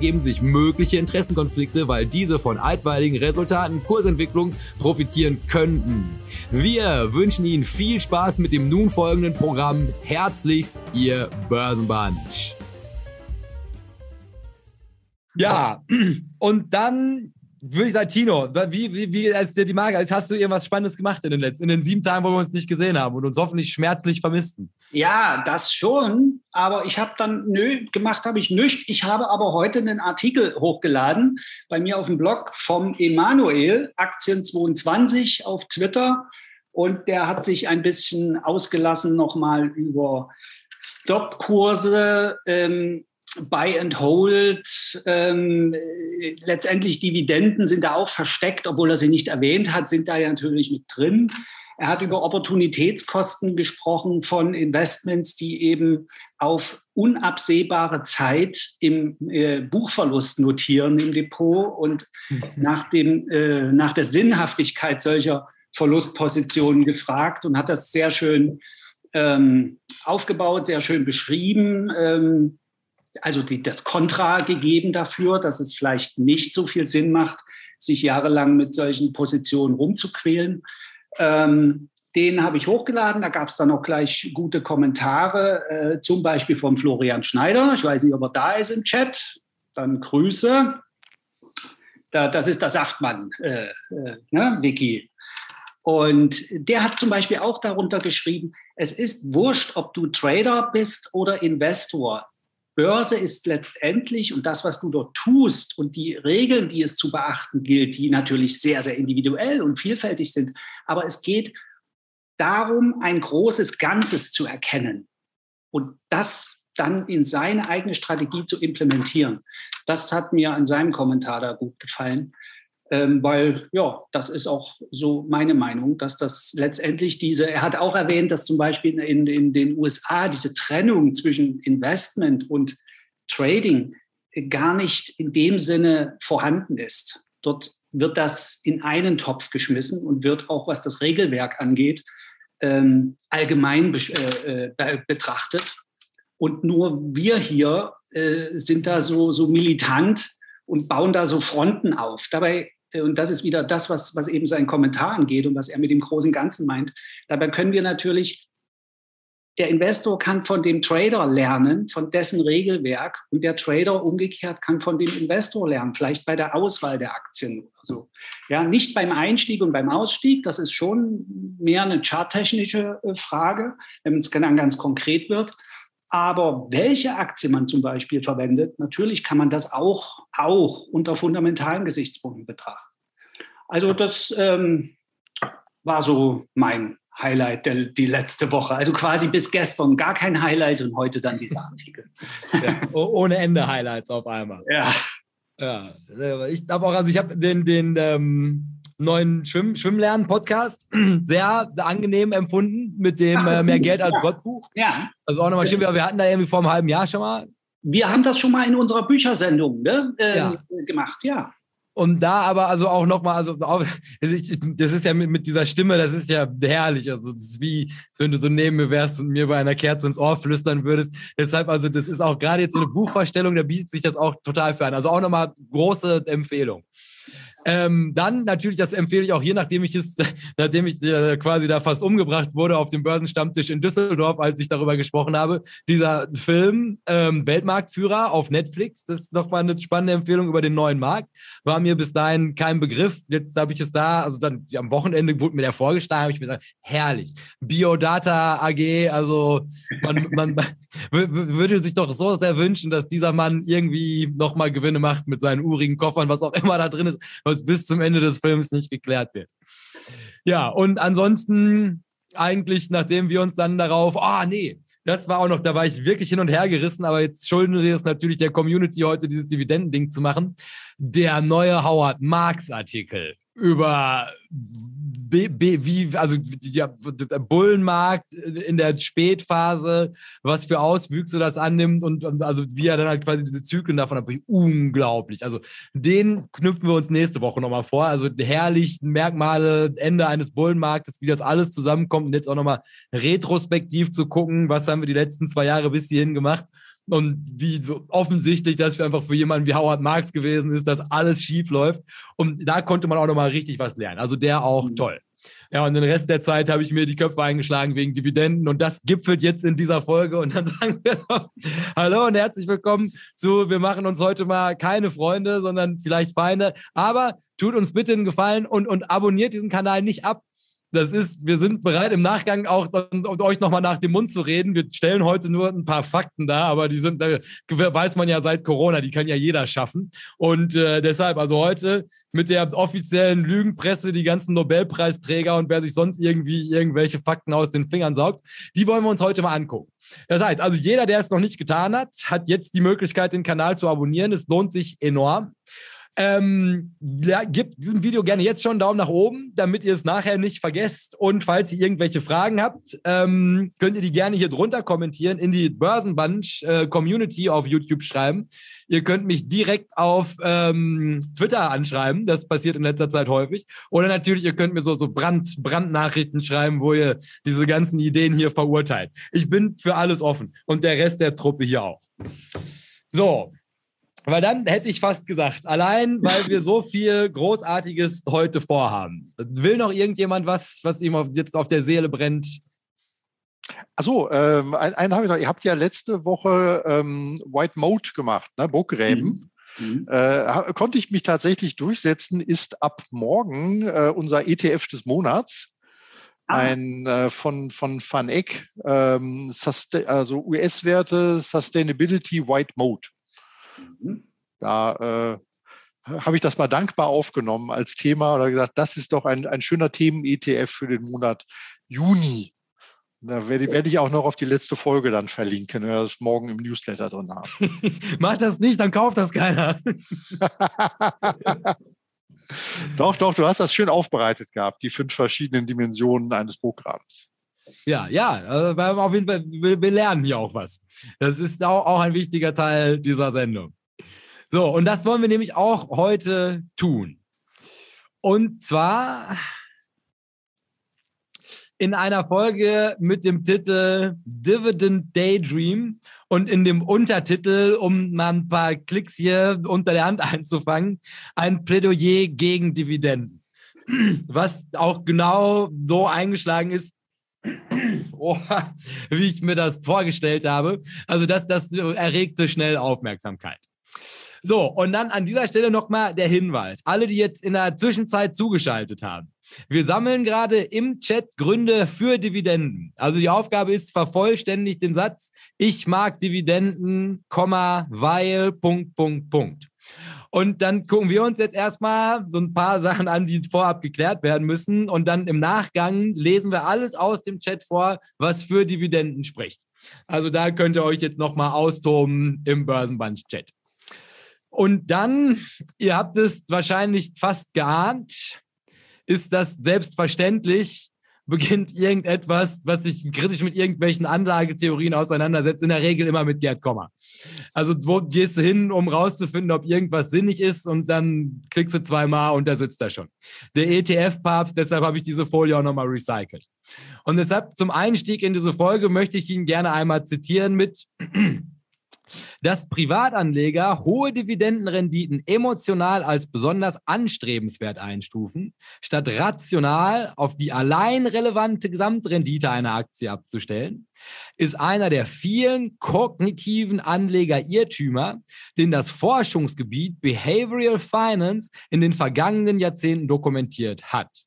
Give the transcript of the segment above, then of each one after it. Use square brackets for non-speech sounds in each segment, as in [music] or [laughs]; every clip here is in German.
ergeben sich mögliche Interessenkonflikte, weil diese von altweiligen Resultaten Kursentwicklung profitieren könnten. Wir wünschen Ihnen viel Spaß mit dem nun folgenden Programm. Herzlichst, Ihr Börsenbunch. Ja, und dann würde ich sagen, Tino, wie, wie, wie als dir die Marke, als hast du irgendwas Spannendes gemacht in den letzten, in den sieben Tagen, wo wir uns nicht gesehen haben und uns hoffentlich schmerzlich vermissten? Ja, das schon, aber ich habe dann, nö, gemacht habe ich nichts. Ich habe aber heute einen Artikel hochgeladen bei mir auf dem Blog vom Emanuel, Aktien 22 auf Twitter und der hat sich ein bisschen ausgelassen nochmal über Stop-Kurse, ähm, Buy and Hold, ähm, letztendlich Dividenden sind da auch versteckt, obwohl er sie nicht erwähnt hat, sind da ja natürlich mit drin. Er hat über Opportunitätskosten gesprochen von Investments, die eben auf unabsehbare Zeit im äh, Buchverlust notieren im Depot und mhm. nach, dem, äh, nach der Sinnhaftigkeit solcher Verlustpositionen gefragt und hat das sehr schön ähm, aufgebaut, sehr schön beschrieben. Ähm, also die, das Kontra gegeben dafür, dass es vielleicht nicht so viel Sinn macht, sich jahrelang mit solchen Positionen rumzuquälen. Ähm, den habe ich hochgeladen. Da gab es dann auch gleich gute Kommentare, äh, zum Beispiel vom Florian Schneider. Ich weiß nicht, ob er da ist im Chat. Dann Grüße. Da, das ist der Saftmann, äh, äh, ne, Vicky. Und der hat zum Beispiel auch darunter geschrieben, es ist wurscht, ob du Trader bist oder Investor. Börse ist letztendlich und das, was du dort tust und die Regeln, die es zu beachten gilt, die natürlich sehr, sehr individuell und vielfältig sind, aber es geht darum, ein großes Ganzes zu erkennen und das dann in seine eigene Strategie zu implementieren. Das hat mir an seinem Kommentar da gut gefallen ähm, weil ja, das ist auch so meine Meinung, dass das letztendlich diese, er hat auch erwähnt, dass zum Beispiel in, in den USA diese Trennung zwischen Investment und Trading gar nicht in dem Sinne vorhanden ist. Dort wird das in einen Topf geschmissen und wird auch, was das Regelwerk angeht, ähm, allgemein äh, äh, betrachtet. Und nur wir hier äh, sind da so, so militant und bauen da so Fronten auf. Dabei und das ist wieder das, was, was eben seinen Kommentar angeht und was er mit dem großen Ganzen meint. Dabei können wir natürlich, der Investor kann von dem Trader lernen, von dessen Regelwerk und der Trader umgekehrt kann von dem Investor lernen, vielleicht bei der Auswahl der Aktien oder so. Ja, nicht beim Einstieg und beim Ausstieg, das ist schon mehr eine charttechnische äh, Frage, wenn es dann ganz konkret wird. Aber welche Aktie man zum Beispiel verwendet, natürlich kann man das auch, auch unter fundamentalen Gesichtspunkten betrachten. Also das ähm, war so mein Highlight der, die letzte Woche. Also quasi bis gestern gar kein Highlight und heute dann dieser Artikel. Ja, ohne Ende Highlights auf einmal. Ja. Ja, ich habe auch, also ich habe den, den ähm, neuen Schwimm Schwimmlernen-Podcast sehr, [clears throat] sehr, angenehm empfunden mit dem äh, Mehr Geld als Gott Buch. Ja. Also auch nochmal schön, wir hatten da irgendwie vor einem halben Jahr schon mal. Wir haben das schon mal in unserer Büchersendung ne, äh, ja. gemacht, ja. Und da aber also auch nochmal, also das ist ja mit, mit, dieser Stimme, das ist ja herrlich. Also das ist wie, als wenn du so neben mir wärst und mir bei einer Kerze ins Ohr flüstern würdest. Deshalb, also das ist auch gerade jetzt so eine Buchvorstellung, da bietet sich das auch total für an. Also auch nochmal große Empfehlung. Ähm, dann natürlich, das empfehle ich auch hier, nachdem ich es, [laughs] nachdem ich äh, quasi da fast umgebracht wurde auf dem Börsenstammtisch in Düsseldorf, als ich darüber gesprochen habe, dieser Film ähm, Weltmarktführer auf Netflix, das ist nochmal eine spannende Empfehlung über den neuen Markt. War mir bis dahin kein Begriff. Jetzt habe ich es da, also dann am Wochenende wurde mir der vorgeschlagen, habe ich mir gesagt, herrlich. Biodata AG, also man, man [laughs] würde sich doch so sehr wünschen, dass dieser Mann irgendwie nochmal Gewinne macht mit seinen urigen Koffern, was auch immer da drin ist, was bis zum Ende des Films nicht geklärt wird. Ja, und ansonsten eigentlich, nachdem wir uns dann darauf, ah, oh, nee, das war auch noch, da war ich wirklich hin und her gerissen, aber jetzt schulden wir es natürlich der Community heute, dieses Dividendending zu machen. Der neue Howard Marks Artikel über wie, also ja, Bullenmarkt in der Spätphase, was für Auswüchse das annimmt und, und also wie er dann halt quasi diese Zyklen davon hat, unglaublich. Also den knüpfen wir uns nächste Woche nochmal vor. Also herrlich Merkmale, Ende eines Bullenmarktes, wie das alles zusammenkommt und jetzt auch nochmal retrospektiv zu gucken, was haben wir die letzten zwei Jahre bis hierhin gemacht und wie offensichtlich das für einfach für jemanden wie Howard Marks gewesen ist, dass alles schief läuft. Und da konnte man auch nochmal richtig was lernen. Also der auch mhm. toll. Ja, und den Rest der Zeit habe ich mir die Köpfe eingeschlagen wegen Dividenden und das gipfelt jetzt in dieser Folge. Und dann [laughs] sagen wir noch, hallo und herzlich willkommen zu, wir machen uns heute mal keine Freunde, sondern vielleicht Feinde. Aber tut uns bitte einen Gefallen und, und abonniert diesen Kanal nicht ab, das ist, wir sind bereit, im Nachgang auch um euch nochmal nach dem Mund zu reden. Wir stellen heute nur ein paar Fakten da, aber die sind, da weiß man ja seit Corona, die kann ja jeder schaffen. Und äh, deshalb, also heute mit der offiziellen Lügenpresse, die ganzen Nobelpreisträger und wer sich sonst irgendwie irgendwelche Fakten aus den Fingern saugt, die wollen wir uns heute mal angucken. Das heißt, also jeder, der es noch nicht getan hat, hat jetzt die Möglichkeit, den Kanal zu abonnieren. Es lohnt sich enorm. Ähm, gebt diesem Video gerne jetzt schon einen Daumen nach oben, damit ihr es nachher nicht vergesst. Und falls ihr irgendwelche Fragen habt, ähm, könnt ihr die gerne hier drunter kommentieren, in die Börsenbunch äh, Community auf YouTube schreiben. Ihr könnt mich direkt auf ähm, Twitter anschreiben. Das passiert in letzter Zeit häufig. Oder natürlich, ihr könnt mir so, so Brand, Brandnachrichten schreiben, wo ihr diese ganzen Ideen hier verurteilt. Ich bin für alles offen. Und der Rest der Truppe hier auch. So, weil dann hätte ich fast gesagt, allein weil wir so viel Großartiges heute vorhaben. Will noch irgendjemand was, was ihm jetzt auf der Seele brennt? Achso, ähm, einen, einen habe ich noch. Ihr habt ja letzte Woche ähm, White Mode gemacht, ne? Burggräben. Mhm. Mhm. Äh, konnte ich mich tatsächlich durchsetzen, ist ab morgen äh, unser ETF des Monats. Ah. Ein äh, von, von Van Eck, ähm, also US-Werte Sustainability White Mode. Da äh, habe ich das mal dankbar aufgenommen als Thema oder gesagt, das ist doch ein, ein schöner Themen-ETF für den Monat Juni. Da werde, werde, ich auch noch auf die letzte Folge dann verlinken, wenn wir das morgen im Newsletter drin haben. [laughs] Mach das nicht, dann kauft das keiner. [laughs] doch, doch, du hast das schön aufbereitet gehabt, die fünf verschiedenen Dimensionen eines Programms. Ja, ja, also wir, auf jeden Fall, wir, lernen hier auch was. Das ist auch, auch ein wichtiger Teil dieser Sendung. So, und das wollen wir nämlich auch heute tun. Und zwar in einer Folge mit dem Titel Dividend Daydream und in dem Untertitel, um mal ein paar Klicks hier unter der Hand [laughs] einzufangen, ein Plädoyer gegen Dividenden. Was auch genau so eingeschlagen ist, [clears throat] oh, [laughs] wie ich mir das vorgestellt habe. Also das, das erregte schnell Aufmerksamkeit. So, und dann an dieser Stelle nochmal der Hinweis. Alle, die jetzt in der Zwischenzeit zugeschaltet haben. Wir sammeln gerade im Chat Gründe für Dividenden. Also die Aufgabe ist, vervollständigt den Satz, ich mag Dividenden, weil, Punkt, Punkt, Punkt. Und dann gucken wir uns jetzt erstmal so ein paar Sachen an, die vorab geklärt werden müssen. Und dann im Nachgang lesen wir alles aus dem Chat vor, was für Dividenden spricht. Also da könnt ihr euch jetzt nochmal austoben im Börsenband-Chat. Und dann, ihr habt es wahrscheinlich fast geahnt, ist das selbstverständlich, beginnt irgendetwas, was sich kritisch mit irgendwelchen Anlagetheorien auseinandersetzt, in der Regel immer mit Gerd Kommer. Also wo gehst du hin, um rauszufinden, ob irgendwas sinnig ist und dann klickst du zweimal und da sitzt er schon. Der ETF-Papst, deshalb habe ich diese Folie auch nochmal recycelt. Und deshalb zum Einstieg in diese Folge möchte ich ihn gerne einmal zitieren mit dass Privatanleger hohe Dividendenrenditen emotional als besonders anstrebenswert einstufen, statt rational auf die allein relevante Gesamtrendite einer Aktie abzustellen, ist einer der vielen kognitiven Anleger-Irrtümer, den das Forschungsgebiet Behavioral Finance in den vergangenen Jahrzehnten dokumentiert hat.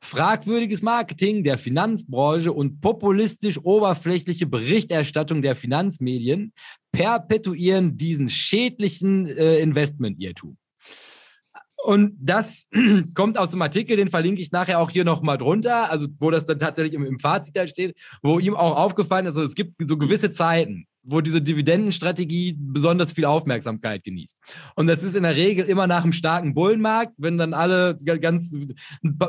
Fragwürdiges Marketing der Finanzbranche und populistisch oberflächliche Berichterstattung der Finanzmedien perpetuieren diesen schädlichen äh, Investment-Irrtum. Und das [clears throat] kommt aus dem Artikel, den verlinke ich nachher auch hier nochmal drunter, also wo das dann tatsächlich im, im Fazit da steht, wo ihm auch aufgefallen ist, also es gibt so gewisse Zeiten, wo diese Dividendenstrategie besonders viel Aufmerksamkeit genießt. Und das ist in der Regel immer nach einem starken Bullenmarkt, wenn dann alle ganz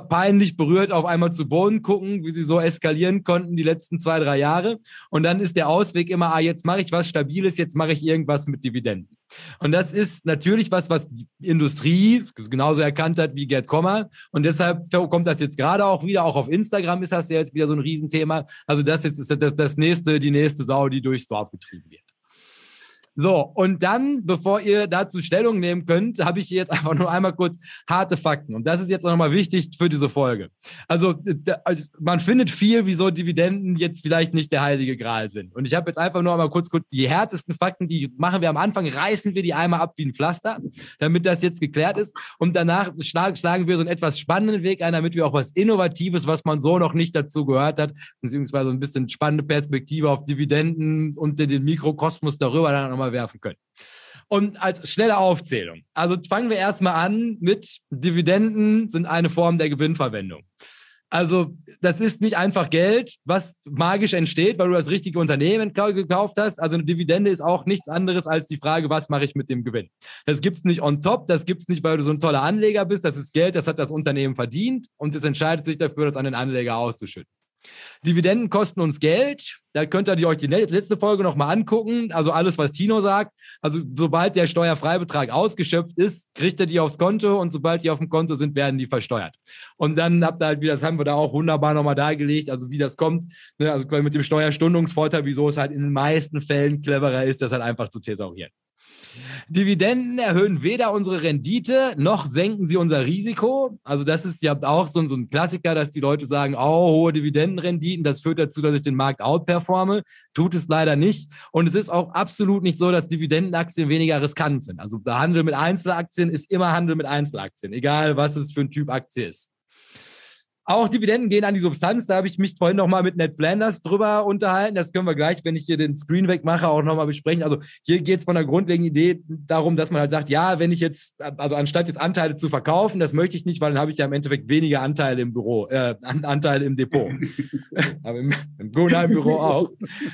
peinlich berührt auf einmal zu Boden gucken, wie sie so eskalieren konnten die letzten zwei, drei Jahre. Und dann ist der Ausweg immer, ah, jetzt mache ich was Stabiles, jetzt mache ich irgendwas mit Dividenden. Und das ist natürlich was, was die Industrie genauso erkannt hat wie Gerd Kommer. Und deshalb kommt das jetzt gerade auch wieder, auch auf Instagram ist das ja jetzt wieder so ein Riesenthema. Also das ist das, das nächste, die nächste Sau, die durchs Dorf getrieben wird. So, und dann, bevor ihr dazu Stellung nehmen könnt, habe ich jetzt einfach nur einmal kurz harte Fakten. Und das ist jetzt auch nochmal wichtig für diese Folge. Also, also, man findet viel, wieso Dividenden jetzt vielleicht nicht der heilige Gral sind. Und ich habe jetzt einfach nur einmal kurz, kurz die härtesten Fakten, die machen wir am Anfang, reißen wir die einmal ab wie ein Pflaster, damit das jetzt geklärt ist. Und danach schlag, schlagen wir so einen etwas spannenden Weg ein, damit wir auch was Innovatives, was man so noch nicht dazu gehört hat, beziehungsweise ein bisschen spannende Perspektive auf Dividenden und den Mikrokosmos darüber dann nochmal werfen können. Und als schnelle Aufzählung. Also fangen wir erstmal an mit Dividenden sind eine Form der Gewinnverwendung. Also das ist nicht einfach Geld, was magisch entsteht, weil du das richtige Unternehmen gekauft hast. Also eine Dividende ist auch nichts anderes als die Frage, was mache ich mit dem Gewinn. Das gibt es nicht on top, das gibt es nicht, weil du so ein toller Anleger bist. Das ist Geld, das hat das Unternehmen verdient und es entscheidet sich dafür, das an den Anleger auszuschütten. Dividenden kosten uns Geld. Da könnt ihr euch die letzte Folge nochmal angucken. Also alles, was Tino sagt. Also sobald der Steuerfreibetrag ausgeschöpft ist, kriegt er die aufs Konto und sobald die auf dem Konto sind, werden die versteuert. Und dann habt ihr halt, wie das haben wir da auch wunderbar nochmal dargelegt, also wie das kommt. Ne? Also mit dem Steuerstundungsvorteil, wieso es halt in den meisten Fällen cleverer ist, das halt einfach zu thesaurieren. Dividenden erhöhen weder unsere Rendite noch senken sie unser Risiko. Also das ist ja auch so, so ein Klassiker, dass die Leute sagen, oh, hohe Dividendenrenditen, das führt dazu, dass ich den Markt outperforme. Tut es leider nicht. Und es ist auch absolut nicht so, dass Dividendenaktien weniger riskant sind. Also der Handel mit Einzelaktien ist immer Handel mit Einzelaktien, egal was es für ein Typ Aktie ist. Auch Dividenden gehen an die Substanz. Da habe ich mich vorhin nochmal mit Ned Flanders drüber unterhalten. Das können wir gleich, wenn ich hier den Screen wegmache, auch nochmal besprechen. Also hier geht es von der grundlegenden Idee darum, dass man halt sagt, ja, wenn ich jetzt, also anstatt jetzt Anteile zu verkaufen, das möchte ich nicht, weil dann habe ich ja im Endeffekt weniger Anteile im Büro, äh, Anteile im Depot. [laughs] aber im, im Büro auch.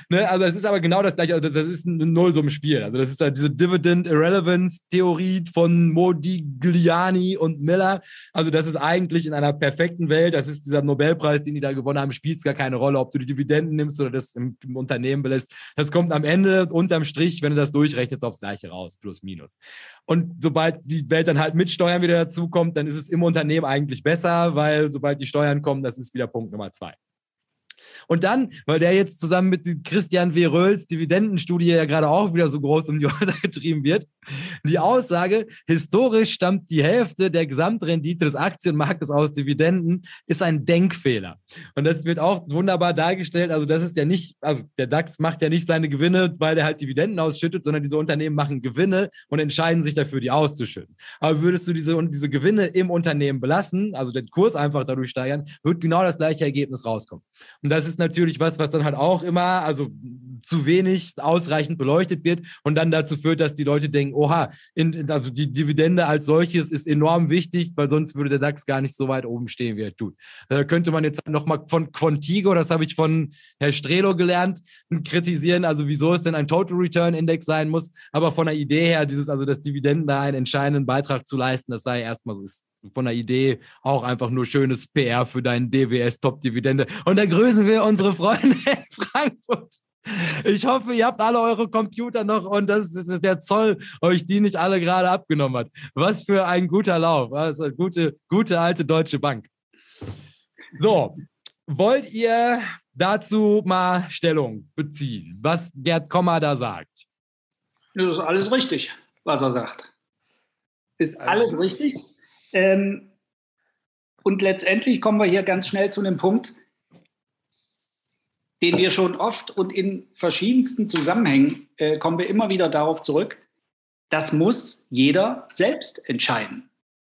Ne? Also es ist aber genau das gleiche. Also das ist ein Nullsummenspiel. Also das ist halt diese Dividend Irrelevance Theorie von Modigliani und Miller. Also das ist eigentlich in einer perfekten Welt, das ist dieser Nobelpreis, den die da gewonnen haben, spielt es gar keine Rolle, ob du die Dividenden nimmst oder das im, im Unternehmen belässt. Das kommt am Ende unterm Strich, wenn du das durchrechnest, aufs Gleiche raus, plus minus. Und sobald die Welt dann halt mit Steuern wieder dazukommt, dann ist es im Unternehmen eigentlich besser, weil sobald die Steuern kommen, das ist wieder Punkt Nummer zwei. Und dann, weil der jetzt zusammen mit Christian W. Röhls Dividendenstudie ja gerade auch wieder so groß um die [laughs] Häuser getrieben wird, die Aussage, historisch stammt die Hälfte der Gesamtrendite des Aktienmarktes aus Dividenden, ist ein Denkfehler. Und das wird auch wunderbar dargestellt. Also das ist ja nicht, also der DAX macht ja nicht seine Gewinne, weil er halt Dividenden ausschüttet, sondern diese Unternehmen machen Gewinne und entscheiden sich dafür, die auszuschütten. Aber würdest du diese, diese Gewinne im Unternehmen belassen, also den Kurs einfach dadurch steigern, wird genau das gleiche Ergebnis rauskommen. Und das ist natürlich was, was dann halt auch immer, also zu wenig ausreichend beleuchtet wird und dann dazu führt, dass die Leute denken, oha, in, also die Dividende als solches ist enorm wichtig, weil sonst würde der DAX gar nicht so weit oben stehen, wie er tut. Da könnte man jetzt nochmal von Quantigo, das habe ich von Herr Strelo gelernt, kritisieren, also wieso es denn ein Total Return Index sein muss, aber von der Idee her, dieses, also das Dividenden da einen entscheidenden Beitrag zu leisten, das sei erstmal so, ist von der Idee auch einfach nur schönes PR für deinen DWS Top Dividende. Und da grüßen wir unsere Freunde [laughs] in Frankfurt. Ich hoffe, ihr habt alle eure Computer noch und dass das der Zoll euch die nicht alle gerade abgenommen hat. Was für ein guter Lauf. Also gute, gute alte Deutsche Bank. So, wollt ihr dazu mal Stellung beziehen, was Gerd Kommer da sagt? Das ist alles richtig, was er sagt. Ist alles richtig. Ähm, und letztendlich kommen wir hier ganz schnell zu einem Punkt, den wir schon oft und in verschiedensten Zusammenhängen äh, kommen wir immer wieder darauf zurück. Das muss jeder selbst entscheiden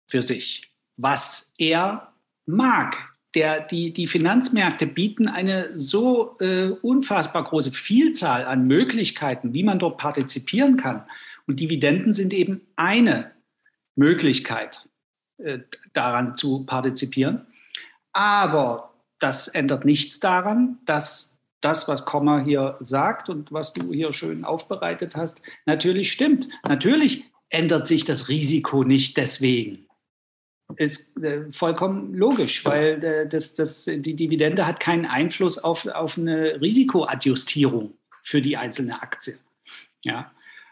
für sich, was er mag. Der, die, die Finanzmärkte bieten eine so äh, unfassbar große Vielzahl an Möglichkeiten, wie man dort partizipieren kann. Und Dividenden sind eben eine Möglichkeit, äh, daran zu partizipieren. Aber das ändert nichts daran, dass das, was Komma hier sagt und was du hier schön aufbereitet hast, natürlich stimmt. Natürlich ändert sich das Risiko nicht deswegen. Ist äh, vollkommen logisch, weil äh, das, das, die Dividende hat keinen Einfluss auf, auf eine Risikoadjustierung für die einzelne Aktie. Ja.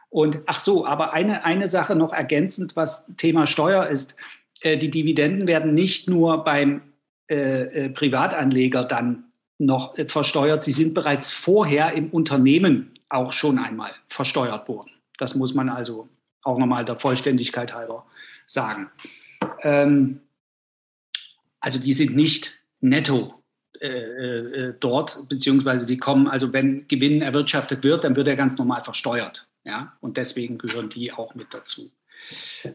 Und ach so, aber eine, eine Sache noch ergänzend, was Thema Steuer ist. Äh, die Dividenden werden nicht nur beim äh, äh, Privatanleger dann noch versteuert. Sie sind bereits vorher im Unternehmen auch schon einmal versteuert worden. Das muss man also auch nochmal der Vollständigkeit halber sagen. Ähm, also die sind nicht netto äh, äh, dort, beziehungsweise sie kommen, also wenn Gewinn erwirtschaftet wird, dann wird er ganz normal versteuert. Ja? Und deswegen gehören die auch mit dazu.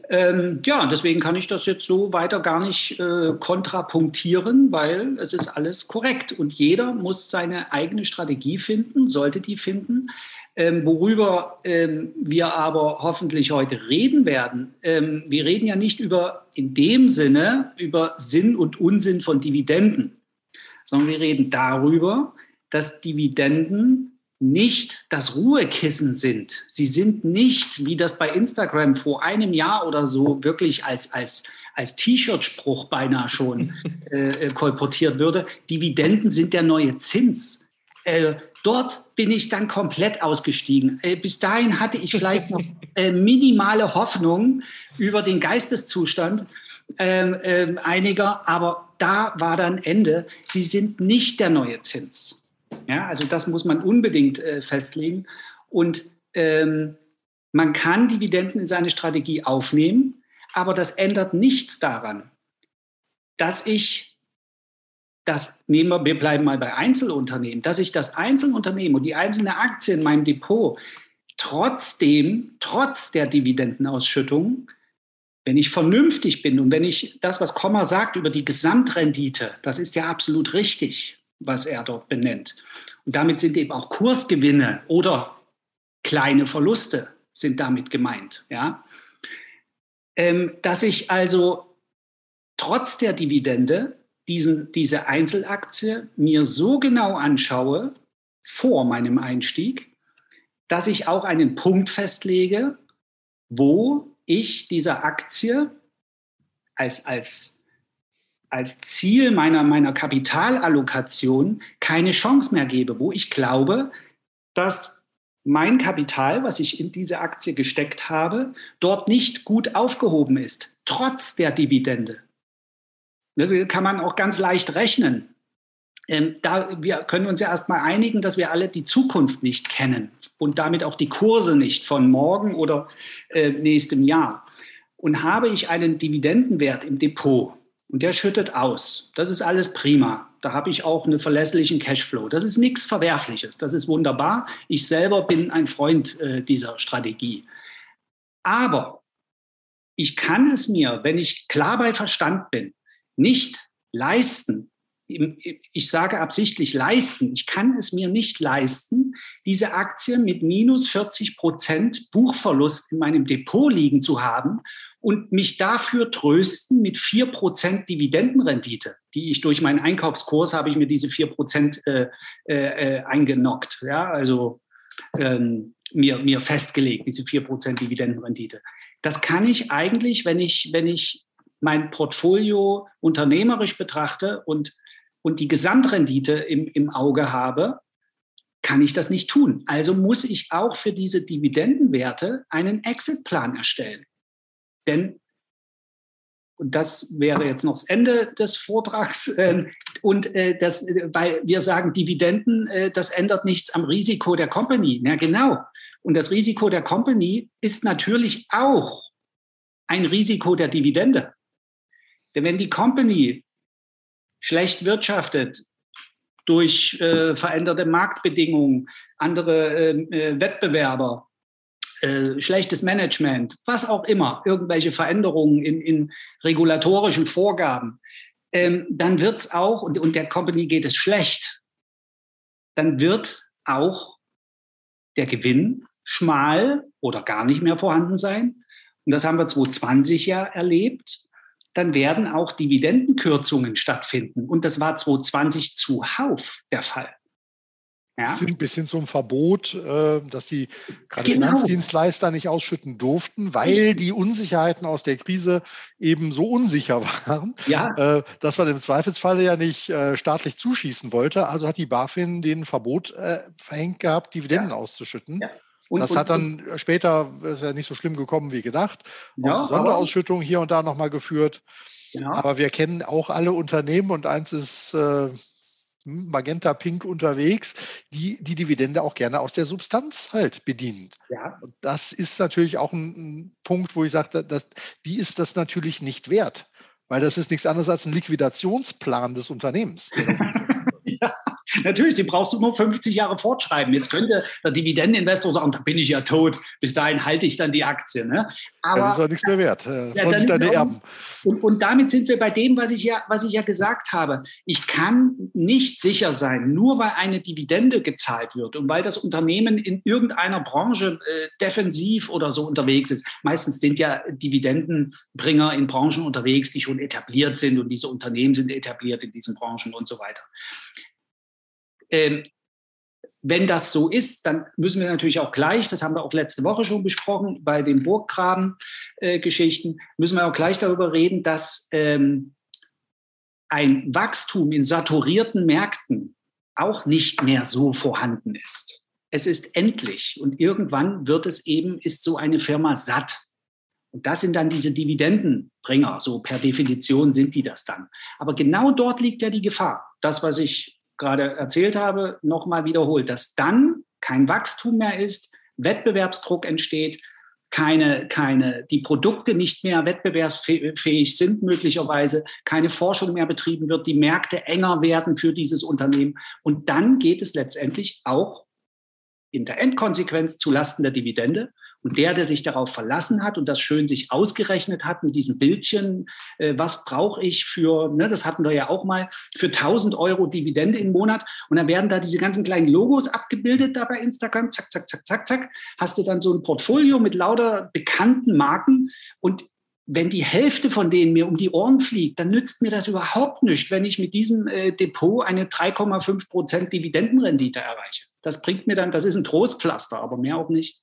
Ähm, ja, deswegen kann ich das jetzt so weiter gar nicht äh, kontrapunktieren, weil es ist alles korrekt und jeder muss seine eigene Strategie finden, sollte die finden. Ähm, worüber ähm, wir aber hoffentlich heute reden werden, ähm, wir reden ja nicht über in dem Sinne über Sinn und Unsinn von Dividenden, sondern wir reden darüber, dass Dividenden nicht das Ruhekissen sind. Sie sind nicht, wie das bei Instagram vor einem Jahr oder so wirklich als, als, als T-Shirt-Spruch beinahe schon [laughs] äh, äh, kolportiert würde. Dividenden sind der neue Zins. Äh, dort bin ich dann komplett ausgestiegen. Äh, bis dahin hatte ich vielleicht noch [laughs] äh, minimale Hoffnung über den Geisteszustand ähm, ähm, einiger, aber da war dann Ende. Sie sind nicht der neue Zins. Ja, also das muss man unbedingt äh, festlegen. Und ähm, man kann Dividenden in seine Strategie aufnehmen, aber das ändert nichts daran, dass ich das nehmen wir, wir bleiben mal bei Einzelunternehmen, dass ich das Einzelunternehmen und die einzelne Aktie in meinem Depot trotzdem, trotz der Dividendenausschüttung, wenn ich vernünftig bin und wenn ich das, was Komma sagt über die Gesamtrendite, das ist ja absolut richtig was er dort benennt. Und damit sind eben auch Kursgewinne oder kleine Verluste sind damit gemeint. Ja? Ähm, dass ich also trotz der Dividende diesen, diese Einzelaktie mir so genau anschaue vor meinem Einstieg, dass ich auch einen Punkt festlege, wo ich dieser Aktie als, als als Ziel meiner, meiner Kapitalallokation keine Chance mehr gebe, wo ich glaube, dass mein Kapital, was ich in diese Aktie gesteckt habe, dort nicht gut aufgehoben ist, trotz der Dividende. Das kann man auch ganz leicht rechnen. Ähm, da, wir können uns ja erstmal einigen, dass wir alle die Zukunft nicht kennen und damit auch die Kurse nicht von morgen oder äh, nächstem Jahr. Und habe ich einen Dividendenwert im Depot, und der schüttet aus. Das ist alles prima. Da habe ich auch einen verlässlichen Cashflow. Das ist nichts Verwerfliches. Das ist wunderbar. Ich selber bin ein Freund äh, dieser Strategie. Aber ich kann es mir, wenn ich klar bei Verstand bin, nicht leisten. Ich sage absichtlich leisten. Ich kann es mir nicht leisten, diese Aktie mit minus 40 Prozent Buchverlust in meinem Depot liegen zu haben und mich dafür trösten mit 4% Dividendenrendite, die ich durch meinen Einkaufskurs habe ich mir diese 4% äh, äh, eingenockt. Ja, also ähm, mir, mir festgelegt, diese 4% Dividendenrendite. Das kann ich eigentlich, wenn ich, wenn ich mein Portfolio unternehmerisch betrachte und, und die Gesamtrendite im, im Auge habe, kann ich das nicht tun. Also muss ich auch für diese Dividendenwerte einen Exitplan erstellen. Denn, und das wäre jetzt noch das Ende des Vortrags, [laughs] äh, und äh, das, weil wir sagen, Dividenden, äh, das ändert nichts am Risiko der Company. Ja, genau. Und das Risiko der Company ist natürlich auch ein Risiko der Dividende. Denn wenn die Company schlecht wirtschaftet durch äh, veränderte Marktbedingungen, andere ähm, äh, Wettbewerber, äh, schlechtes Management, was auch immer, irgendwelche Veränderungen in, in regulatorischen Vorgaben, ähm, dann wird es auch, und, und der Company geht es schlecht, dann wird auch der Gewinn schmal oder gar nicht mehr vorhanden sein. Und das haben wir 2020 ja erlebt. Dann werden auch Dividendenkürzungen stattfinden. Und das war 2020 zuhauf der Fall. Ja. Sind bis hin zum Verbot, äh, dass die gerade genau. Finanzdienstleister nicht ausschütten durften, weil die Unsicherheiten aus der Krise eben so unsicher [laughs] waren, ja. Äh, dass man im Zweifelsfalle ja nicht äh, staatlich zuschießen wollte. Also hat die BaFin den Verbot verhängt gehabt, Dividenden ja. auszuschütten. Und, das und, hat dann später, ist ja nicht so schlimm gekommen wie gedacht, ja, auch Sonderausschüttungen hier und da nochmal geführt. Genau. Aber wir kennen auch alle Unternehmen und eins ist Magenta Pink unterwegs, die die Dividende auch gerne aus der Substanz halt bedienen. Ja. Und das ist natürlich auch ein, ein Punkt, wo ich sage, dass, die ist das natürlich nicht wert, weil das ist nichts anderes als ein Liquidationsplan des Unternehmens. [laughs] [laughs] ja, natürlich, den brauchst du nur 50 Jahre fortschreiben. Jetzt könnte der Dividendeninvestor sagen, da bin ich ja tot. Bis dahin halte ich dann die Aktie. Ne? Aber ja, das ist auch nichts mehr wert. Äh, ja, sich deine Erben. Und, und damit sind wir bei dem, was ich, ja, was ich ja gesagt habe. Ich kann nicht sicher sein, nur weil eine Dividende gezahlt wird und weil das Unternehmen in irgendeiner Branche äh, defensiv oder so unterwegs ist. Meistens sind ja Dividendenbringer in Branchen unterwegs, die schon etabliert sind und diese Unternehmen sind etabliert in diesen Branchen und so weiter. Ähm, wenn das so ist, dann müssen wir natürlich auch gleich, das haben wir auch letzte Woche schon besprochen, bei den Burggraben-Geschichten, äh, müssen wir auch gleich darüber reden, dass ähm, ein Wachstum in saturierten Märkten auch nicht mehr so vorhanden ist. Es ist endlich und irgendwann wird es eben, ist so eine Firma satt. Und das sind dann diese Dividendenbringer, so per Definition sind die das dann. Aber genau dort liegt ja die Gefahr. Das, was ich gerade erzählt habe, nochmal wiederholt, dass dann kein Wachstum mehr ist, Wettbewerbsdruck entsteht, keine, keine, die Produkte nicht mehr wettbewerbsfähig sind, möglicherweise keine Forschung mehr betrieben wird, die Märkte enger werden für dieses Unternehmen. Und dann geht es letztendlich auch in der Endkonsequenz zu Lasten der Dividende. Und der, der sich darauf verlassen hat und das schön sich ausgerechnet hat mit diesem Bildchen, äh, was brauche ich für, ne, das hatten wir ja auch mal, für 1000 Euro Dividende im Monat. Und dann werden da diese ganzen kleinen Logos abgebildet da bei Instagram. Zack, zack, zack, zack, zack. Hast du dann so ein Portfolio mit lauter bekannten Marken. Und wenn die Hälfte von denen mir um die Ohren fliegt, dann nützt mir das überhaupt nicht, wenn ich mit diesem äh, Depot eine 3,5 Prozent Dividendenrendite erreiche. Das bringt mir dann, das ist ein Trostpflaster, aber mehr auch nicht.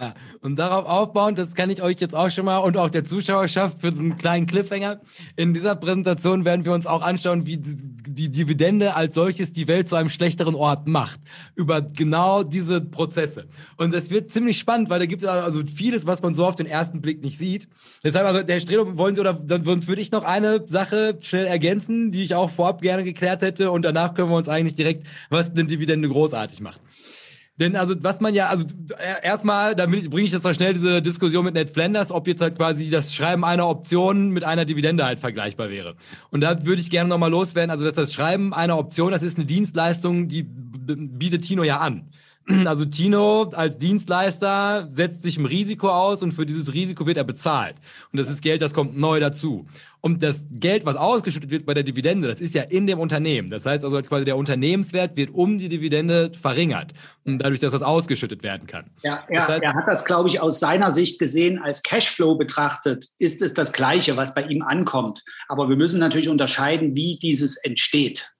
Ja, und darauf aufbauend, das kann ich euch jetzt auch schon mal und auch der Zuschauerschaft für so einen kleinen Cliffhanger. In dieser Präsentation werden wir uns auch anschauen, wie die Dividende als solches die Welt zu einem schlechteren Ort macht. Über genau diese Prozesse. Und es wird ziemlich spannend, weil da gibt es also vieles, was man so auf den ersten Blick nicht sieht. Deshalb, also der Strelo, wollen Sie oder sonst würde ich noch eine Sache schnell ergänzen, die ich auch vorab gerne geklärt hätte und danach können wir uns eigentlich direkt, was eine Dividende großartig macht. Denn also, was man ja, also erstmal, da bringe ich jetzt noch schnell diese Diskussion mit Ned Flanders, ob jetzt halt quasi das Schreiben einer Option mit einer Dividende halt vergleichbar wäre. Und da würde ich gerne nochmal loswerden, also dass das Schreiben einer Option, das ist eine Dienstleistung, die bietet Tino ja an. [clears throat] Also Tino als Dienstleister setzt sich im Risiko aus und für dieses Risiko wird er bezahlt. Und das ist Geld, das kommt neu dazu. Und das Geld, was ausgeschüttet wird bei der Dividende, das ist ja in dem Unternehmen. Das heißt also quasi der Unternehmenswert wird um die Dividende verringert. Und dadurch, dass das ausgeschüttet werden kann. Ja, er, das heißt, er hat das, glaube ich, aus seiner Sicht gesehen, als Cashflow betrachtet, ist es das Gleiche, was bei ihm ankommt. Aber wir müssen natürlich unterscheiden, wie dieses entsteht.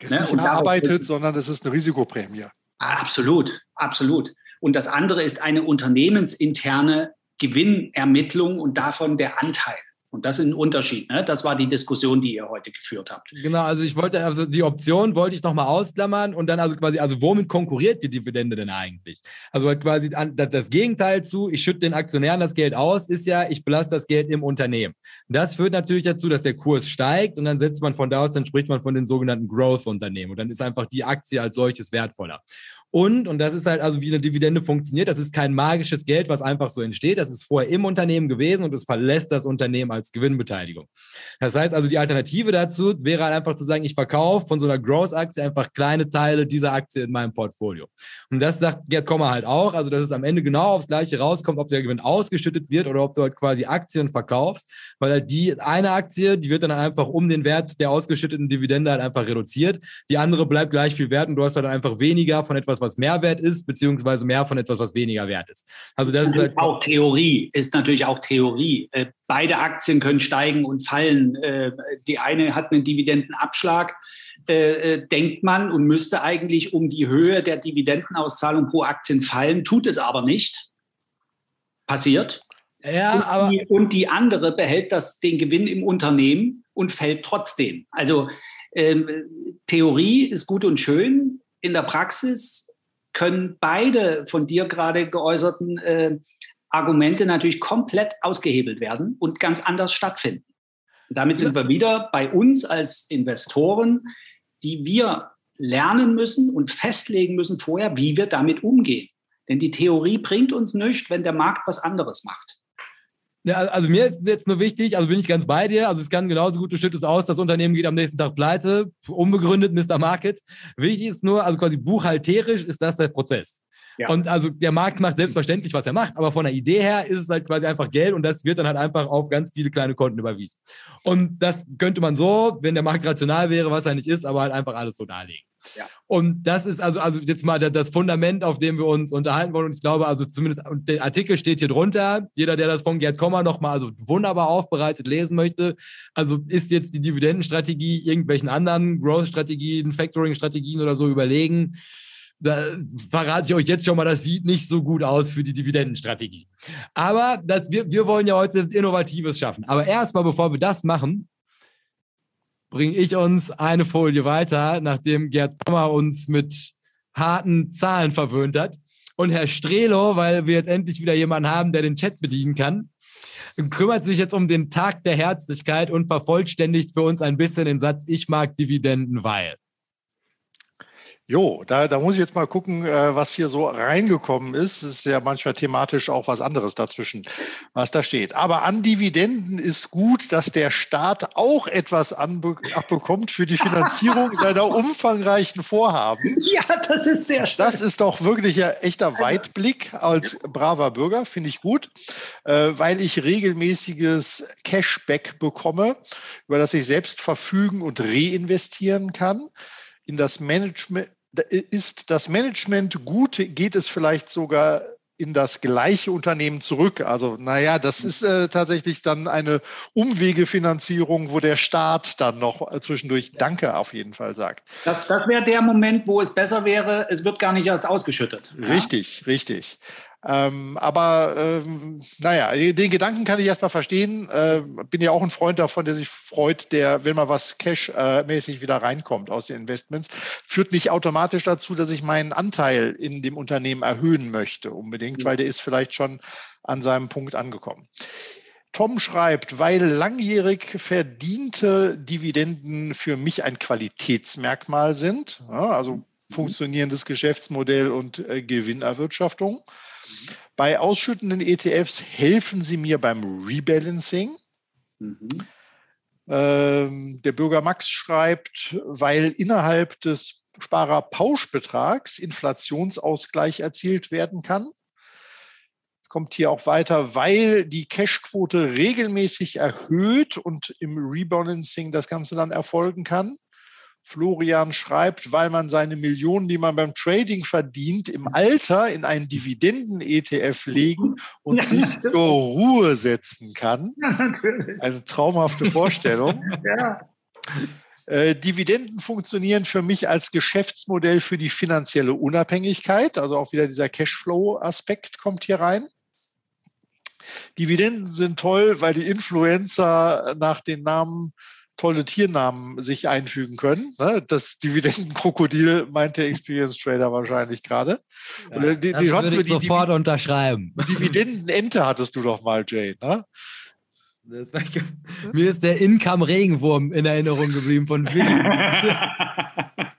Es ist ne? nicht erarbeitet, sondern es ist eine Risikoprämie. Absolut, absolut. Und das andere ist eine unternehmensinterne Gewinnermittlung und davon der Anteil. Und das ist ein Unterschied. Ne? Das war die Diskussion, die ihr heute geführt habt. Genau, also ich wollte, also die Option wollte ich nochmal ausklammern und dann also quasi, also womit konkurriert die Dividende denn eigentlich? Also halt quasi das Gegenteil zu, ich schütte den Aktionären das Geld aus, ist ja, ich belasse das Geld im Unternehmen. Das führt natürlich dazu, dass der Kurs steigt und dann setzt man von da aus, dann spricht man von den sogenannten Growth-Unternehmen und dann ist einfach die Aktie als solches wertvoller. Und, und das ist halt also, wie eine Dividende funktioniert, das ist kein magisches Geld, was einfach so entsteht. Das ist vorher im Unternehmen gewesen und es verlässt das Unternehmen als Gewinnbeteiligung. Das heißt also, die Alternative dazu wäre halt einfach zu sagen, ich verkaufe von so einer Growth-Aktie einfach kleine Teile dieser Aktie in meinem Portfolio. Und das sagt Gerd Kommer halt auch, also dass es am Ende genau aufs Gleiche rauskommt, ob der Gewinn ausgeschüttet wird oder ob du halt quasi Aktien verkaufst, weil halt die eine Aktie, die wird dann einfach um den Wert der ausgeschütteten Dividende halt einfach reduziert. Die andere bleibt gleich viel wert und du hast halt einfach weniger von etwas, was mehr wert ist, beziehungsweise mehr von etwas, was weniger wert ist. Also das ist halt auch Theorie, ist natürlich auch Theorie. Äh, beide Aktien können steigen und fallen. Äh, die eine hat einen Dividendenabschlag, äh, denkt man, und müsste eigentlich um die Höhe der Dividendenauszahlung pro Aktien fallen, tut es aber nicht. Passiert. Ja, und aber die, und die andere behält das, den Gewinn im Unternehmen und fällt trotzdem. Also ähm, Theorie ist gut und schön. In der Praxis können beide von dir gerade geäußerten äh, Argumente natürlich komplett ausgehebelt werden und ganz anders stattfinden. Und damit sind wir wieder bei uns als Investoren, die wir lernen müssen und festlegen müssen vorher, wie wir damit umgehen. Denn die Theorie bringt uns nichts, wenn der Markt was anderes macht. Ja, also mir ist jetzt nur wichtig, also bin ich ganz bei dir. Also es kann genauso gut, du schüttest aus, das Unternehmen geht am nächsten Tag pleite, unbegründet, Mr. Market. Wichtig ist nur, also quasi buchhalterisch ist das der Prozess. Ja. Und also der Markt macht selbstverständlich, was er macht, aber von der Idee her ist es halt quasi einfach Geld und das wird dann halt einfach auf ganz viele kleine Konten überwiesen. Und das könnte man so, wenn der Markt rational wäre, was er nicht ist, aber halt einfach alles so darlegen. Ja. Und das ist also, also jetzt mal das Fundament, auf dem wir uns unterhalten wollen. Und ich glaube, also zumindest der Artikel steht hier drunter. Jeder, der das von Gerd Kommer nochmal also wunderbar aufbereitet lesen möchte, also ist jetzt die Dividendenstrategie irgendwelchen anderen Growth-Strategien, Factoring-Strategien oder so überlegen da verrate ich euch jetzt schon mal, das sieht nicht so gut aus für die Dividendenstrategie. Aber das, wir, wir wollen ja heute Innovatives schaffen. Aber erstmal, bevor wir das machen, bringe ich uns eine Folie weiter, nachdem Gerd Kammer uns mit harten Zahlen verwöhnt hat. Und Herr Strelo, weil wir jetzt endlich wieder jemanden haben, der den Chat bedienen kann, kümmert sich jetzt um den Tag der Herzlichkeit und vervollständigt für uns ein bisschen den Satz, ich mag Dividenden, weil. Jo, da, da muss ich jetzt mal gucken, äh, was hier so reingekommen ist. Es ist ja manchmal thematisch auch was anderes dazwischen, was da steht. Aber an Dividenden ist gut, dass der Staat auch etwas abbekommt für die Finanzierung [laughs] seiner umfangreichen Vorhaben. Ja, das ist sehr schön. Das ist doch wirklich ein echter Weitblick als braver Bürger, finde ich gut, äh, weil ich regelmäßiges Cashback bekomme, über das ich selbst verfügen und reinvestieren kann in das Management, ist das Management gut, geht es vielleicht sogar in das gleiche Unternehmen zurück. Also naja, das ist äh, tatsächlich dann eine Umwegefinanzierung, wo der Staat dann noch äh, zwischendurch Danke auf jeden Fall sagt. Das, das wäre der Moment, wo es besser wäre, es wird gar nicht erst ausgeschüttet. Richtig, ja? richtig. Ähm, aber ähm, naja, den Gedanken kann ich erstmal verstehen. Äh, bin ja auch ein Freund davon, der sich freut, der, wenn mal was Cash-mäßig äh, wieder reinkommt aus den Investments, führt nicht automatisch dazu, dass ich meinen Anteil in dem Unternehmen erhöhen möchte, unbedingt, weil der ist vielleicht schon an seinem Punkt angekommen. Tom schreibt, weil langjährig verdiente Dividenden für mich ein Qualitätsmerkmal sind, ja, also mhm. funktionierendes Geschäftsmodell und äh, Gewinnerwirtschaftung. Bei ausschüttenden ETFs helfen sie mir beim Rebalancing. Mhm. Ähm, der Bürger Max schreibt, weil innerhalb des Sparerpauschbetrags Inflationsausgleich erzielt werden kann. Kommt hier auch weiter, weil die Cashquote regelmäßig erhöht und im Rebalancing das Ganze dann erfolgen kann. Florian schreibt, weil man seine Millionen, die man beim Trading verdient, im Alter in einen Dividenden-ETF legen und ja, sich zur Ruhe setzen kann. Ja, Eine traumhafte Vorstellung. [laughs] ja. Äh, Dividenden funktionieren für mich als Geschäftsmodell für die finanzielle Unabhängigkeit. Also auch wieder dieser Cashflow-Aspekt kommt hier rein. Dividenden sind toll, weil die Influencer nach den Namen tolle Tiernamen sich einfügen können. Ne? Das Dividendenkrokodil meint der Experience Trader wahrscheinlich gerade. Ja, die, die, das die, würde ich die, sofort die, unterschreiben. [laughs] Dividendenente hattest du doch mal, Jane. Ne? Mir ist der Income-Regenwurm in Erinnerung geblieben von Willi. [laughs]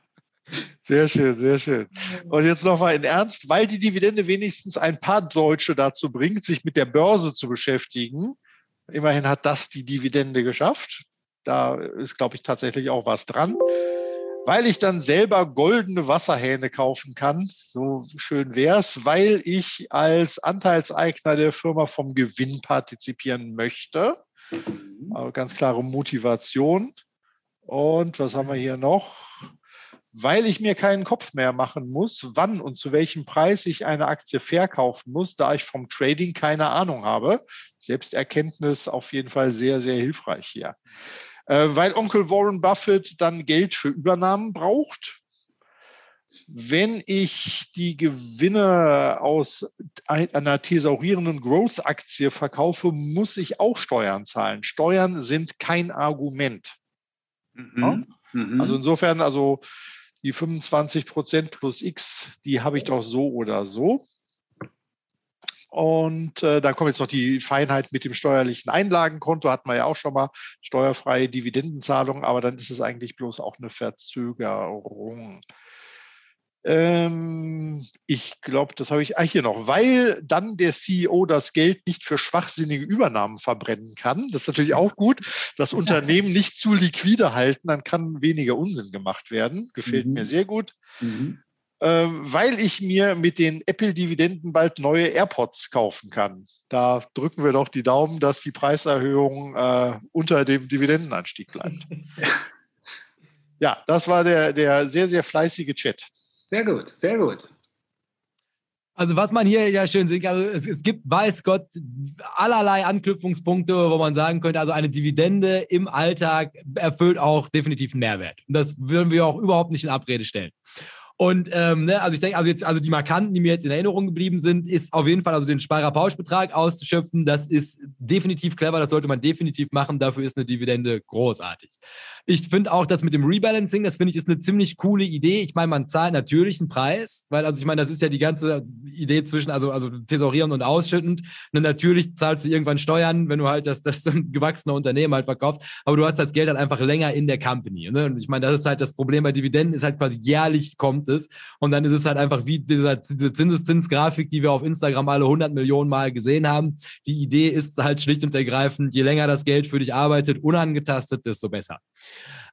Sehr schön, sehr schön. Und jetzt nochmal in Ernst, weil die Dividende wenigstens ein paar Deutsche dazu bringt, sich mit der Börse zu beschäftigen. Immerhin hat das die Dividende geschafft. Da ist, glaube ich, tatsächlich auch was dran. Weil ich dann selber goldene Wasserhähne kaufen kann, so schön wäre es, weil ich als Anteilseigner der Firma vom Gewinn partizipieren möchte. Mhm. Aber ganz klare Motivation. Und was haben wir hier noch? weil ich mir keinen Kopf mehr machen muss, wann und zu welchem Preis ich eine Aktie verkaufen muss, da ich vom Trading keine Ahnung habe. Selbsterkenntnis auf jeden Fall sehr, sehr hilfreich hier. Äh, weil Onkel Warren Buffett dann Geld für Übernahmen braucht. Wenn ich die Gewinne aus einer thesaurierenden Growth-Aktie verkaufe, muss ich auch Steuern zahlen. Steuern sind kein Argument. Mhm. Ja? Mhm. Also insofern, also die 25 Prozent plus X, die habe ich doch so oder so. Und äh, dann kommt jetzt noch die Feinheit mit dem steuerlichen Einlagenkonto, hatten wir ja auch schon mal, steuerfreie Dividendenzahlung, aber dann ist es eigentlich bloß auch eine Verzögerung. Ähm, ich glaube, das habe ich ah, hier noch, weil dann der CEO das Geld nicht für schwachsinnige Übernahmen verbrennen kann. Das ist natürlich auch gut. Das Unternehmen nicht zu liquide halten, dann kann weniger Unsinn gemacht werden. Gefällt mhm. mir sehr gut. Mhm. Ähm, weil ich mir mit den Apple-Dividenden bald neue AirPods kaufen kann. Da drücken wir doch die Daumen, dass die Preiserhöhung äh, unter dem Dividendenanstieg bleibt. [laughs] ja, das war der, der sehr, sehr fleißige Chat. Sehr gut, sehr gut. Also was man hier ja schön sieht, also es, es, gibt, weiß Gott, allerlei Anknüpfungspunkte, wo man sagen könnte, also eine Dividende im Alltag erfüllt auch definitiv einen Mehrwert. Und das würden wir auch überhaupt nicht in Abrede stellen. Und ähm, ne, also ich denke, also jetzt, also die Markanten, die mir jetzt in Erinnerung geblieben sind, ist auf jeden Fall also den Sparerpauschbetrag auszuschöpfen. Das ist definitiv clever, das sollte man definitiv machen. Dafür ist eine Dividende großartig. Ich finde auch das mit dem Rebalancing, das finde ich ist eine ziemlich coole Idee. Ich meine, man zahlt natürlich einen Preis, weil also ich meine, das ist ja die ganze Idee zwischen, also, also tesorieren und ausschüttend. Und natürlich zahlst du irgendwann Steuern, wenn du halt das, das [laughs] gewachsene Unternehmen halt verkaufst, aber du hast das Geld halt einfach länger in der Company. Ne? Und ich meine, das ist halt das Problem bei Dividenden, ist halt quasi jährlich kommt ist. Und dann ist es halt einfach wie dieser, diese Zinseszinsgrafik, die wir auf Instagram alle 100 Millionen Mal gesehen haben. Die Idee ist halt schlicht und ergreifend, je länger das Geld für dich arbeitet, unangetastet, desto besser.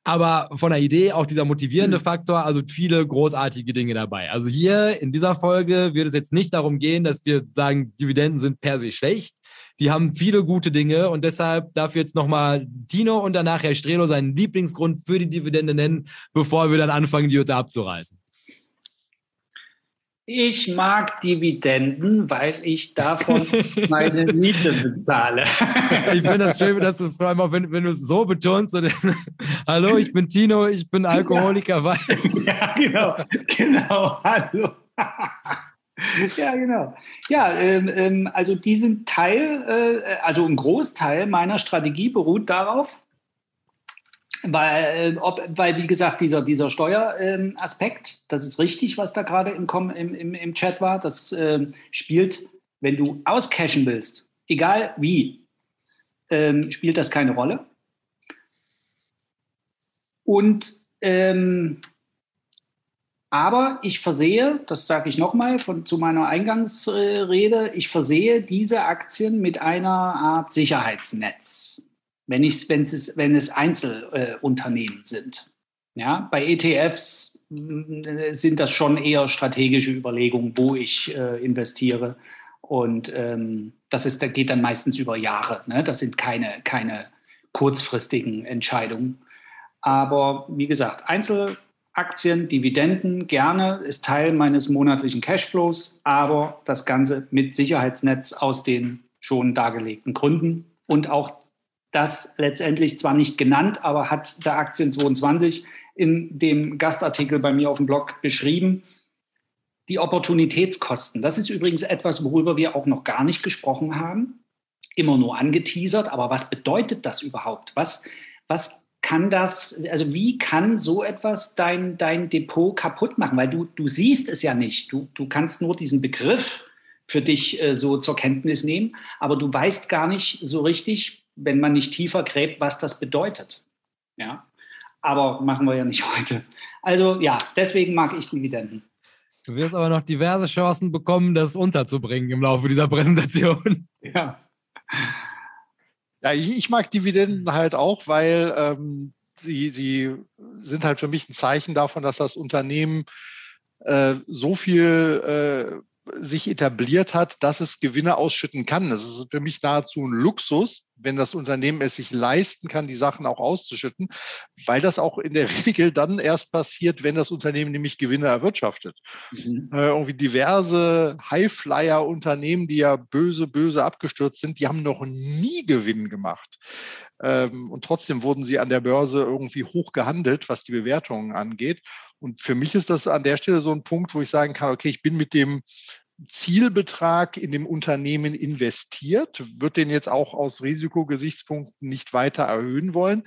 Aber von der Idee auch dieser motivierende hm. Faktor, also viele großartige Dinge dabei. Also hier in dieser Folge wird es jetzt nicht darum gehen, dass wir sagen, Dividenden sind per se schlecht. Die haben viele gute Dinge und deshalb darf jetzt nochmal Tino und danach Herr Strelo seinen Lieblingsgrund für die Dividende nennen, bevor wir dann anfangen, die Jutta abzureißen. Ich mag Dividenden, weil ich davon meine [laughs] Miete bezahle. ich finde das schön, dass du es vor allem auch, wenn, wenn du es so betonst. [laughs] Hallo, ich bin Tino, ich bin Alkoholiker. Ja, [laughs] ja genau, genau, hallo. ja, genau. Ja, ähm, ähm, also diesen Teil, äh, also ein Großteil meiner Strategie beruht darauf, weil, äh, ob, weil, wie gesagt, dieser, dieser Steueraspekt, ähm, das ist richtig, was da gerade im, im, im, im Chat war. Das äh, spielt, wenn du auscashen willst, egal wie, ähm, spielt das keine Rolle. Und ähm, aber ich versehe, das sage ich nochmal zu meiner Eingangsrede, ich versehe diese Aktien mit einer Art Sicherheitsnetz wenn, ich, wenn, es, wenn es Einzelunternehmen sind. Ja, bei ETFs äh, sind das schon eher strategische Überlegungen, wo ich äh, investiere. Und ähm, das ist, das geht dann meistens über Jahre. Ne? Das sind keine, keine kurzfristigen Entscheidungen. Aber wie gesagt, Einzelaktien, Dividenden gerne ist Teil meines monatlichen Cashflows, aber das Ganze mit Sicherheitsnetz aus den schon dargelegten Gründen und auch das letztendlich zwar nicht genannt, aber hat der Aktien 22 in dem Gastartikel bei mir auf dem Blog beschrieben. Die Opportunitätskosten. Das ist übrigens etwas, worüber wir auch noch gar nicht gesprochen haben. Immer nur angeteasert. Aber was bedeutet das überhaupt? Was, was kann das, also wie kann so etwas dein, dein Depot kaputt machen? Weil du, du siehst es ja nicht. Du, du kannst nur diesen Begriff für dich äh, so zur Kenntnis nehmen, aber du weißt gar nicht so richtig, wenn man nicht tiefer gräbt, was das bedeutet. Ja? Aber machen wir ja nicht [laughs] heute. Also ja, deswegen mag ich Dividenden. Du wirst aber noch diverse Chancen bekommen, das unterzubringen im Laufe dieser Präsentation. [laughs] Ja. Ja, ich, ich mag Dividenden halt auch, weil ähm, sie, sie sind halt für mich ein Zeichen davon, dass das Unternehmen äh, so viel äh, sich etabliert hat, dass es Gewinne ausschütten kann. Das ist für mich nahezu ein Luxus, wenn das Unternehmen es sich leisten kann, die Sachen auch auszuschütten, weil das auch in der [laughs] Regel dann erst passiert, wenn das Unternehmen nämlich Gewinne erwirtschaftet. Mhm. Äh, irgendwie diverse Highflyer-Unternehmen, die ja böse, böse abgestürzt sind, die haben noch nie Gewinn gemacht. Ähm, und trotzdem wurden sie an der Börse irgendwie hoch gehandelt, was die Bewertungen angeht. Und für mich ist das an der Stelle so ein Punkt, wo ich sagen kann, okay, ich bin mit dem Zielbetrag in dem Unternehmen investiert, wird den jetzt auch aus Risikogesichtspunkten nicht weiter erhöhen wollen.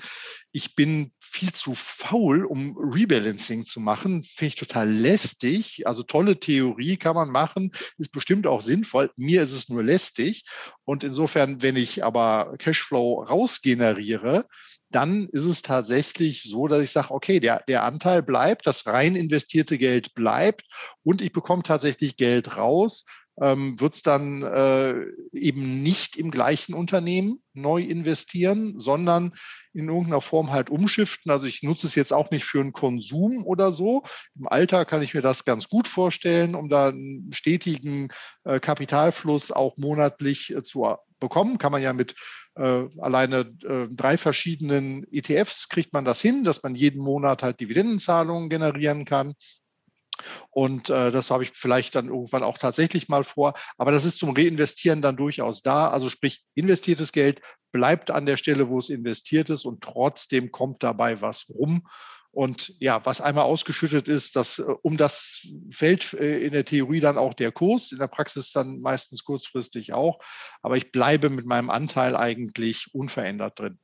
Ich bin viel zu faul, um Rebalancing zu machen. Finde ich total lästig. Also tolle Theorie kann man machen, ist bestimmt auch sinnvoll. Mir ist es nur lästig. Und insofern, wenn ich aber Cashflow rausgeneriere, dann ist es tatsächlich so, dass ich sage, okay, der, der Anteil bleibt, das rein investierte Geld bleibt und ich bekomme tatsächlich Geld raus, ähm, wird es dann äh, eben nicht im gleichen Unternehmen neu investieren, sondern in irgendeiner Form halt umschiften. Also ich nutze es jetzt auch nicht für einen Konsum oder so. Im Alter kann ich mir das ganz gut vorstellen, um da einen stetigen äh, Kapitalfluss auch monatlich äh, zu bekommen. Kann man ja mit äh, alleine äh, drei verschiedenen ETFs kriegt man das hin, dass man jeden Monat halt Dividendenzahlungen generieren kann. Und äh, das habe ich vielleicht dann irgendwann auch tatsächlich mal vor. Aber das ist zum Reinvestieren dann durchaus da. Also sprich, investiertes Geld bleibt an der Stelle, wo es investiert ist und trotzdem kommt dabei was rum. Und ja, was einmal ausgeschüttet ist, dass äh, um das fällt äh, in der Theorie dann auch der Kurs, in der Praxis dann meistens kurzfristig auch. Aber ich bleibe mit meinem Anteil eigentlich unverändert drin.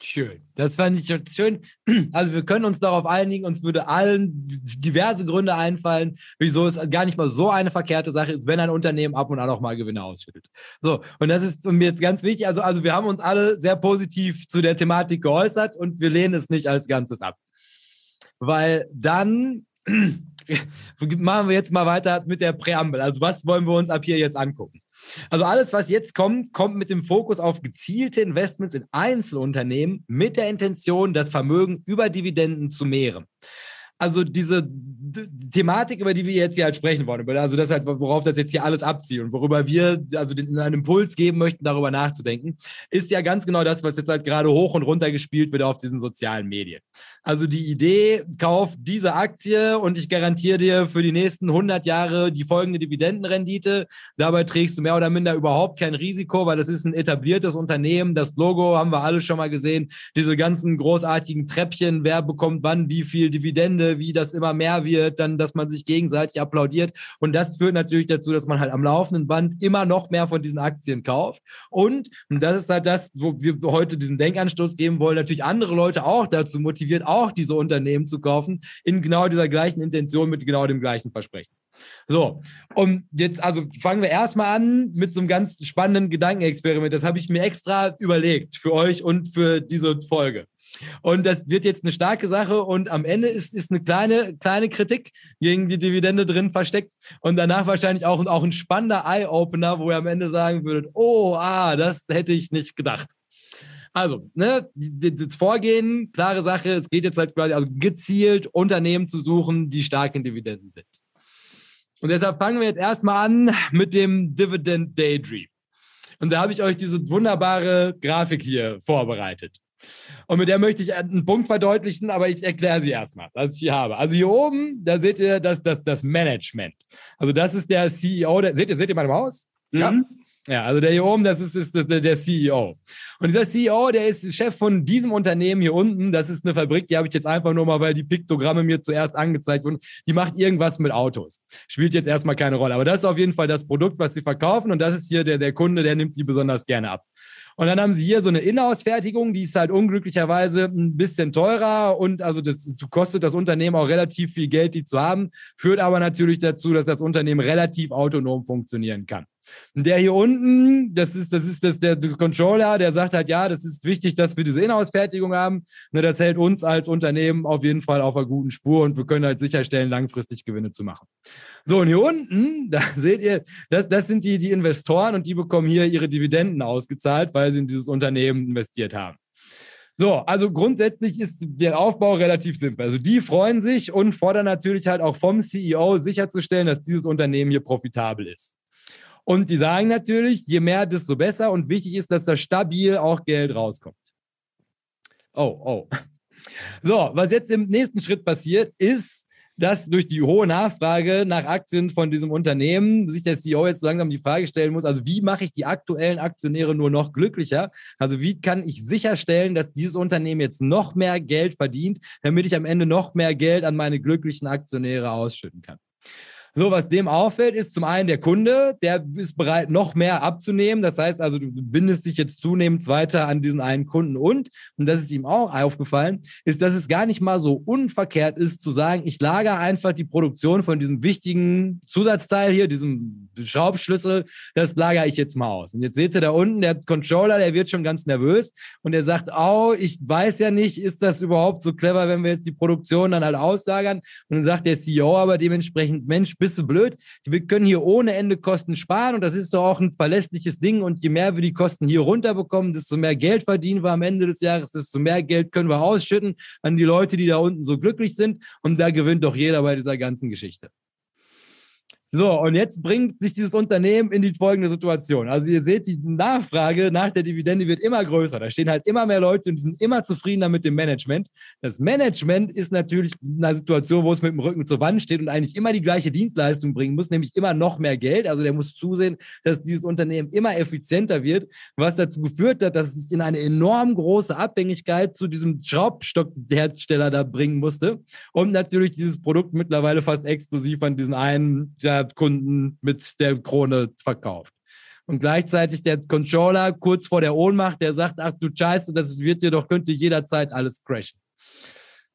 Schön. Das fand ich schön. [clears throat] Also wir können uns darauf einigen, uns würde allen diverse Gründe einfallen, wieso es gar nicht mal so eine verkehrte Sache ist, wenn ein Unternehmen ab und an auch mal Gewinne ausschüttet. So, und das ist mir jetzt ganz wichtig. Also, also wir haben uns alle sehr positiv zu der Thematik geäußert und wir lehnen es nicht als Ganzes ab. Weil dann [clears throat] machen wir jetzt mal weiter mit der Präambel. Also was wollen wir uns ab hier jetzt angucken? Also alles, was jetzt kommt, kommt mit dem Fokus auf gezielte Investments in Einzelunternehmen mit der Intention, das Vermögen über Dividenden zu mehren also diese Thematik, über die wir jetzt hier halt sprechen wollen, also das halt, worauf das jetzt hier alles abzielt und worüber wir also den, einen Impuls geben möchten, darüber nachzudenken, ist ja ganz genau das, was jetzt halt gerade hoch und runter gespielt wird auf diesen sozialen Medien. Also die Idee, kauf diese Aktie und ich garantiere dir für die nächsten 100 Jahre die folgende Dividendenrendite. Dabei trägst du mehr oder minder überhaupt kein Risiko, weil das ist ein etabliertes Unternehmen. Das Logo haben wir alle schon mal gesehen. Diese ganzen großartigen Treppchen, wer bekommt wann wie viel Dividende, wie das immer mehr wird, dann, dass man sich gegenseitig applaudiert. Und das führt natürlich dazu, dass man halt am laufenden Band immer noch mehr von diesen Aktien kauft. Und, und das ist halt das, wo wir heute diesen Denkanstoß geben wollen, natürlich andere Leute auch dazu motiviert, auch diese Unternehmen zu kaufen, in genau dieser gleichen Intention mit genau dem gleichen Versprechen. So, und jetzt, also fangen wir erstmal an mit so einem ganz spannenden Gedankenexperiment. Das habe ich mir extra überlegt für euch und für diese Folge. Und das wird jetzt eine starke Sache und am Ende ist, ist eine kleine, kleine Kritik gegen die Dividende drin versteckt und danach wahrscheinlich auch, auch ein spannender Eye-Opener, wo ihr am Ende sagen würdet, oh, ah, das hätte ich nicht gedacht. Also, ne, das Vorgehen, klare Sache, es geht jetzt halt quasi also gezielt Unternehmen zu suchen, die stark in Dividenden sind. Und deshalb fangen wir jetzt erstmal an mit dem Dividend Daydream. Und da habe ich euch diese wunderbare Grafik hier vorbereitet. Und mit der möchte ich einen Punkt verdeutlichen, aber ich erkläre sie erstmal, was ich hier habe. Also hier oben, da seht ihr das, das, das Management. Also das ist der CEO. Der, seht ihr, seht ihr meine Maus? Ja. Mhm. Ja, also der hier oben, das ist, ist, ist der CEO. Und dieser CEO, der ist Chef von diesem Unternehmen hier unten. Das ist eine Fabrik, die habe ich jetzt einfach nur mal, weil die Piktogramme mir zuerst angezeigt wurden. Die macht irgendwas mit Autos. Spielt jetzt erstmal keine Rolle. Aber das ist auf jeden Fall das Produkt, was sie verkaufen. Und das ist hier der, der Kunde, der nimmt die besonders gerne ab. Und dann haben sie hier so eine Inhouse-Fertigung, die ist halt unglücklicherweise ein bisschen teurer und also das kostet das Unternehmen auch relativ viel Geld, die zu haben, führt aber natürlich dazu, dass das Unternehmen relativ autonom funktionieren kann. Und der hier unten, das ist, das ist das, der Controller, der sagt halt, ja, das ist wichtig, dass wir diese Inhouse-Fertigung haben. Ne, das hält uns als Unternehmen auf jeden Fall auf einer guten Spur und wir können halt sicherstellen, langfristig Gewinne zu machen. So, und hier unten, [laughs] da seht ihr, das, das sind die, die Investoren und die bekommen hier ihre Dividenden ausgezahlt, weil sie in dieses Unternehmen investiert haben. So, also grundsätzlich ist der Aufbau relativ simpel. Also die freuen sich und fordern natürlich halt auch vom CEO sicherzustellen, dass dieses Unternehmen hier profitabel ist. Und die sagen natürlich, je mehr, desto besser. Und wichtig ist, dass da stabil auch Geld rauskommt. Oh, oh. So, was jetzt im nächsten Schritt passiert, ist, dass durch die hohe Nachfrage nach Aktien von diesem Unternehmen sich der CEO jetzt langsam die Frage stellen muss, also wie mache ich die aktuellen Aktionäre nur noch glücklicher? Also wie kann ich sicherstellen, dass dieses Unternehmen jetzt noch mehr Geld verdient, damit ich am Ende noch mehr Geld an meine glücklichen Aktionäre ausschütten kann? So, was dem auffällt, ist zum einen der Kunde, der ist bereit, noch mehr abzunehmen. Das heißt also, du bindest dich jetzt zunehmend weiter an diesen einen Kunden und, und das ist ihm auch aufgefallen, ist, dass es gar nicht mal so unverkehrt ist, zu sagen, ich lagere einfach die Produktion von diesem wichtigen Zusatzteil hier, diesem Schraubschlüssel, das lagere ich jetzt mal aus. Und jetzt seht ihr da unten, der Controller, der wird schon ganz nervös und der sagt, oh, ich weiß ja nicht, ist das überhaupt so clever, wenn wir jetzt die Produktion dann halt auslagern? Und dann sagt der CEO aber dementsprechend, Mensch, bist du blöd? Wir können hier ohne Ende Kosten sparen und das ist doch auch ein verlässliches Ding. Und je mehr wir die Kosten hier runterbekommen, desto mehr Geld verdienen wir am Ende des Jahres, desto mehr Geld können wir ausschütten an die Leute, die da unten so glücklich sind. Und da gewinnt doch jeder bei dieser ganzen Geschichte. So, und jetzt bringt sich dieses Unternehmen in die folgende Situation. Also ihr seht, die Nachfrage nach der Dividende wird immer größer. Da stehen halt immer mehr Leute und die sind immer zufriedener mit dem Management. Das Management ist natürlich in einer Situation, wo es mit dem Rücken zur Wand steht und eigentlich immer die gleiche Dienstleistung bringen muss, nämlich immer noch mehr Geld. Also der muss zusehen, dass dieses Unternehmen immer effizienter wird, was dazu geführt hat, dass es sich in eine enorm große Abhängigkeit zu diesem Schraubstockhersteller da bringen musste und natürlich dieses Produkt mittlerweile fast exklusiv an diesen einen ja, Kunden mit der Krone verkauft. Und gleichzeitig der Controller kurz vor der Ohnmacht, der sagt, ach du Scheiße, das wird dir doch, könnte jederzeit alles crashen.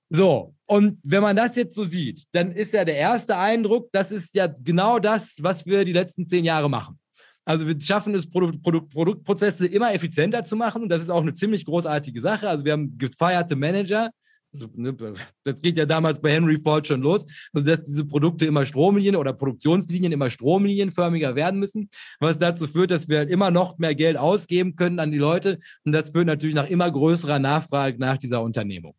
So, und wenn man das jetzt so sieht, dann ist ja der erste Eindruck, das ist ja genau das, was wir die letzten zehn Jahre machen. Also wir schaffen es, Produkt, Produkt, Produktprozesse immer effizienter zu machen. Und das ist auch eine ziemlich großartige Sache. Also wir haben gefeierte Manager, ne, das geht ja damals bei Henry Ford schon los, dass diese Produkte immer Stromlinien oder Produktionslinien immer stromlinienförmiger werden müssen, was dazu führt, dass wir halt immer noch mehr Geld ausgeben können an die Leute und das führt natürlich nach immer größerer Nachfrage nach dieser Unternehmung.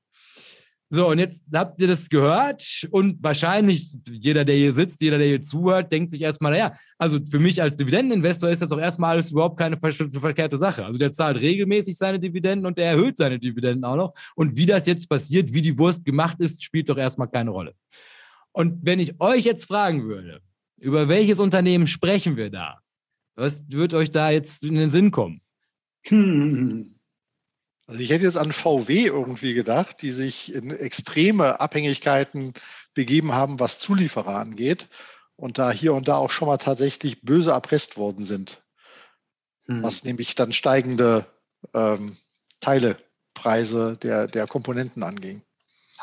So, und jetzt habt ihr das gehört und wahrscheinlich jeder, der hier sitzt, jeder, der hier zuhört, denkt sich erstmal, naja, also für mich als Dividendeninvestor ist das doch erstmal alles überhaupt keine verkehrte Sache. Also der zahlt regelmäßig seine Dividenden und der erhöht seine Dividenden auch noch. Und wie das jetzt passiert, wie die Wurst gemacht ist, spielt doch erstmal keine Rolle. Und wenn ich euch jetzt fragen würde, über welches Unternehmen sprechen wir da? Was wird euch da jetzt in den Sinn kommen? Hm. [laughs] Also ich hätte jetzt an VW irgendwie gedacht, die sich in extreme Abhängigkeiten begeben haben, was Zulieferer angeht und da hier und da auch schon mal tatsächlich böse erpresst worden sind. Hm. Was nämlich dann steigende ähm, Teilepreise der, der Komponenten anging.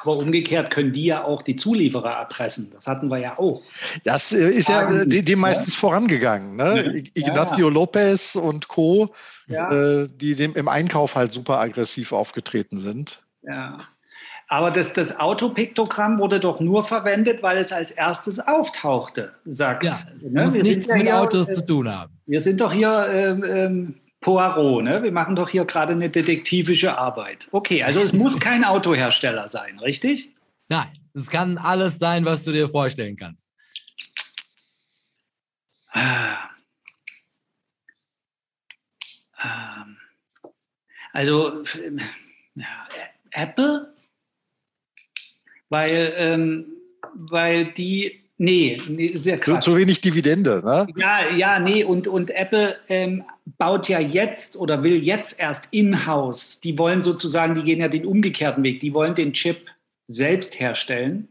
Aber umgekehrt können die ja auch die Zulieferer erpressen. Das hatten wir ja auch. Das äh, ist ja äh, meistens ja. vorangegangen. Ne? Ja. Lopez und Co., ja. äh, die dem im Einkauf halt super aggressiv aufgetreten sind. Ja. Aber das, das Autopiktogramm wurde doch nur verwendet, weil es als erstes auftauchte, sagt. Ja, ne? muss nichts mit hier, Autos äh, zu tun haben. Wir sind doch hier ähm, ähm, Poirot, ne? Wir machen doch hier gerade eine detektivische Arbeit. Okay, also es muss [laughs] kein Autohersteller sein, richtig? Nein, es kann alles sein, was du dir vorstellen kannst. Ah. Ähm. Also ja, Apple, weil, ähm, weil die Nee, nee, sehr krass. Zu, zu, wenig Dividende, ne? Ja, ja, nee, und, und Apple ähm, baut ja jetzt oder will jetzt erst in-house. Die wollen sozusagen, die gehen ja den umgekehrten Weg. Die wollen den Chip selbst herstellen.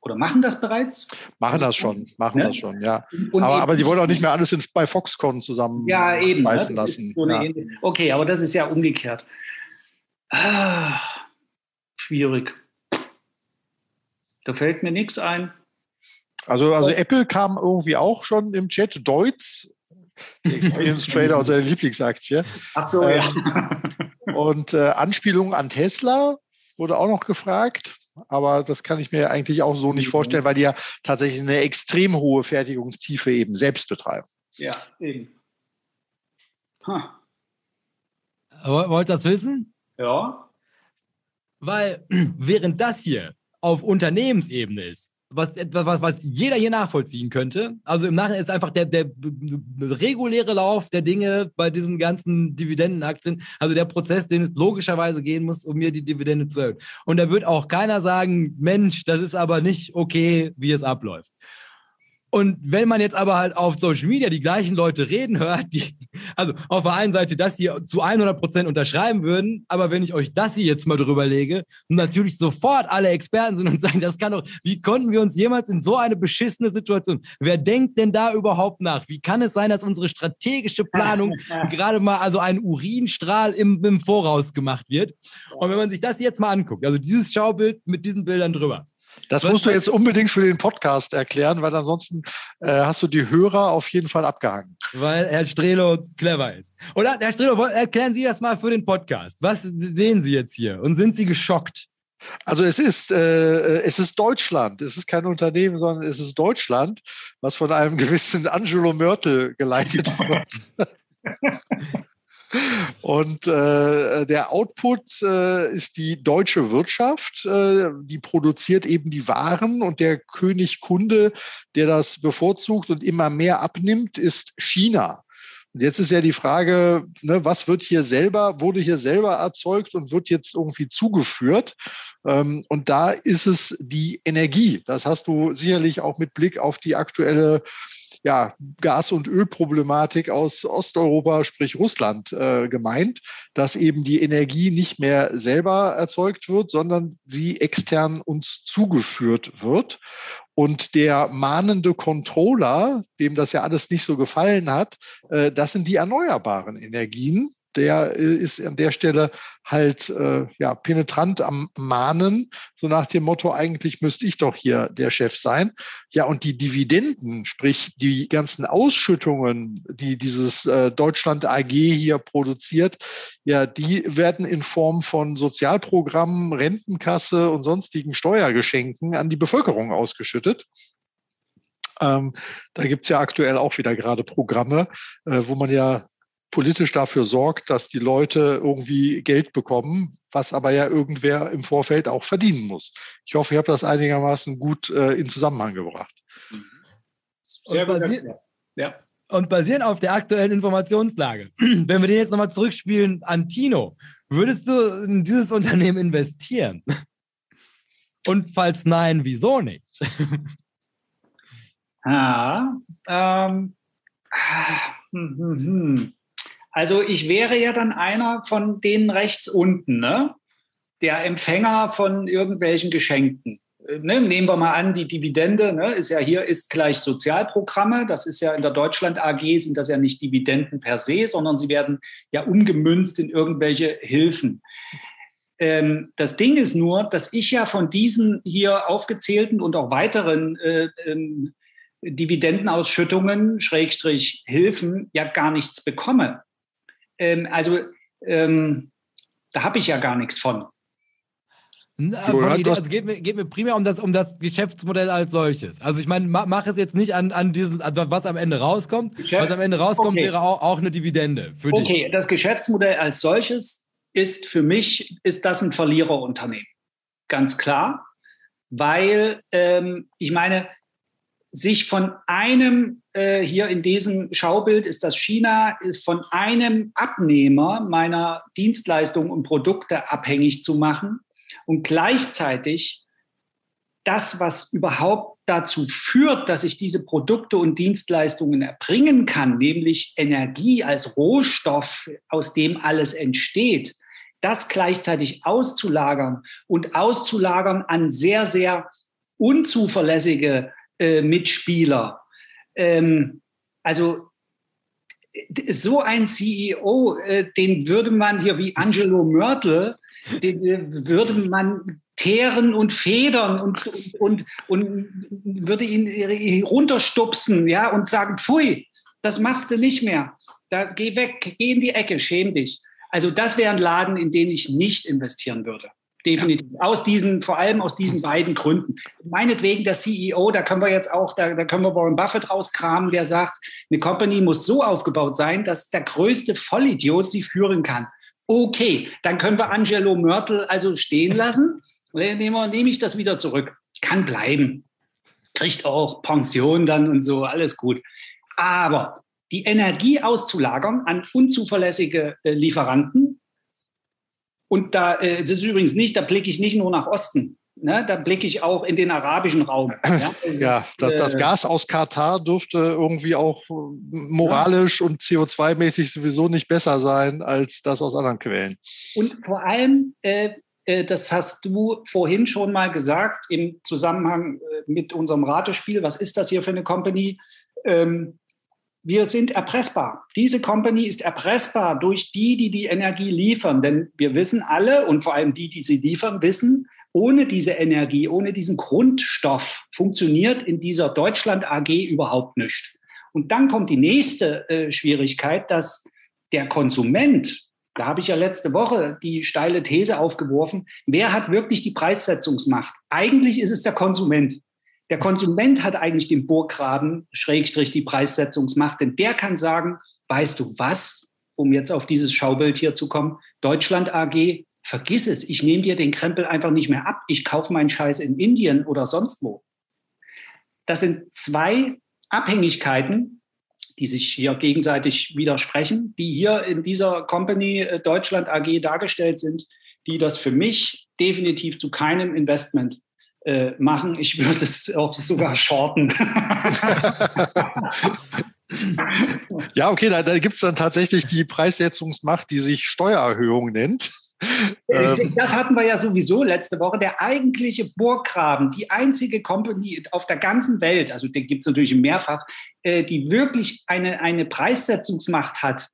Oder machen das bereits? Machen das schon, machen ne? das schon, ja. aber, aber sie wollen auch nicht mehr alles in, bei Foxconn zusammen ja, eben, ne? beißen lassen. So ja. Okay, aber das ist ja umgekehrt. Ah, schwierig. Da fällt mir nichts ein. Also, also Apple kam irgendwie auch schon im Chat. Deutz Die Experience Trader und [laughs] seine Lieblingsaktie. Ach so, ähm, ja. Und äh, Anspielung an Tesla wurde auch noch gefragt. Aber das kann ich mir eigentlich auch so nicht mhm. vorstellen, weil die ja tatsächlich eine extrem hohe Fertigungstiefe eben selbst betreiben. Ja, eben. Huh. Wollt ihr das wissen? Ja. Weil [clears throat] während das hier auf Unternehmensebene ist, was, was, was jeder hier nachvollziehen könnte. Also im Nachhinein ist einfach der, der reguläre Lauf der Dinge bei diesen ganzen Dividendenaktien, also der Prozess, den es logischerweise gehen muss, um mir die Dividende zu erhöhen. Und da wird auch keiner sagen, Mensch, das ist aber nicht okay, wie es abläuft. Und wenn man jetzt aber halt auf Social Media die gleichen Leute reden hört, die, also auf der einen Seite das hier zu 100 Prozent unterschreiben würden, aber wenn ich euch das hier jetzt mal drüber lege, natürlich sofort alle Experten sind und [laughs] sagen, das kann doch, wie konnten wir uns jemals in so eine beschissene Situation, wer denkt denn da überhaupt nach? Wie kann es sein, dass unsere strategische Planung [laughs] gerade mal, also ein Urinstrahl im, im Voraus gemacht wird? Und wenn man sich das jetzt mal anguckt, also dieses Schaubild mit diesen Bildern drüber, das Was musst du jetzt unbedingt für den Podcast erklären, weil ansonsten äh, hast du die Hörer auf jeden Fall abgehangen. Weil Herr Strelo clever ist. Oder Herr Strelo, erklären Sie das mal für den Podcast. Was sehen Sie jetzt hier und sind Sie geschockt? Also es ist, äh, es ist Deutschland. Es ist kein Unternehmen, sondern es ist Deutschland, was von einem [laughs] gewissen Angelo Mörtel geleitet wird. [laughs] Und äh, der Output äh, ist die deutsche Wirtschaft, äh, die produziert eben die Waren und der König Kunde, der das bevorzugt und immer mehr abnimmt, ist China. Und jetzt ist ja die Frage, ne, was wird hier selber, wurde hier selber erzeugt und wird jetzt irgendwie zugeführt? Ähm, und da ist es die Energie. Das hast du sicherlich auch mit Blick auf die aktuelle ja, Gas- und Ölproblematik aus Osteuropa, sprich Russland, äh, gemeint, dass eben die Energie nicht mehr selber erzeugt wird, sondern sie extern uns zugeführt wird. Und der mahnende Controller, dem das ja alles nicht so gefallen hat, äh, das sind die erneuerbaren Energien der äh, ist an der Stelle halt äh, ja penetrant am Mahnen, so nach dem Motto, eigentlich müsste ich doch hier der Chef sein. Ja, und die Dividenden, sprich die ganzen Ausschüttungen, die dieses äh, Deutschland AG hier produziert, ja, die werden in Form von Sozialprogrammen, Rentenkasse und sonstigen Steuergeschenken an die Bevölkerung ausgeschüttet. Ähm, da gibt's ja aktuell auch wieder gerade Programme, äh, wo man ja politisch dafür sorgt, dass die Leute irgendwie Geld bekommen, was aber ja irgendwer im Vorfeld auch verdienen muss. Ich hoffe, ich habe das einigermaßen gut äh, in Zusammenhang gebracht. Sehr und, basi ja. und basierend auf der aktuellen Informationslage, [clears throat] wenn wir den jetzt nochmal zurückspielen an Tino, würdest du in dieses Unternehmen investieren? [laughs] Und falls nein, wieso nicht? [laughs] ah, ähm, ah, hm, hm, hm. Also ich wäre ja dann einer von denen rechts unten, ne? der Empfänger von irgendwelchen Geschenken. Äh, ne? Nehmen wir mal an, die Dividende ne? ist ja hier ist gleich Sozialprogramme. Das ist ja in der Deutschland AG sind das ja nicht Dividenden per se, sondern sie werden ja umgemünzt in irgendwelche Hilfen. Ähm, das Ding ist nur, dass ich ja von diesen hier aufgezählten und auch weiteren äh, ähm, Dividendenausschüttungen, Schrägstrich Hilfen, ja gar nichts bekomme ähm, also ähm, da habe ich ja gar nichts von. Idee, also geht mir, geht mir primär um das, um das Geschäftsmodell als solches. Also ich meine, mach, mach es jetzt nicht an, an diesen, also was am Ende rauskommt. Geschäft? Was am Ende rauskommt, okay. wäre auch, auch eine Dividende. Für okay, dich. das Geschäftsmodell als solches ist für mich, ist das ein Verliererunternehmen. Ganz klar. Weil ähm, ich meine, sich von einem, äh, hier in diesem Schaubild ist das China, ist von einem Abnehmer meiner Dienstleistungen und Produkte abhängig zu machen und gleichzeitig das, was überhaupt dazu führt, dass ich diese Produkte und Dienstleistungen erbringen kann, nämlich Energie als Rohstoff, aus dem alles entsteht, das gleichzeitig auszulagern und auszulagern an sehr, sehr unzuverlässige äh, Mitspieler. Ähm, also so ein CEO, äh, den würde man hier wie Angelo Mörtel, den äh, würde man teeren und federn und, und, und, und würde ihn runterstupsen ja, und sagen, pfui, Das machst du nicht mehr. Da geh weg, geh in die Ecke, schäm dich. Also das wäre ein Laden, in den ich nicht investieren würde. Definitiv. Aus diesen, vor allem aus diesen beiden Gründen. Meinetwegen der CEO, da können wir jetzt auch, da, da können wir Warren Buffett rauskramen, der sagt, eine Company muss so aufgebaut sein, dass der größte Vollidiot sie führen kann. Okay, dann können wir Angelo Mörtel also stehen lassen. Nehme, nehme ich das wieder zurück. Kann bleiben. Kriegt auch Pension dann und so, alles gut. Aber die Energie auszulagern an unzuverlässige äh, Lieferanten, und da, äh, das ist übrigens nicht, da blicke ich nicht nur nach Osten. Ne, da blicke ich auch in den arabischen Raum. [clears throat] Ja, ja das, das, äh, Gas aus Katar dürfte irgendwie auch moralisch ja. und CO2-mäßig sowieso nicht besser sein als das aus anderen Quellen. Und vor allem, äh, äh, das hast du vorhin schon mal gesagt im Zusammenhang äh, mit unserem Ratespiel, was ist das hier für eine Company? Ähm, wir sind erpressbar. Diese Company ist erpressbar durch die, die die Energie liefern. Denn wir wissen alle und vor allem die, die sie liefern, wissen, ohne diese Energie, ohne diesen Grundstoff funktioniert in dieser Deutschland AG überhaupt nicht. Und dann kommt die nächste äh, Schwierigkeit, dass der Konsument, da habe ich ja letzte Woche die steile These aufgeworfen, wer hat wirklich die Preissetzungsmacht? Eigentlich ist es der Konsument. Der Konsument hat eigentlich den Burggraben, Schrägstrich die Preissetzungsmacht, denn der kann sagen, weißt du was, um jetzt auf dieses Schaubild hier zu kommen, Deutschland AG, vergiss es, ich nehme dir den Krempel einfach nicht mehr ab, ich kaufe meinen Scheiß in Indien oder sonst wo. Das sind zwei Abhängigkeiten, die sich hier gegenseitig widersprechen, die hier in dieser Company äh, Deutschland AG dargestellt sind, die das für mich definitiv zu keinem Investment äh, machen. Ich würde es auch sogar [laughs] shorten. [laughs] ja, okay, da, da gibt es dann tatsächlich die Preissetzungsmacht, die sich Steuererhöhung nennt. Ähm. Das hatten wir ja sowieso letzte Woche. Der eigentliche Burggraben, die einzige Company auf der ganzen Welt, also den gibt es natürlich mehrfach, äh, die wirklich eine, eine Preissetzungsmacht hat,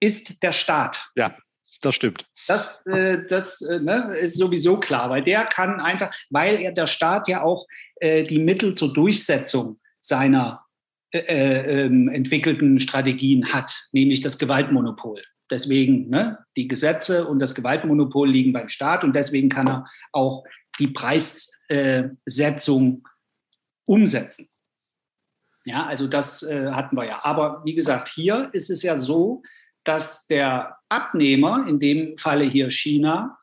ist der Staat. Ja das stimmt. Das, äh, das äh, ne, ist sowieso klar, weil der kann einfach, weil er der Staat ja auch äh, die Mittel zur Durchsetzung seiner äh, äh, ähm, entwickelten Strategien hat, nämlich das Gewaltmonopol. Deswegen, ne, die Gesetze und das Gewaltmonopol liegen beim Staat und deswegen kann er auch die Preissetzung umsetzen. Ja, also das äh, hatten wir ja. Aber wie gesagt, hier ist es ja so, dass der Abnehmer, in dem Falle hier China,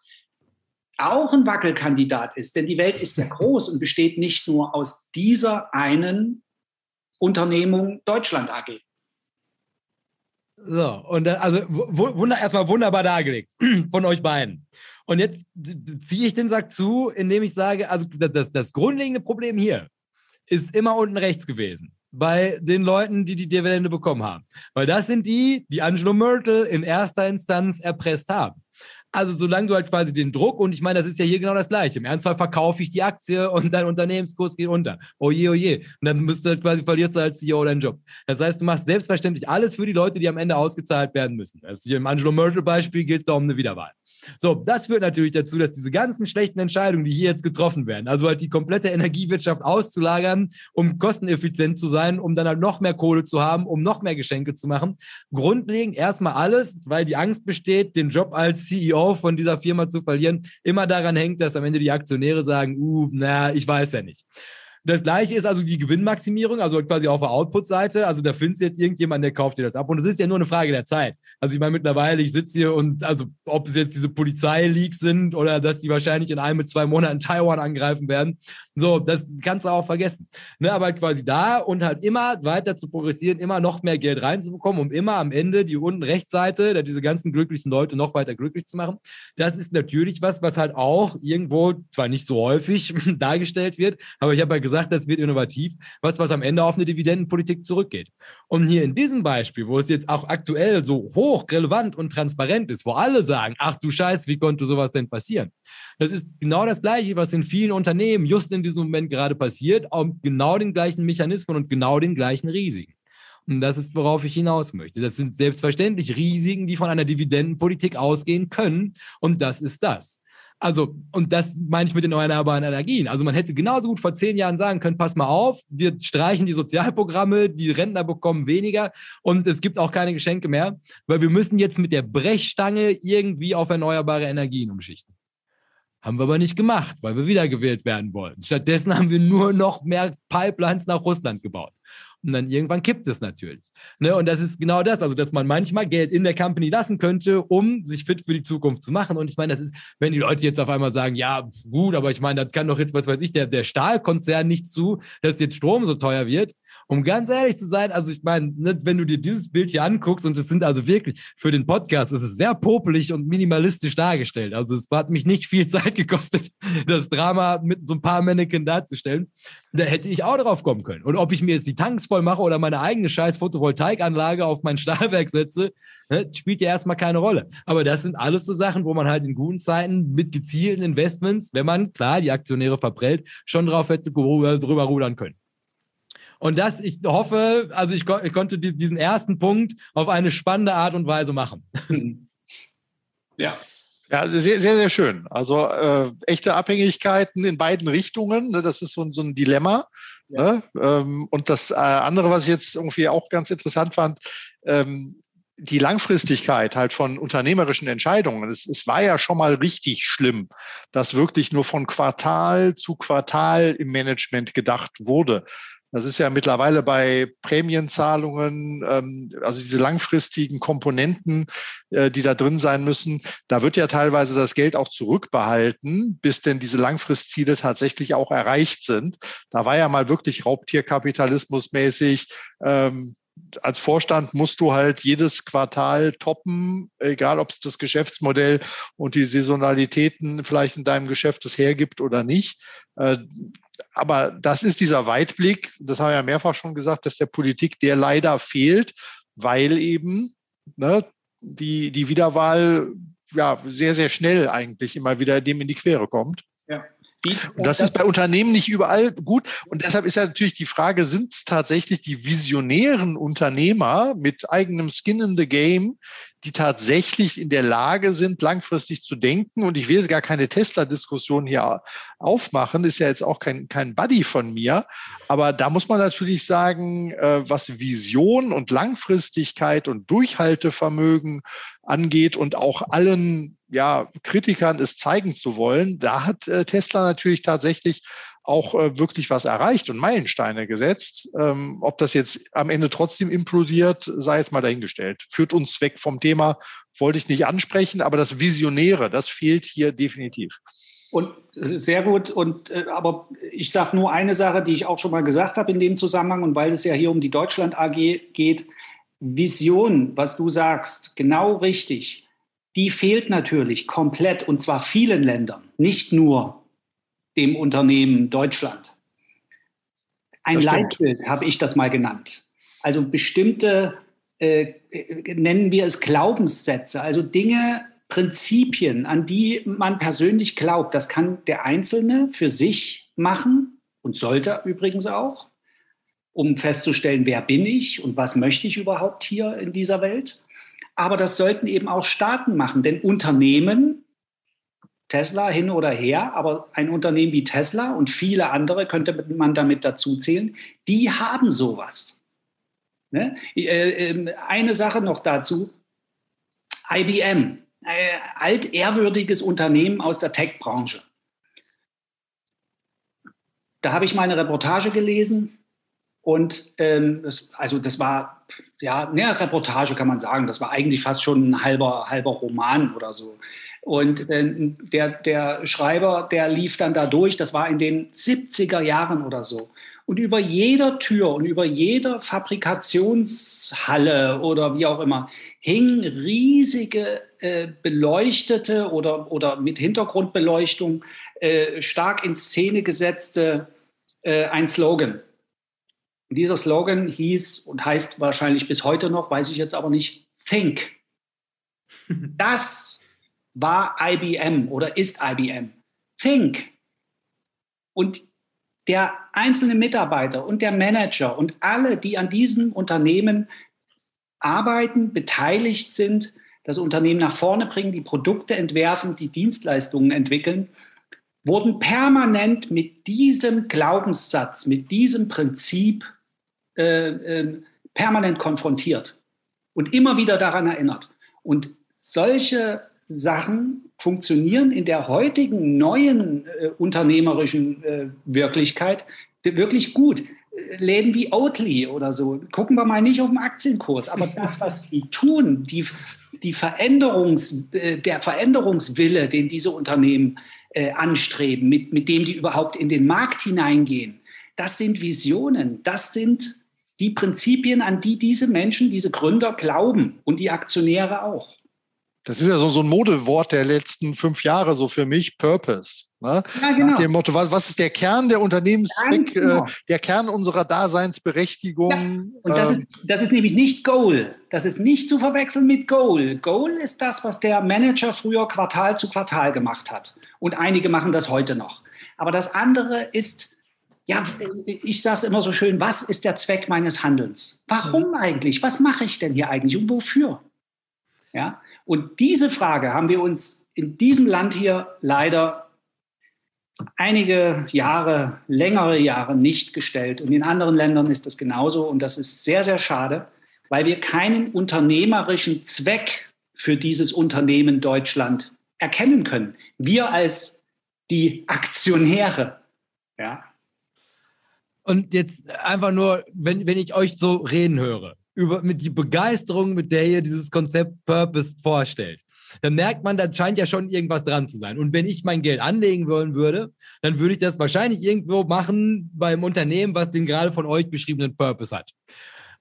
auch ein Wackelkandidat ist. Denn die Welt ist ja groß und besteht nicht nur aus dieser einen Unternehmung Deutschland AG. So, und also wunder, erstmal wunderbar dargelegt [clears throat] von euch beiden. Und jetzt ziehe ich den Sack zu, indem ich sage, also das, das grundlegende Problem hier ist immer unten rechts gewesen bei den Leuten, die die Dividende bekommen haben. Weil das sind die, die Angelo Myrtle in erster Instanz erpresst haben. Also solange du halt quasi den Druck, und ich meine, das ist ja hier genau das Gleiche. Im Ernstfall verkaufe ich die Aktie und dein Unternehmenskurs geht unter. Oh je, oh. Und dann müsst du halt quasi verlierst du als CEO deinen Job. Das heißt, du machst selbstverständlich alles für die Leute, die am Ende ausgezahlt werden müssen. Also hier im Angelo Myrtle Beispiel geht es da um eine Wiederwahl. So, das führt natürlich dazu, dass diese ganzen schlechten Entscheidungen, die hier jetzt getroffen werden, also halt die komplette Energiewirtschaft auszulagern, um kosteneffizient zu sein, um dann halt noch mehr Kohle zu haben, um noch mehr Geschenke zu machen, grundlegend erstmal alles, weil die Angst besteht, den Job als CEO von dieser Firma zu verlieren, immer daran hängt, dass am Ende die Aktionäre sagen, uh, na, ich weiß ja nicht. Das gleiche ist also die Gewinnmaximierung, also quasi auf der Output-Seite. Also da findest du jetzt irgendjemand, der kauft dir das ab. Und es ist ja nur eine Frage der Zeit. Also ich meine, mittlerweile, ich sitze hier und also ob es jetzt diese Polizeileaks sind oder dass die wahrscheinlich in einem mit zwei Monaten Taiwan angreifen werden, so, das kannst du auch vergessen. Ne, aber quasi da und halt immer weiter zu progressieren, immer noch mehr Geld reinzubekommen, um immer am Ende die unten Rechtsseite, diese ganzen glücklichen Leute noch weiter glücklich zu machen. Das ist natürlich was, was halt auch irgendwo, zwar nicht so häufig [laughs] dargestellt wird, aber ich habe ja gesagt, das wird innovativ, was, was am Ende auf eine Dividendenpolitik zurückgeht. Und hier in diesem Beispiel, wo es jetzt auch aktuell so hoch relevant und transparent ist, wo alle sagen, ach du Scheiß, wie konnte sowas denn passieren? Das ist genau das Gleiche, was in vielen Unternehmen just in diesem Moment gerade passiert, auch genau den gleichen Mechanismen und genau den gleichen Risiken. Und das ist, worauf ich hinaus möchte. Das sind selbstverständlich Risiken, die von einer Dividendenpolitik ausgehen können. Und das ist das. Also, und das meine ich mit den erneuerbaren Energien. Also, man hätte genauso gut vor zehn Jahren sagen können: Pass mal auf, wir streichen die Sozialprogramme, die Rentner bekommen weniger und es gibt auch keine Geschenke mehr, weil wir müssen jetzt mit der Brechstange irgendwie auf erneuerbare Energien umschichten. Haben wir aber nicht gemacht, weil wir wiedergewählt werden wollen. Stattdessen haben wir nur noch mehr Pipelines nach Russland gebaut. Und dann irgendwann kippt es natürlich. Ne? Und das ist genau das, also dass man manchmal Geld in der Company lassen könnte, um sich fit für die Zukunft zu machen. Und ich meine, das ist, wenn die Leute jetzt auf einmal sagen, ja, gut, aber ich meine, das kann doch jetzt, was weiß ich, der, der Stahlkonzern nichts zu, dass jetzt Strom so teuer wird. Um ganz ehrlich zu sein, also ich meine, ne, wenn du dir dieses Bild hier anguckst, und es sind also wirklich für den Podcast, es ist sehr popelig und minimalistisch dargestellt. Also es hat mich nicht viel [laughs] Zeit gekostet, das Drama mit so ein paar Mannequin darzustellen. Da hätte ich auch drauf kommen können. Und ob ich mir jetzt die Tanks voll mache oder meine eigene scheiß Photovoltaikanlage auf mein [laughs] Stahlwerk setze, ne, spielt ja erstmal keine Rolle. Aber das sind alles so Sachen, wo man halt in guten Zeiten mit gezielten Investments, wenn man klar die Aktionäre verprellt, schon drauf hätte drüber rudern können. Und das, ich hoffe, also ich, ich konnte diesen ersten Punkt auf eine spannende Art und Weise machen. [laughs] Ja. Ja, also sehr, sehr, sehr schön. Also äh, echte Abhängigkeiten in beiden Richtungen, ne, das ist so, so ein Dilemma. Ja. Ne? Ähm, und das äh, andere, was ich jetzt irgendwie auch ganz interessant fand, ähm, die Langfristigkeit halt von unternehmerischen Entscheidungen. Es, es war ja schon mal richtig schlimm, dass wirklich nur von Quartal zu Quartal im Management gedacht wurde. Das ist ja mittlerweile bei Prämienzahlungen, ähm, also diese langfristigen Komponenten, äh, die da drin sein müssen, da wird ja teilweise das Geld auch zurückbehalten, bis denn diese Langfristziele tatsächlich auch erreicht sind. Da war ja mal wirklich Raubtierkapitalismus mäßig. Ähm, als Vorstand musst du halt jedes Quartal toppen, egal ob es das Geschäftsmodell und die Saisonalitäten vielleicht in deinem Geschäft es hergibt oder nicht. Aber das ist dieser Weitblick, das haben wir ja mehrfach schon gesagt, dass der Politik der leider fehlt, weil eben ne, die, die Wiederwahl ja sehr, sehr schnell eigentlich immer wieder dem in die Quere kommt. Ja. Und das ist bei Unternehmen nicht überall gut. Und deshalb ist ja natürlich die Frage, sind es tatsächlich die visionären Unternehmer mit eigenem Skin in the Game, die tatsächlich in der Lage sind, langfristig zu denken? Und ich will gar keine Tesla-Diskussion hier aufmachen, ist ja jetzt auch kein, kein Buddy von mir. Aber da muss man natürlich sagen, äh, was Vision und Langfristigkeit und Durchhaltevermögen angeht und auch allen ja, Kritikern es zeigen zu wollen, da hat äh, Tesla natürlich tatsächlich auch äh, wirklich was erreicht und Meilensteine gesetzt. Ähm, ob das jetzt am Ende trotzdem implodiert, sei jetzt mal dahingestellt. Führt uns weg vom Thema, wollte ich nicht ansprechen, aber das Visionäre, das fehlt hier definitiv. Und äh, sehr gut. Und äh, aber ich sage nur eine Sache, die ich auch schon mal gesagt habe in dem Zusammenhang und weil es ja hier um die Deutschland AG geht. Vision, was du sagst, genau richtig die fehlt natürlich komplett und zwar vielen Ländern, nicht nur dem Unternehmen Deutschland. Ein Leitbild habe ich das mal genannt. Also bestimmte, äh, nennen wir es Glaubenssätze, also Dinge, Prinzipien, an die man persönlich glaubt. Das kann der Einzelne für sich machen und sollte übrigens auch, um festzustellen, wer bin ich und was möchte ich überhaupt hier in dieser Welt. Aber das sollten eben auch Staaten machen, denn Unternehmen, Tesla hin oder her, aber ein Unternehmen wie Tesla und viele andere könnte man damit dazu zählen, die haben sowas. Ne? Äh, ähm, eine Sache noch dazu. IBM, ein altehrwürdiges Unternehmen aus der Tech-Branche. Da habe ich meine Reportage gelesen und ähm, das, also das war ja, eine Reportage kann man sagen. Das war eigentlich fast schon ein halber, halber Roman oder so. Und äh, der, der Schreiber, der lief dann da durch, das war in den 70er Jahren oder so. Und über jeder Tür und über jeder Fabrikationshalle oder wie auch immer hingen riesige äh, beleuchtete oder, oder mit Hintergrundbeleuchtung äh, stark in Szene gesetzte äh, ein Slogan. Und dieser Slogan hieß und heißt wahrscheinlich bis heute noch, weiß ich jetzt aber nicht, Think. [laughs] Das war IBM oder ist IBM. Think. Und der einzelne Mitarbeiter und der Manager und alle, die an diesem Unternehmen arbeiten, beteiligt sind, das Unternehmen nach vorne bringen, die Produkte entwerfen, die Dienstleistungen entwickeln, wurden permanent mit diesem Glaubenssatz, mit diesem Prinzip äh, äh, permanent konfrontiert und immer wieder daran erinnert. Und solche Sachen funktionieren in der heutigen neuen äh, unternehmerischen äh, Wirklichkeit wirklich gut. Läden wie Oatly oder so, gucken wir mal nicht auf den Aktienkurs, aber das, was sie tun, die, die Veränderungs, äh, der Veränderungswille, den diese Unternehmen äh, anstreben, mit, mit dem die überhaupt in den Markt hineingehen, das sind Visionen, das sind die Prinzipien, an die diese Menschen, diese Gründer glauben und die Aktionäre auch. Das ist ja so, so ein Modewort der letzten fünf Jahre, so für mich, Purpose. Ne? Ja, genau. Nach dem Motto, was, was ist der Kern der Unternehmenszweck, genau. äh, der Kern unserer Daseinsberechtigung? Ja. Und das, ähm, ist, das ist nämlich nicht Goal. Das ist nicht zu verwechseln mit Goal. Goal ist das, was der Manager früher Quartal zu Quartal gemacht hat. Und einige machen das heute noch. Aber das andere ist ja, ich sage es immer so schön, was ist der Zweck meines Handelns? Warum eigentlich? Was mache ich denn hier eigentlich und wofür? Ja, und diese Frage haben wir uns in diesem Land hier leider einige Jahre, längere Jahre nicht gestellt. Und in anderen Ländern ist das genauso. Und das ist sehr, sehr schade, weil wir keinen unternehmerischen Zweck für dieses Unternehmen Deutschland erkennen können. Wir als die Aktionäre. Ja, und jetzt einfach nur, wenn, wenn ich euch so reden höre, über mit die Begeisterung, mit der ihr dieses Konzept Purpose vorstellt, dann merkt man, da scheint ja schon irgendwas dran zu sein. Und wenn ich mein Geld anlegen wollen würde, dann würde ich das wahrscheinlich irgendwo machen beim Unternehmen, was den gerade von euch beschriebenen Purpose hat.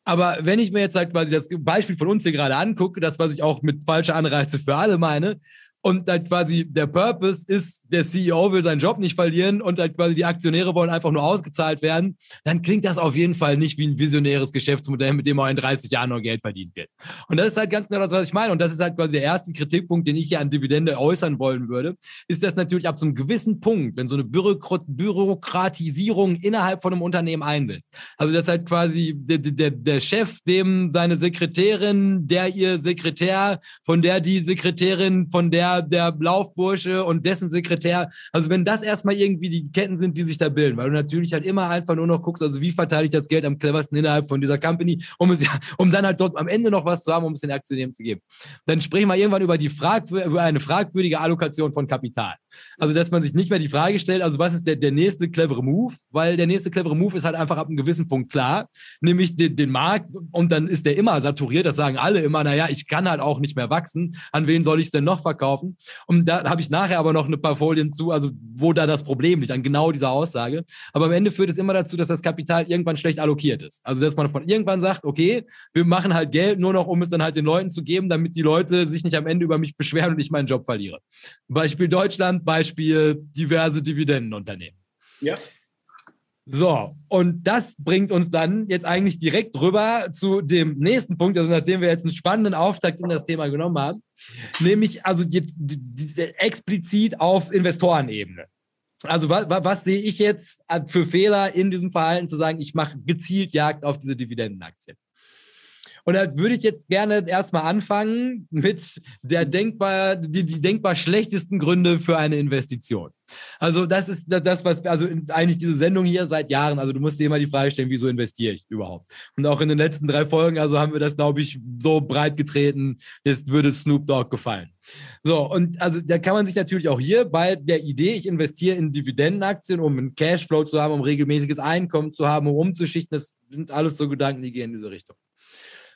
Aber wenn ich mir jetzt halt quasi das Beispiel von uns hier gerade angucke, das, was ich auch mit falscher Anreize für alle meine, und halt quasi der Purpose ist, der CEO will seinen Job nicht verlieren und halt quasi die Aktionäre wollen einfach nur ausgezahlt werden, dann klingt das auf jeden Fall nicht wie ein visionäres Geschäftsmodell, mit dem auch in 30 Jahren noch Geld verdient wird. Und das ist halt ganz genau das, was ich meine. Und das ist halt quasi der erste Kritikpunkt, den ich hier an Dividende äußern wollen würde, ist das natürlich ab so einem gewissen Punkt, wenn so eine Bürokrat Bürokratisierung innerhalb von einem Unternehmen einsetzt. Also dass halt quasi der, der, der Chef, dem seine Sekretärin, der ihr Sekretär, von der die Sekretärin, von der der, der Laufbursche und dessen Sekretär. Also wenn das erstmal irgendwie die Ketten sind, die sich da bilden, weil du natürlich halt immer einfach nur noch guckst, also wie verteile ich das Geld am cleversten innerhalb von dieser Company, um es um dann halt dort am Ende noch was zu haben, um es den Aktionären zu geben. Dann sprechen wir irgendwann über die Frag, über eine fragwürdige Allokation von Kapital. Also dass man sich nicht mehr die Frage stellt, also was ist der, der nächste clevere Move? Weil der nächste clevere Move ist halt einfach ab einem gewissen Punkt klar, nämlich den, den Markt und dann ist der immer saturiert, das sagen alle immer, naja, ich kann halt auch nicht mehr wachsen, an wen soll ich es denn noch verkaufen? Kaufen. Und da habe ich nachher aber noch ein paar Folien zu, also wo da das Problem liegt, an genau dieser Aussage. Aber am Ende führt es immer dazu, dass das Kapital irgendwann schlecht allokiert ist. Also dass man von irgendwann sagt, okay, wir machen halt Geld nur noch, um es dann halt den Leuten zu geben, damit die Leute sich nicht am Ende über mich beschweren und ich meinen Job verliere. Beispiel Deutschland, Beispiel diverse Dividendenunternehmen. Ja. So, und das bringt uns dann jetzt eigentlich direkt rüber zu dem nächsten Punkt, also nachdem wir jetzt einen spannenden Auftakt in das Thema genommen haben, nämlich also jetzt explizit auf Investorenebene. Also was, was sehe ich jetzt für Fehler in diesem Verhalten zu sagen, ich mache gezielt Jagd auf diese Dividendenaktien? Und da würde ich jetzt gerne erstmal anfangen mit der denkbar, die, die denkbar schlechtesten Gründe für eine Investition. Also das ist das, was, also eigentlich diese Sendung hier seit Jahren, also du musst dir immer die Frage stellen, wieso investiere ich überhaupt? Und auch in den letzten drei Folgen, also haben wir das, glaube ich, so breit getreten, jetzt würde Snoop Dogg gefallen. So, und also da kann man sich natürlich auch hier bei der Idee, ich investiere in Dividendenaktien, um einen Cashflow zu haben, um regelmäßiges Einkommen zu haben, um umzuschichten, das sind alles so Gedanken, die gehen in diese Richtung.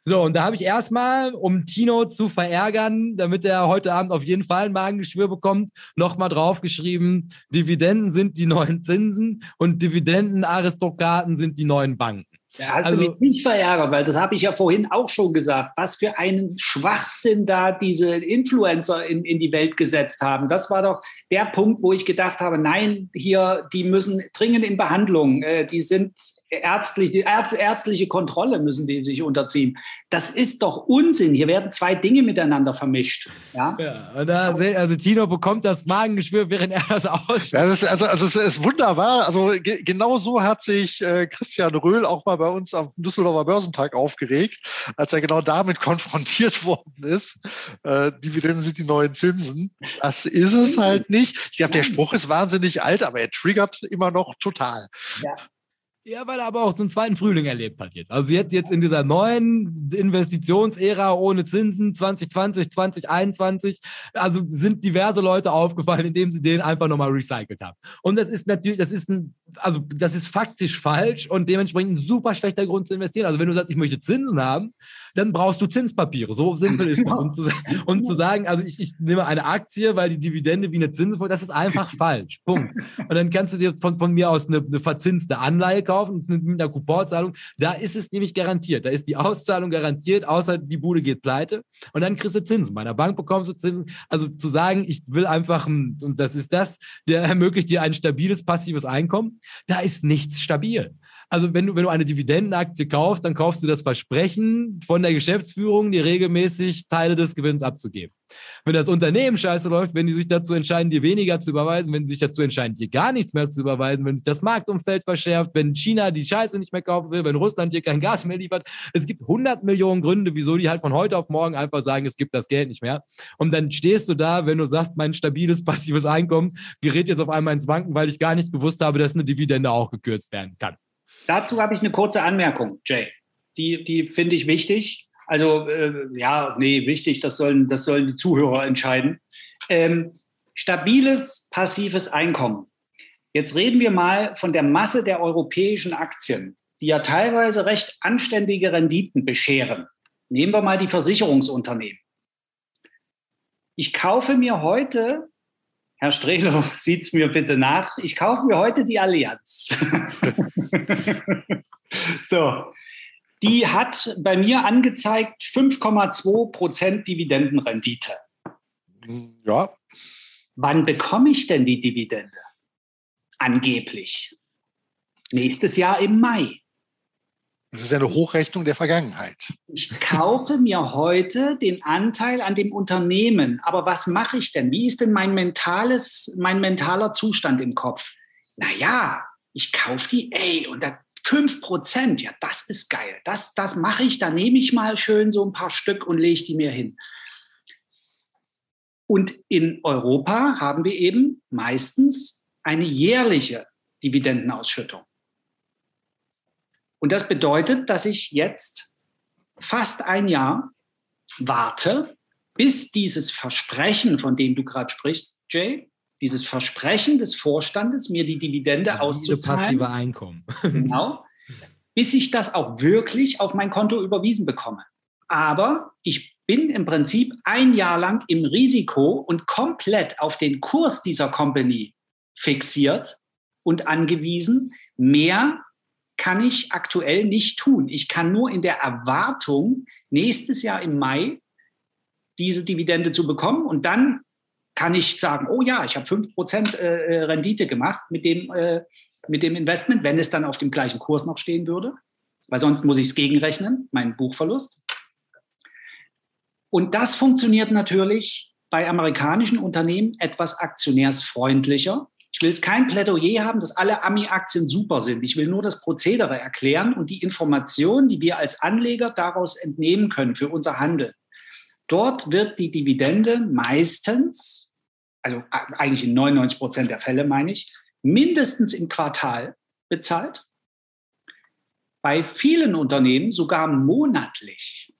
So, und da habe ich erstmal, um Tino zu verärgern, damit er heute Abend auf jeden Fall ein Magengeschwür bekommt, nochmal draufgeschrieben, Dividenden sind die neuen Zinsen und Dividendenaristokraten sind die neuen Banken. Er hat also, mich nicht verärgert, weil das habe ich ja vorhin auch schon gesagt, was für einen Schwachsinn da diese Influencer in, in die Welt gesetzt haben. Das war doch der Punkt, wo ich gedacht habe, nein, hier, die müssen dringend in Behandlung. Äh, die sind ärztliche, ärz, ärztliche Kontrolle müssen die sich unterziehen. Das ist doch Unsinn. Hier werden zwei Dinge miteinander vermischt. Ja, ja da, also Tino bekommt das Magengeschwür, während er das ausspricht. Ja, das, also, also es ist wunderbar. Also ge genau so hat sich äh, Christian Röhl auch mal bei uns am Düsseldorfer Börsentag aufgeregt, als er genau damit [laughs] konfrontiert worden ist. Äh, Dividenden sind die neuen Zinsen. Das ist es halt nicht. Ich glaube, der Spruch ist wahnsinnig alt, aber er triggert immer noch total. Ja. Ja, weil er aber auch so einen zweiten Frühling erlebt hat jetzt. Also jetzt, jetzt in dieser neuen Investitionsära ohne Zinsen 2020, 2021, also sind diverse Leute aufgefallen, indem sie den einfach nochmal recycelt haben. Und das ist natürlich, das ist ein, also das ist faktisch falsch und dementsprechend ein super schlechter Grund zu investieren. Also wenn du sagst, ich möchte Zinsen haben, dann brauchst du Zinspapiere. So simpel ist das. [laughs] Und zu, und zu sagen, also ich, ich nehme eine Aktie, weil die Dividende wie eine Zinsen, das ist einfach [laughs] falsch. Punkt. Und dann kannst du dir von, von mir aus eine, eine verzinste Anleihe kaufen mit einer Couponzahlung. Da ist es nämlich garantiert. Da ist die Auszahlung garantiert, außer die Bude geht pleite. Und dann kriegst du Zinsen. Bei einer Bank bekommst du Zinsen. Also zu sagen, ich will einfach, und das ist das, der ermöglicht dir ein stabiles passives Einkommen, da ist nichts stabil. Also wenn du, wenn du eine Dividendenaktie kaufst, dann kaufst du das Versprechen von der Geschäftsführung, dir regelmäßig Teile des Gewinns abzugeben. Wenn das Unternehmen scheiße läuft, wenn die sich dazu entscheiden, dir weniger zu überweisen, wenn sie sich dazu entscheiden, dir gar nichts mehr zu überweisen, wenn sich das Marktumfeld verschärft, wenn China die Scheiße nicht mehr kaufen will, wenn Russland dir kein Gas mehr liefert. Es gibt 100 Millionen Gründe, wieso die halt von heute auf morgen einfach sagen, es gibt das Geld nicht mehr. Und dann stehst du da, wenn du sagst, mein stabiles passives Einkommen gerät jetzt auf einmal ins Wanken, weil ich gar nicht gewusst habe, dass eine Dividende auch gekürzt werden kann. Dazu habe ich eine kurze Anmerkung, Jay. Die, die finde ich wichtig. Also, äh, ja, nee, wichtig, das sollen, das sollen die Zuhörer entscheiden. Ähm, stabiles passives Einkommen. Jetzt reden wir mal von der Masse der europäischen Aktien, die ja teilweise recht anständige Renditen bescheren. Nehmen wir mal die Versicherungsunternehmen. Ich kaufe mir heute Herr Strehler, [laughs] sieht es mir bitte nach. Ich kaufe mir heute die Allianz. [laughs] so, die hat bei mir angezeigt 5,2 Prozent Dividendenrendite. Ja. Wann bekomme ich denn die Dividende? Angeblich. Nächstes Jahr im Mai. Das ist eine Hochrechnung der Vergangenheit. Ich kaufe mir heute den Anteil an dem Unternehmen. Aber was mache ich denn? Wie ist denn mein mentales, mein mentaler Zustand im Kopf? Naja, ich kaufe die, ey, und da 5 Prozent, ja, das ist geil. Das, das mache ich, da nehme ich mal schön so ein paar Stück und lege die mir hin. Und in Europa haben wir eben meistens eine jährliche Dividendenausschüttung. Und das bedeutet, dass ich jetzt fast ein Jahr warte, bis dieses Versprechen, von dem du gerade sprichst, Jay, dieses Versprechen des Vorstandes, mir die Dividende ja, auszuzahlen. passive Einkommen. genau. Bis ich das auch wirklich auf mein Konto überwiesen bekomme. Aber ich bin im Prinzip ein Jahr lang im Risiko und komplett auf den Kurs dieser Company fixiert und angewiesen, mehr kann ich aktuell nicht tun. Ich kann nur in der Erwartung, nächstes Jahr im Mai diese Dividende zu bekommen und dann kann ich sagen, oh ja, ich habe 5% äh, äh, Rendite gemacht mit dem, äh, mit dem Investment, wenn es dann auf dem gleichen Kurs noch stehen würde, weil sonst muss ich es gegenrechnen, meinen Buchverlust. Und das funktioniert natürlich bei amerikanischen Unternehmen etwas aktionärsfreundlicher. Ich will jetzt kein Plädoyer haben, dass alle Ami-Aktien super sind. Ich will nur das Prozedere erklären und die Informationen, die wir als Anleger daraus entnehmen können für unser Handeln. Dort wird die Dividende meistens, also eigentlich in 99 Prozent der Fälle meine ich, mindestens im Quartal bezahlt. Bei vielen Unternehmen sogar monatlich.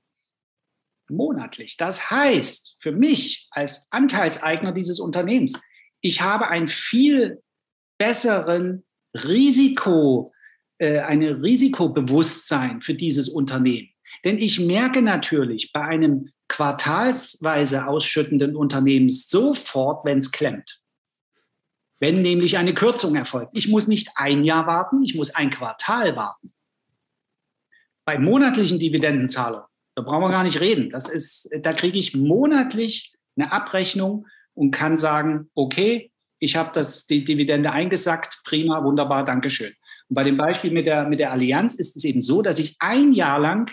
Monatlich. Das heißt, für mich als Anteilseigner dieses Unternehmens, ich habe ein viel besseren Risiko, äh, eine Risikobewusstsein für dieses Unternehmen. Denn ich merke natürlich bei einem quartalsweise ausschüttenden Unternehmen sofort, wenn es klemmt. Wenn nämlich eine Kürzung erfolgt. Ich muss nicht ein Jahr warten, ich muss ein Quartal warten. Bei monatlichen Dividendenzahler, da brauchen wir gar nicht reden. Das ist, da kriege ich monatlich eine Abrechnung und kann sagen, okay, ich habe das die Dividende eingesackt, prima, wunderbar, Dankeschön. Und bei dem Beispiel mit der, mit der Allianz ist es eben so, dass ich ein Jahr lang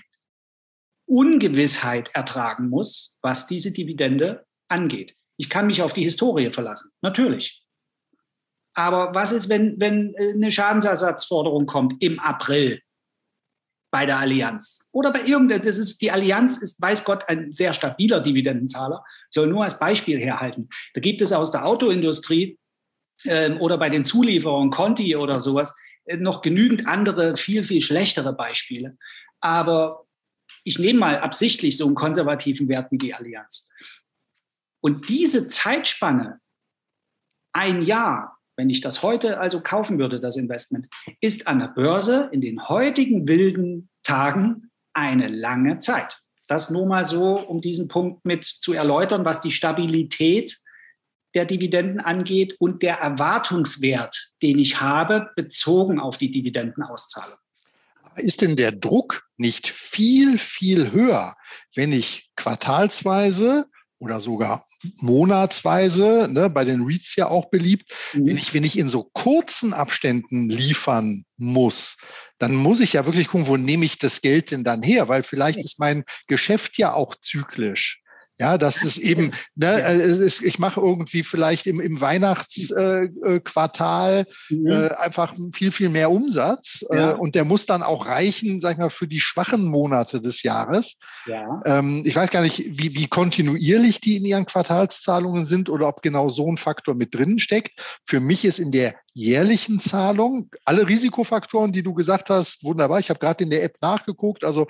Ungewissheit ertragen muss, was diese Dividende angeht. Ich kann mich auf die Historie verlassen, natürlich. Aber was ist, wenn, wenn äh, eine Schadensersatzforderung kommt im April bei der Allianz oder bei irgendeiner, das ist, die Allianz ist, weiß Gott, ein sehr stabiler Dividendenzahler, soll nur als Beispiel herhalten. Da gibt es aus der Autoindustrie ähm, oder bei den Zulieferern Conti oder sowas äh, noch genügend andere, viel, viel schlechtere Beispiele. Aber ich nehme mal absichtlich so einen konservativen Wert wie die Allianz. Und diese Zeitspanne, ein Jahr, wenn ich das heute also kaufen würde, das Investment, ist an der Börse in den heutigen wilden Tagen eine lange Zeit. Das nur mal so, um diesen Punkt mit zu erläutern, was die Stabilität der Dividenden angeht und der Erwartungswert, den ich habe, bezogen auf die Dividendenauszahlung. Ist denn der Druck nicht viel, viel höher, wenn ich quartalsweise oder sogar monatsweise, ne, bei den REITs ja auch beliebt, mhm. wenn, ich, wenn ich in so kurzen Abständen liefern muss, dann muss ich ja wirklich gucken, wo nehme ich das Geld denn dann her? Weil vielleicht ist mein Geschäft ja auch zyklisch. Ja, das ist eben, ne, äh, ich mache irgendwie vielleicht im, im Weihnachtsquartal äh, mhm. äh, einfach viel, viel mehr Umsatz. Äh, ja. Äh, und der muss dann auch reichen, sag ich mal, für die schwachen Monate des Jahres. Ja. Ähm, ich weiß gar nicht, wie, wie kontinuierlich die in ihren Quartalszahlungen sind oder ob genau so ein Faktor mit drin steckt. Für mich ist in der jährlichen Zahlung alle Risikofaktoren, die du gesagt hast, wunderbar. Ich habe gerade in der App nachgeguckt. Also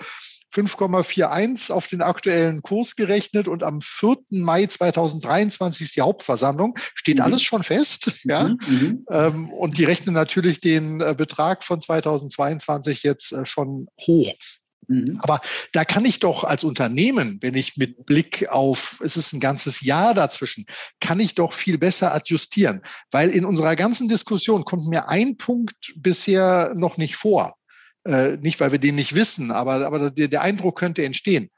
5,41 auf den aktuellen Kurs gerechnet und am 4. Mai 2023 ist die Hauptversammlung. Steht mhm. alles schon fest. [laughs] Ja? Mhm. mhm. Ähm, und die rechnen natürlich den äh, Betrag von 2022 jetzt äh, schon hoch. Mhm. Aber da kann ich doch als Unternehmen, wenn ich mit Blick auf, es ist ein ganzes Jahr dazwischen, kann ich doch viel besser adjustieren. Weil in unserer ganzen Diskussion kommt mir ein Punkt bisher noch nicht vor. Äh, nicht, weil wir den nicht wissen, aber, aber der, der Eindruck könnte entstehen,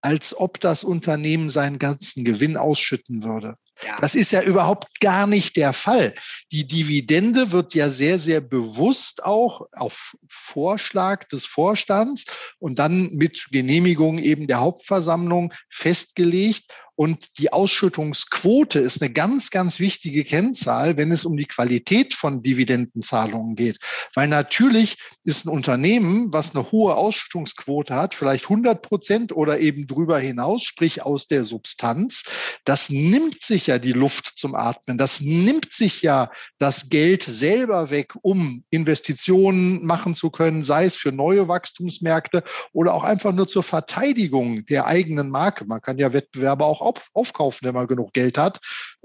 als ob das Unternehmen seinen ganzen Gewinn ausschütten würde. Ja. Das ist ja überhaupt gar nicht der Fall. Die Dividende wird ja sehr, sehr bewusst auch auf Vorschlag des Vorstands und dann mit Genehmigung eben der Hauptversammlung festgelegt. Und die Ausschüttungsquote ist eine ganz, ganz wichtige Kennzahl, wenn es um die Qualität von Dividendenzahlungen geht. Weil natürlich ist ein Unternehmen, was eine hohe Ausschüttungsquote hat, vielleicht 100 Prozent oder eben drüber hinaus, sprich aus der Substanz, das nimmt sich ja die Luft zum Atmen. Das nimmt sich ja das Geld selber weg, um Investitionen machen zu können, sei es für neue Wachstumsmärkte oder auch einfach nur zur Verteidigung der eigenen Marke. Man kann ja Wettbewerber auch auf, aufkaufen, wenn man genug Geld hat.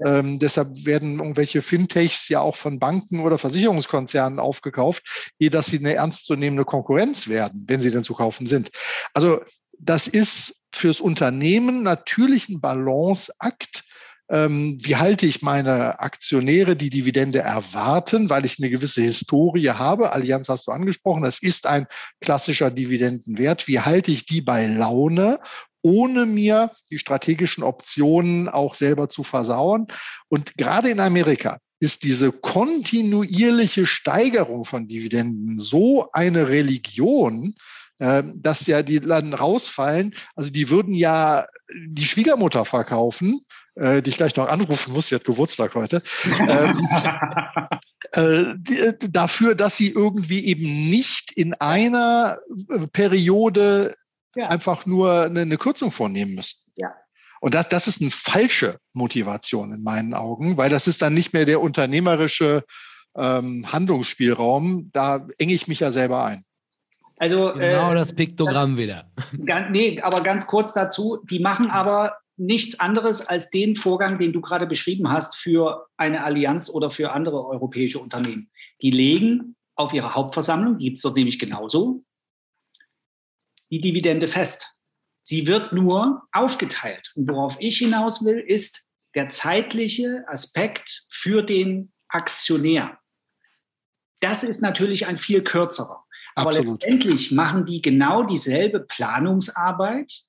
Ähm, deshalb werden irgendwelche Fintechs ja auch von Banken oder Versicherungskonzernen aufgekauft, ehe dass sie eine ernstzunehmende Konkurrenz werden, wenn sie denn zu kaufen sind. Also das ist fürs Unternehmen natürlich ein Balanceakt, ähm, wie halte ich meine Aktionäre, die Dividende erwarten, weil ich eine gewisse Historie habe. Allianz hast du angesprochen, das ist ein klassischer Dividendenwert. Wie halte ich die bei Laune ohne mir die strategischen Optionen auch selber zu versauen. Und gerade in Amerika ist diese kontinuierliche Steigerung von Dividenden so eine Religion, äh, dass ja die dann rausfallen. Also die würden ja die Schwiegermutter verkaufen, äh, die ich gleich noch anrufen muss, sie hat Geburtstag heute, ähm, [laughs] äh, dafür, dass sie irgendwie eben nicht in einer Periode ja. einfach nur eine, eine, Kürzung vornehmen müssten. Ja. Und das, das ist eine falsche Motivation in meinen Augen, weil das ist dann nicht mehr der unternehmerische ähm, Handlungsspielraum. Da enge ich mich ja selber ein. Also, genau äh, das Piktogramm das, wieder. [laughs] Ganz, nee, aber ganz kurz dazu, die machen aber nichts anderes als den Vorgang, den du gerade beschrieben hast für eine Allianz oder für andere europäische Unternehmen. Die legen auf ihrer Hauptversammlung, die gibt es dort nämlich genauso, die Dividende fest. Sie wird nur aufgeteilt. Und worauf ich hinaus will, ist der zeitliche Aspekt für den Aktionär. Das ist natürlich ein viel kürzerer. Aber Absolut. letztendlich machen die genau dieselbe Planungsarbeit.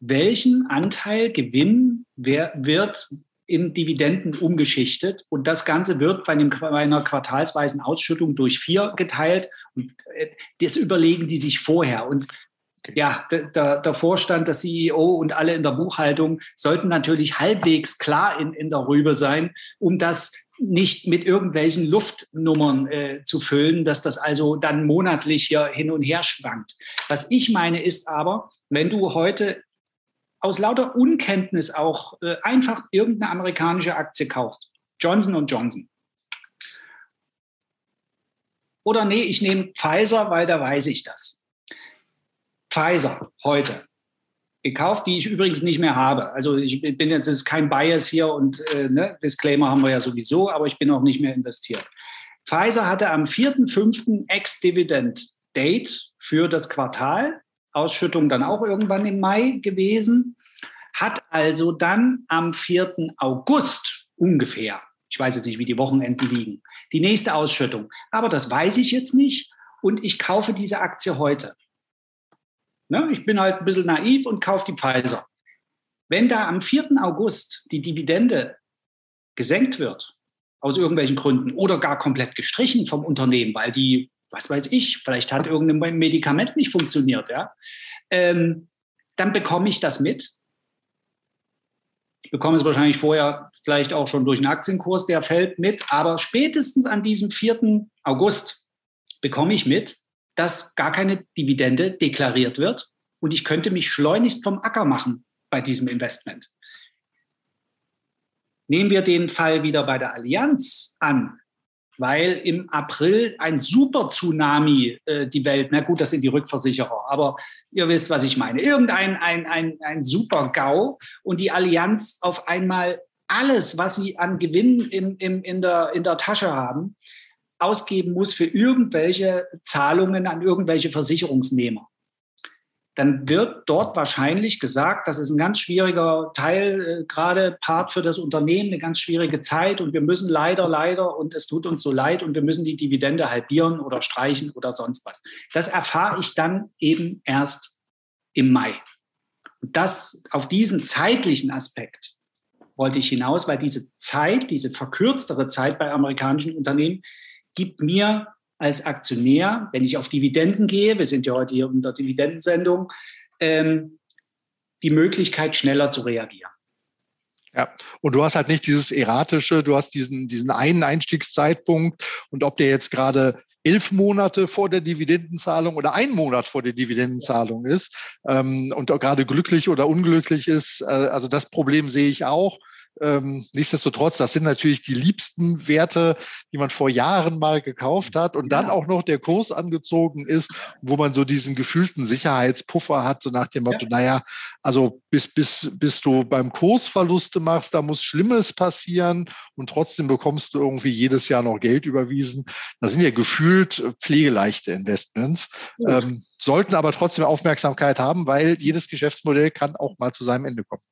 Welchen Anteil Gewinn wer, wird in Dividenden umgeschichtet. Und das Ganze wird bei, einem, bei einer quartalsweisen Ausschüttung durch vier geteilt. Und äh, das überlegen die sich vorher. Und ja, der, der, Vorstand, der CEO und alle in der Buchhaltung sollten natürlich halbwegs klar in, in der Rübe sein, um das nicht mit irgendwelchen Luftnummern äh, zu füllen, dass das also dann monatlich hier hin und her schwankt. Was ich meine ist aber, wenn du heute aus lauter Unkenntnis auch äh, einfach irgendeine amerikanische Aktie kaufst, Johnson Johnson. Oder nee, ich nehme Pfizer, weil da weiß ich das. Pfizer heute gekauft, die ich übrigens nicht mehr habe. Also ich bin jetzt, ist kein Bias hier und äh, ne, Disclaimer haben wir ja sowieso, aber ich bin auch nicht mehr investiert. Pfizer hatte am 4.5. Ex-Dividend-Date für das Quartal, Ausschüttung dann auch irgendwann im Mai gewesen, hat also dann am 4. August ungefähr, ich weiß jetzt nicht, wie die Wochenenden liegen, die nächste Ausschüttung. Aber das weiß ich jetzt nicht und ich kaufe diese Aktie heute. Ne? Ich bin halt ein bisschen naiv und kaufe die Pfizer. Wenn da am 4. August die Dividende gesenkt wird, aus irgendwelchen Gründen, oder gar komplett gestrichen vom Unternehmen, weil die, was weiß ich, vielleicht hat irgendein Medikament nicht funktioniert, ja, ähm, dann bekomme ich das mit. Ich bekomme es wahrscheinlich vorher vielleicht auch schon durch einen Aktienkurs, der fällt mit, aber spätestens an diesem 4. August bekomme ich mit, dass gar keine Dividende deklariert wird und ich könnte mich schleunigst vom Acker machen bei diesem Investment. Nehmen wir den Fall wieder bei der Allianz an, weil im April ein Super-Tsunami äh, die Welt, na gut, das sind die Rückversicherer, aber ihr wisst, was ich meine, irgendein ein, ein, ein Super-GAU und die Allianz auf einmal alles, was sie an Gewinn im, im, in, der, in der Tasche haben, ausgeben muss für irgendwelche Zahlungen an irgendwelche Versicherungsnehmer, dann wird dort wahrscheinlich gesagt, das ist ein ganz schwieriger Teil, äh, gerade Part für das Unternehmen, eine ganz schwierige Zeit und wir müssen leider, leider und es tut uns so leid und wir müssen die Dividende halbieren oder streichen oder sonst was. Das erfahre ich dann eben erst im Mai. Und das auf diesen zeitlichen Aspekt wollte ich hinaus, weil diese Zeit, diese verkürztere Zeit bei amerikanischen Unternehmen gibt mir als Aktionär, wenn ich auf Dividenden gehe, wir sind ja heute hier unter Dividendensendung, ähm, die Möglichkeit, schneller zu reagieren. Ja, und du hast halt nicht dieses erratische, du hast diesen, diesen einen Einstiegszeitpunkt und ob der jetzt gerade elf Monate vor der Dividendenzahlung oder ein Monat vor der Dividendenzahlung ist ähm, und gerade glücklich oder unglücklich ist, äh, also das Problem sehe ich auch. Ähm, nichtsdestotrotz, das sind natürlich die liebsten Werte, die man vor Jahren mal gekauft hat und dann auch noch der Kurs angezogen ist, wo man so diesen gefühlten Sicherheitspuffer hat, so nach dem Motto, ja. naja, also bis, bis, bis du beim Kurs Verluste machst, da muss Schlimmes passieren und trotzdem bekommst du irgendwie jedes Jahr noch Geld überwiesen. Das sind ja gefühlt pflegeleichte Investments. Ähm, sollten aber trotzdem Aufmerksamkeit haben, weil jedes Geschäftsmodell kann auch mal zu seinem Ende kommen.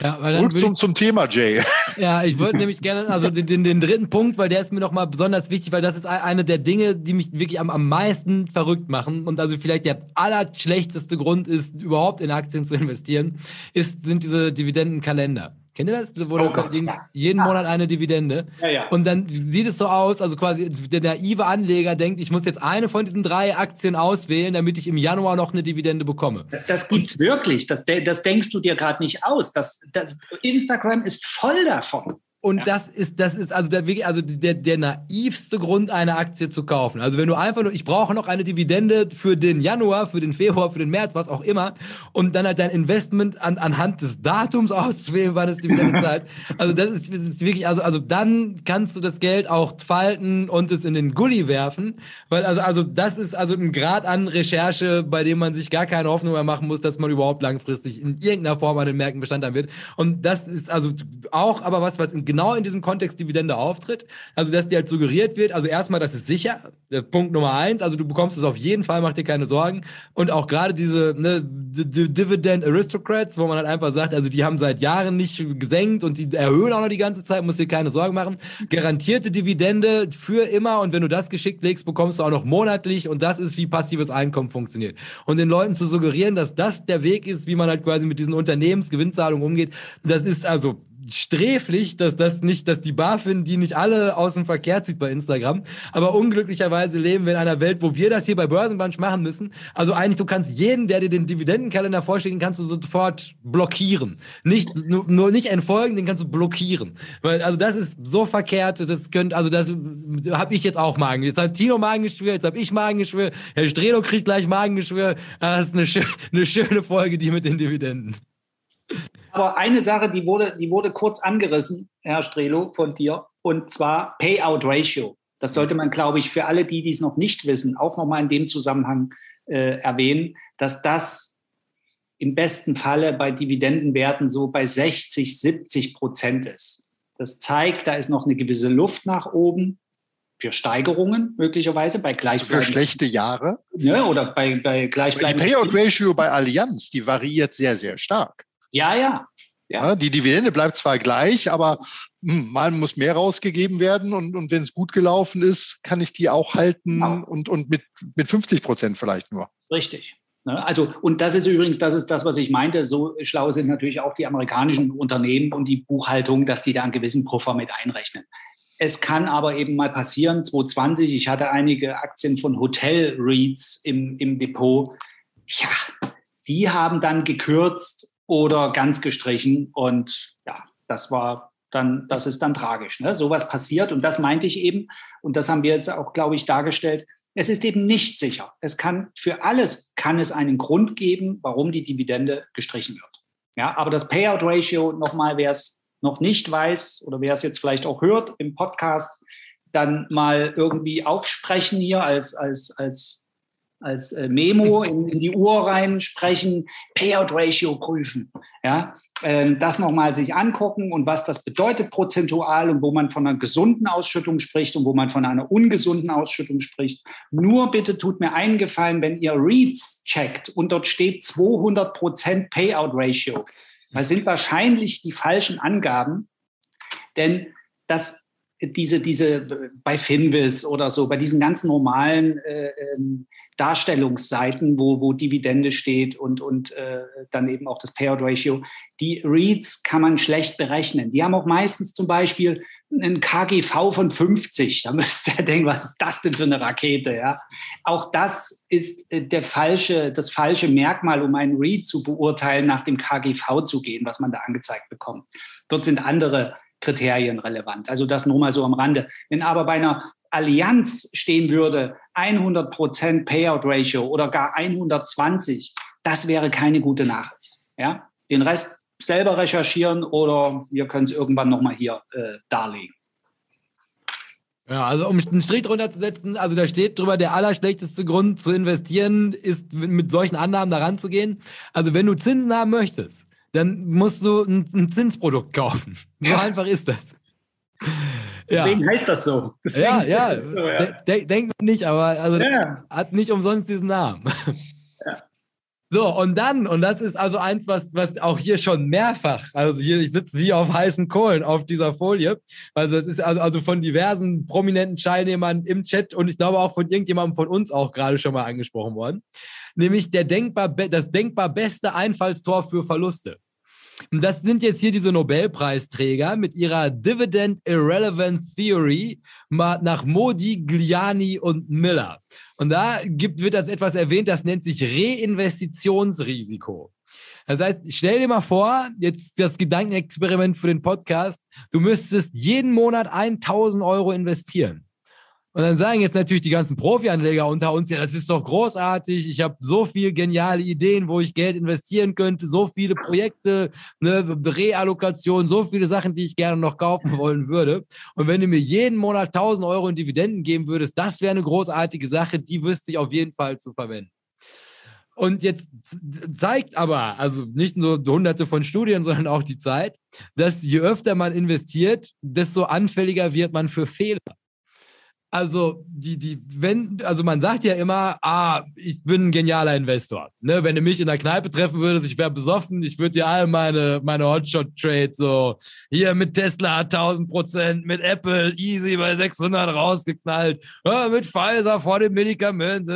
Ja, weil Und zum, ich, zum Thema, Jay. [laughs] Ja, ich wollte nämlich gerne, also den, den, den, dritten Punkt, weil der ist mir nochmal besonders wichtig, weil das ist eine der Dinge, die mich wirklich am, am meisten verrückt machen und also vielleicht der allerschlechteste Grund ist, überhaupt in Aktien zu [laughs] investieren, ist, sind diese Dividendenkalender. Kennt ihr das? Wo oh das halt jeden Monat eine Dividende. Ja, ja. Und dann sieht es so aus, also quasi der naive Anleger denkt, ich muss jetzt eine von diesen drei Aktien auswählen, damit ich im Januar noch eine Dividende bekomme. Das gibt es wirklich. Das, das denkst du dir gerade nicht aus. Das, das, Instagram ist voll davon. Und ja. das ist, das ist also der, also der, der naivste Grund, eine Aktie zu kaufen. Also wenn du einfach nur, ich brauche noch eine Dividende für den Januar, für den Februar, für den März, was auch immer, und dann halt dein Investment an, anhand des Datums [laughs] auszuwählen, wann es Dividende [laughs] zahlt. Also das ist, das ist, wirklich, also, also dann kannst du das Geld auch falten und es in den Gully werfen. Weil also, also das ist also ein Grad an Recherche, bei dem man sich gar keine Hoffnung mehr machen muss, dass man überhaupt langfristig in irgendeiner Form an den Märkten Bestand haben wird. Und das ist also auch aber was, was in genau in diesem Kontext Dividende auftritt. Also, dass dir halt suggeriert wird, also erstmal, das ist sicher, das ist Punkt Nummer eins, also du bekommst es auf jeden Fall, mach dir keine Sorgen. Und auch gerade diese ne, Dividend Aristocrats, wo man halt einfach sagt, also die haben seit Jahren nicht gesenkt und die erhöhen auch noch die ganze Zeit, musst dir keine Sorgen machen. Garantierte Dividende für immer und wenn du das geschickt legst, bekommst du auch noch monatlich und das ist, wie passives Einkommen funktioniert. Und den Leuten zu suggerieren, dass das der Weg ist, wie man halt quasi mit diesen Unternehmensgewinnzahlungen umgeht, das ist also sträflich, dass das nicht, dass die BaFin die nicht alle aus dem Verkehr zieht bei Instagram. Aber unglücklicherweise leben wir in einer Welt, wo wir das hier bei Börsenbunch machen müssen. Also eigentlich, du kannst jeden, der dir den Dividendenkalender vorschlägt, kannst du sofort blockieren. Nicht, nur, nur nicht entfolgen, den kannst du blockieren. Weil, also das ist so verkehrt, das könnte, also das habe ich jetzt auch Magen. Jetzt hat Tino Magengeschwür, jetzt habe ich Magengeschwür, Herr Strelo kriegt gleich Magengeschwür. Das ist eine, schö eine schöne Folge, die mit den Dividenden. Aber eine Sache, die wurde, die wurde kurz angerissen, Herr Strelo, von dir, und zwar Payout Ratio. Das sollte man, glaube ich, für alle, die dies noch nicht wissen, auch nochmal in dem Zusammenhang äh, erwähnen, dass das im besten Falle bei Dividendenwerten so bei 60, 70 Prozent ist. Das zeigt, da ist noch eine gewisse Luft nach oben für Steigerungen möglicherweise bei gleichbleibenden. Für schlechte Jahre? Ja, oder bei, bei gleichbleibenden. Die Payout Ratio bei Allianz, die variiert sehr, sehr stark. Ja, ja. ja. Die Dividende bleibt zwar gleich, aber hm, mal muss mehr rausgegeben werden und, und wenn es gut gelaufen ist, kann ich die auch halten ja. und, und mit, mit 50 Prozent vielleicht nur. Richtig. Ne, also, und das ist übrigens, das ist das, was ich meinte. So schlau sind natürlich auch die amerikanischen Unternehmen und die Buchhaltung, dass die da einen gewissen Puffer mit einrechnen. Es kann aber eben mal passieren, 2020, ich hatte einige Aktien von Hotel-REITs im, im Depot. Ja, die haben dann gekürzt oder ganz gestrichen. Und ja, das war dann, das ist dann tragisch. Ne? Sowas passiert und das meinte ich eben. Und das haben wir jetzt auch, glaube ich, dargestellt. Es ist eben nicht sicher. Es kann für alles kann es einen Grund geben, warum die Dividende gestrichen wird. Ja, aber das Payout Ratio, nochmal, wer es noch nicht weiß oder wer es jetzt vielleicht auch hört im Podcast, dann mal irgendwie aufsprechen hier als, als, als als äh, Memo in, in, die Uhr reinsprechen, Payout Ratio prüfen. Ja, ähm, das nochmal sich angucken und was das bedeutet prozentual und wo man von einer gesunden Ausschüttung spricht und wo man von einer ungesunden Ausschüttung spricht. Nur bitte tut mir einen Gefallen, wenn ihr Reads checkt und dort steht 200 Prozent Payout Ratio. Das sind wahrscheinlich die falschen Angaben, denn das diese, diese bei Finvis oder so, bei diesen ganz normalen äh, ähm, Darstellungsseiten, wo, wo Dividende steht und, und äh, dann eben auch das Payout Ratio, die Reads kann man schlecht berechnen. Die haben auch meistens zum Beispiel einen KGV von 50. Da müsst ihr [laughs] denken, was ist das denn für eine Rakete? Ja? Auch das ist äh, der falsche, das falsche Merkmal, um einen Read zu beurteilen, nach dem KGV zu gehen, was man da angezeigt bekommt. Dort sind andere Kriterien relevant. Also das nur mal so am Rande. Wenn aber bei einer Allianz stehen würde, 100% Payout Ratio oder gar 120, das wäre keine gute Nachricht. Ja? Den Rest selber recherchieren oder wir können es irgendwann nochmal hier äh, darlegen. Ja, also um einen Strich drunter zu setzen, also da steht drüber, der allerschlechteste Grund zu investieren ist, mit solchen Annahmen da ranzugehen. Also wenn du Zinsen haben möchtest, dann musst du ein, ein Zinsprodukt kaufen. [laughs] So ja. einfach ist das. Ja. Deswegen heißt das so. Deswegen ja, ja. [laughs] So, ja. De denkt man nicht, aber also ja. hat nicht umsonst diesen Namen. [laughs] So, und dann, und das ist also eins, was, was auch hier schon mehrfach, also hier, ich sitze wie auf heißen Kohlen auf dieser Folie. Also es ist also, also von diversen prominenten Teilnehmern im Chat und ich glaube auch von irgendjemandem von uns auch gerade schon mal angesprochen worden nämlich der denkbar, das denkbar beste Einfallstor für Verluste. Und das sind jetzt hier diese Nobelpreisträger mit ihrer Dividend Irrelevant Theory nach Modi, Gliani und Miller. Und da gibt, wird das etwas erwähnt, das nennt sich Reinvestitionsrisiko. Das heißt, stell dir mal vor, jetzt das Gedankenexperiment für den Podcast, du müsstest jeden Monat 1000 Euro investieren. Und dann sagen jetzt natürlich die ganzen Profi-Anleger unter uns, ja, das ist doch großartig. Ich habe so viele geniale Ideen, wo ich Geld investieren könnte, so viele Projekte, eine Reallokation, so viele Sachen, die ich gerne noch kaufen wollen würde. Und wenn du mir jeden Monat 1000 Euro in Dividenden geben würdest, das wäre eine großartige Sache, die wüsste ich auf jeden Fall zu verwenden. Und jetzt zeigt aber, also nicht nur hunderte von Studien, sondern auch die Zeit, dass je öfter man investiert, desto anfälliger wird man für Fehler also die, die, wenn, also man sagt ja immer, ah, ich bin ein genialer Investor. Ne, wenn du mich in der Kneipe treffen würdest, ich wäre besoffen, ich würde dir all meine, meine Hotshot-Trades so, hier mit Tesla 1000 Prozent, mit Apple easy bei 600 rausgeknallt, mit Pfizer vor dem Medikament.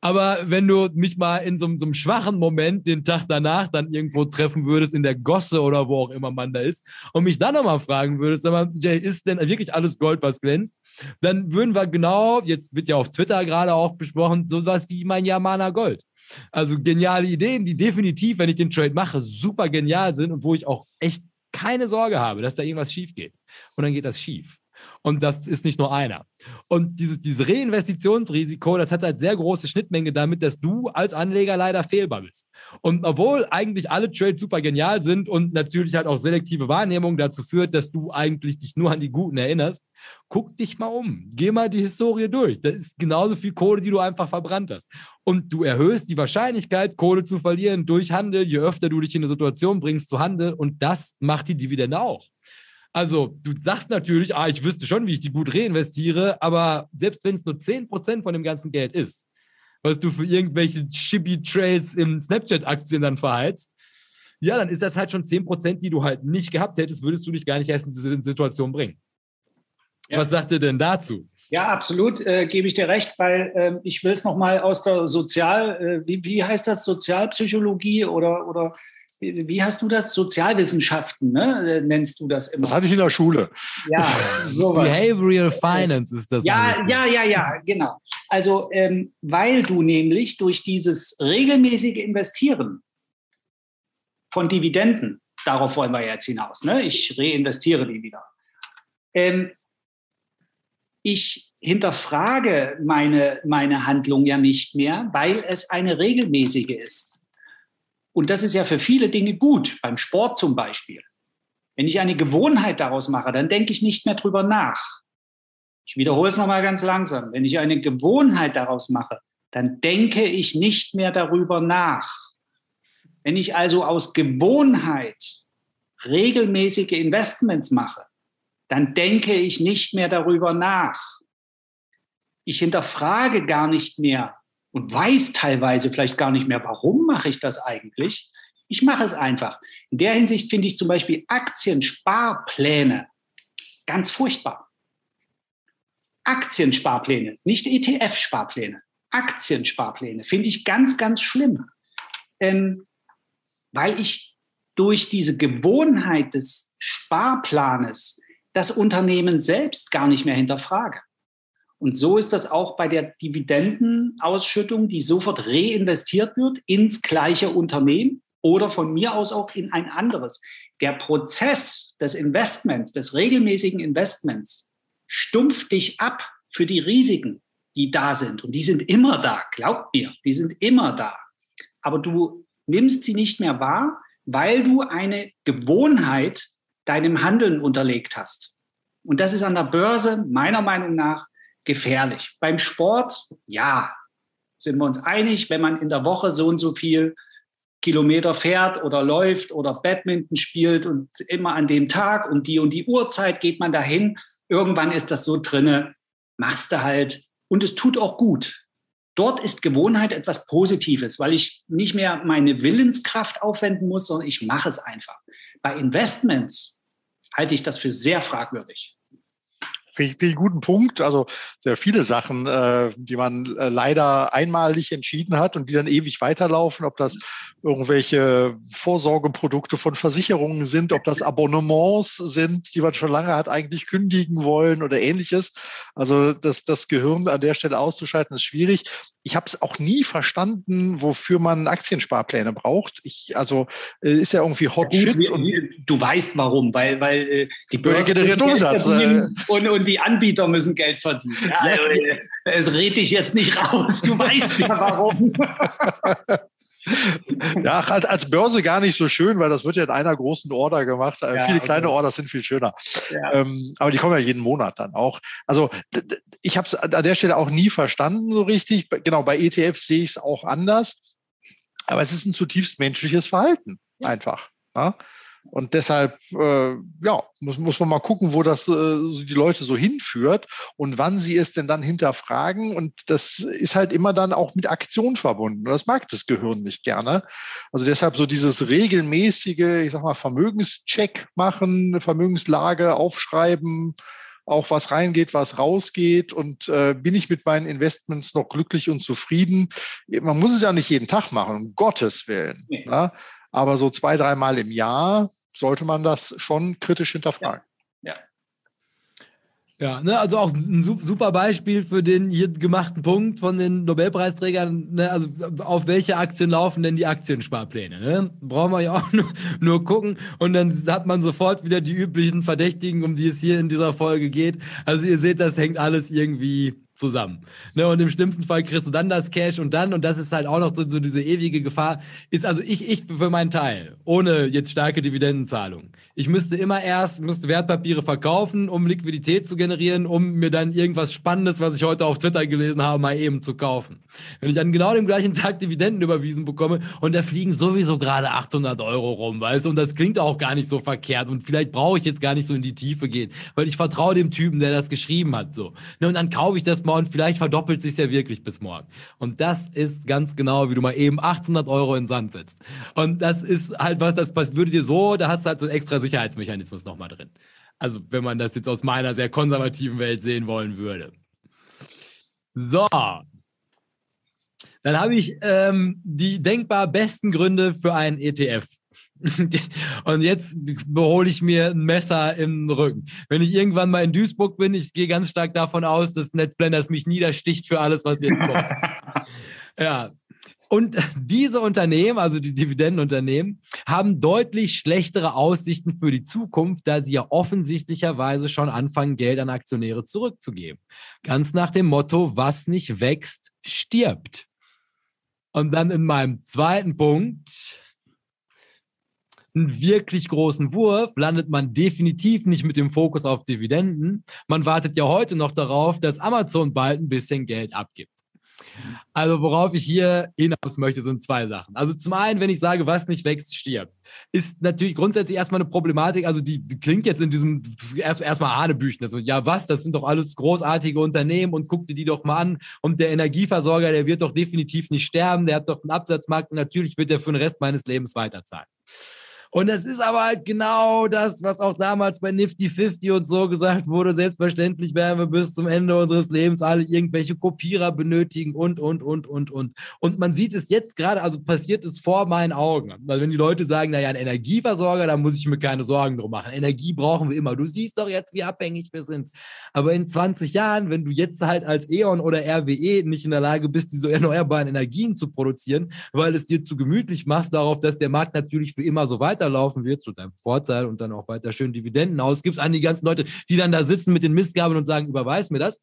Aber wenn du mich mal in so, so, einem schwachen Moment den Tag danach dann irgendwo treffen würdest, in der Gosse oder wo auch immer man da ist, und mich dann nochmal fragen würdest, sag mal, Jay, ist denn wirklich alles Gold, was glänzt? Dann würden wir genau, jetzt wird ja auf Twitter gerade auch besprochen, sowas wie mein Yamana Gold. Also geniale Ideen, die definitiv, wenn ich den Trade mache, super genial sind und wo ich auch echt keine Sorge habe, dass da irgendwas schief geht. Und dann geht das schief. Und das ist nicht nur einer. Und dieses, dieses Reinvestitionsrisiko, das hat halt sehr große Schnittmenge damit, dass du als Anleger leider fehlbar bist. Und obwohl eigentlich alle Trades super genial sind und natürlich halt auch selektive Wahrnehmung dazu führt, dass du eigentlich dich nur an die Guten erinnerst, guck dich mal um. Geh mal die Historie durch. Das ist genauso viel Kohle, die du einfach verbrannt hast. Und du erhöhst die Wahrscheinlichkeit, Kohle zu verlieren durch Handel, je öfter du dich in eine Situation bringst zu handeln. Und das macht die Dividende auch. Also, du sagst natürlich, ah, ich wüsste schon, wie ich die gut reinvestiere, aber selbst wenn es nur 10% von dem ganzen Geld ist, was du für irgendwelche Chibi-Trails in Snapchat-Aktien dann verheizt, ja, dann ist das halt schon 10%, die du halt nicht gehabt hättest, würdest du dich gar nicht erst in diese Situation bringen. Ja. Was sagt ihr denn dazu? Ja, absolut, äh, gebe ich dir recht, weil äh, ich will es nochmal aus der Sozial, äh, wie, wie heißt das, Sozialpsychologie oder, oder wie hast du das? Sozialwissenschaften, ne? nennst du das immer. Das hatte ich in der Schule. Ja, sowas. Behavioral Finance ist das. Ja, ja, ja, ja, genau. Also, ähm, weil du nämlich durch dieses regelmäßige Investieren von Dividenden, darauf wollen wir jetzt hinaus, ne? ich reinvestiere die wieder. Ähm, ich hinterfrage meine, meine Handlung ja nicht mehr, weil es eine regelmäßige ist. Und das ist ja für viele Dinge gut, beim Sport zum Beispiel. Wenn ich eine Gewohnheit daraus mache, dann denke ich nicht mehr drüber nach. Ich wiederhole es nochmal ganz langsam. Wenn ich eine Gewohnheit daraus mache, dann denke ich nicht mehr darüber nach. Wenn ich also aus Gewohnheit regelmäßige Investments mache, dann denke ich nicht mehr darüber nach. Ich hinterfrage gar nicht mehr, und weiß teilweise vielleicht gar nicht mehr, warum mache ich das eigentlich. Ich mache es einfach. In der Hinsicht finde ich zum Beispiel Aktiensparpläne ganz furchtbar. Aktiensparpläne, nicht ETF-Sparpläne. Aktiensparpläne finde ich ganz, ganz schlimm, ähm, weil ich durch diese Gewohnheit des Sparplanes das Unternehmen selbst gar nicht mehr hinterfrage. Und so ist das auch bei der Dividendenausschüttung, die sofort reinvestiert wird ins gleiche Unternehmen oder von mir aus auch in ein anderes. Der Prozess des Investments, des regelmäßigen Investments, stumpft dich ab für die Risiken, die da sind. Und die sind immer da, glaubt mir, die sind immer da. Aber du nimmst sie nicht mehr wahr, weil du eine Gewohnheit deinem Handeln unterlegt hast. Und das ist an der Börse meiner Meinung nach gefährlich. Beim Sport, ja, sind wir uns einig, wenn man in der Woche so und so viel Kilometer fährt oder läuft oder Badminton spielt und immer an dem Tag und die und die Uhrzeit geht man dahin. Irgendwann ist das so drinne, machst du halt und es tut auch gut. Dort ist Gewohnheit etwas Positives, weil ich nicht mehr meine Willenskraft aufwenden muss, sondern ich mache es einfach. Bei Investments halte ich das für sehr fragwürdig. Finde ich, einen guten Punkt. Also sehr viele Sachen, äh, die man äh, leider einmalig entschieden hat und die dann ewig weiterlaufen, ob das irgendwelche Vorsorgeprodukte von Versicherungen sind, ob das Abonnements sind, die man schon lange hat eigentlich kündigen wollen oder ähnliches. Also das, das Gehirn an der Stelle auszuschalten, ist schwierig. Ich habe es auch nie verstanden, wofür man Aktiensparpläne braucht. Ich, also äh, ist ja irgendwie Hot ja, Shit. Und du weißt warum, weil, weil äh, die Börse generiert Umsatz. Äh. Und, und die Anbieter müssen Geld verdienen. Ja, ja, also, es red dich jetzt nicht raus. Du weißt ja warum. [laughs] ja, als Börse gar nicht so schön, weil das wird ja in einer großen Order gemacht. Äh, ja, Viele okay. kleine Orders sind viel schöner. Ja. Ähm, aber die kommen ja jeden Monat dann auch. Also ich habe es an der Stelle auch nie verstanden so richtig. Genau, bei ETFs sehe ich es auch anders. Aber es ist ein zutiefst menschliches Verhalten ja. einfach. Ja? Und deshalb, äh, ja, muss, muss man mal gucken, wo das äh, die Leute so hinführt und wann sie es denn dann hinterfragen. Und das ist halt immer dann auch mit Aktion verbunden. Und das mag das Gehirn nicht gerne. Also deshalb so dieses regelmäßige, ich sag mal, Vermögenscheck machen, Vermögenslage aufschreiben, auch was reingeht, was rausgeht und äh, bin ich mit meinen Investments noch glücklich und zufrieden. Man muss es ja nicht jeden Tag machen, um Gottes Willen. Nee. Ja? Aber so zwei, dreimal im Jahr sollte man das schon kritisch hinterfragen. Ja. Ja, ne, also auch ein super Beispiel für den hier gemachten Punkt von den Nobelpreisträgern. Ne, also auf welche Aktien laufen denn die Aktiensparpläne? Ne? Brauchen wir ja auch [laughs] nur, nur gucken und dann hat man sofort wieder die üblichen Verdächtigen, um die es hier in dieser Folge geht. Also ihr seht, das hängt alles irgendwie zusammen. Ne, und im schlimmsten Fall kriegst du dann das Cash und dann, und das ist halt auch noch so, so, diese ewige Gefahr, ist also ich, ich für meinen Teil, ohne jetzt starke Dividendenzahlung. Ich müsste immer erst, müsste Wertpapiere verkaufen, um Liquidität zu generieren, um mir dann irgendwas Spannendes, was ich heute auf Twitter gelesen habe, mal eben zu kaufen. Wenn ich an genau dem gleichen Tag Dividenden überwiesen bekomme und da fliegen sowieso gerade 800 Euro rum, weißt du, und das klingt auch gar nicht so verkehrt und vielleicht brauche ich jetzt gar nicht so in die Tiefe gehen, weil ich vertraue dem Typen, der das geschrieben hat, so. Ne, und dann kaufe ich das mal mal und vielleicht verdoppelt sich ja wirklich bis morgen. Und das ist ganz genau, wie du mal eben 800 Euro in den Sand setzt. Und das ist halt was, das würde dir so, da hast du halt so einen extra Sicherheitsmechanismus nochmal drin. Also, wenn man das jetzt aus meiner sehr konservativen Welt sehen wollen würde. So. Dann habe ich ähm, die denkbar besten Gründe für einen ETF. [laughs] Und jetzt behole ich mir ein Messer im Rücken. Wenn ich irgendwann mal in Duisburg bin, ich gehe ganz stark davon aus, dass NetBlenders mich niedersticht für alles, was jetzt kommt. [laughs] ja. Und diese Unternehmen, also die Dividendenunternehmen, haben deutlich schlechtere Aussichten für die Zukunft, da sie ja offensichtlicherweise schon anfangen, Geld an Aktionäre zurückzugeben. Ganz nach dem Motto, was nicht wächst, stirbt. Und dann in meinem zweiten Punkt, einen wirklich großen Wurf landet man definitiv nicht mit dem Fokus auf Dividenden. Man wartet ja heute noch darauf, dass Amazon bald ein bisschen Geld abgibt. Also worauf ich hier hinaus möchte, sind zwei Sachen. Also zum einen, wenn ich sage, was nicht wächst, stirbt, ist natürlich grundsätzlich erstmal eine Problematik, also die, klingt jetzt in diesem erst, erstmal Hanebüchen. Also ja, was, das sind doch alles großartige Unternehmen und guck dir die doch mal an. Und der Energieversorger, der wird doch definitiv nicht sterben, der hat doch einen Absatzmarkt und natürlich wird er für den Rest meines Lebens weiterzahlen. Und das ist aber halt genau das, was auch damals bei Nifty 50 und so gesagt wurde. Selbstverständlich werden wir bis zum Ende unseres Lebens alle irgendwelche Kopierer benötigen und, und, und, und, und. Und man sieht es jetzt gerade, also passiert es vor meinen Augen. Also wenn die Leute sagen, naja, ein Energieversorger, da muss ich mir keine Sorgen drum machen. Energie brauchen wir immer. Du siehst doch jetzt, wie abhängig wir sind. Aber in 20 Jahren, wenn du jetzt halt als E.ON oder RWE nicht in der Lage bist, diese erneuerbaren Energien zu produzieren, weil es dir zu gemütlich machst darauf, dass der Markt natürlich für immer so weiter weiterlaufen wird, zu deinem Vorteil und dann auch weiter schön Dividenden ausgibst an die ganzen Leute, die dann da sitzen mit den Mistgabeln und sagen, überweis mir das,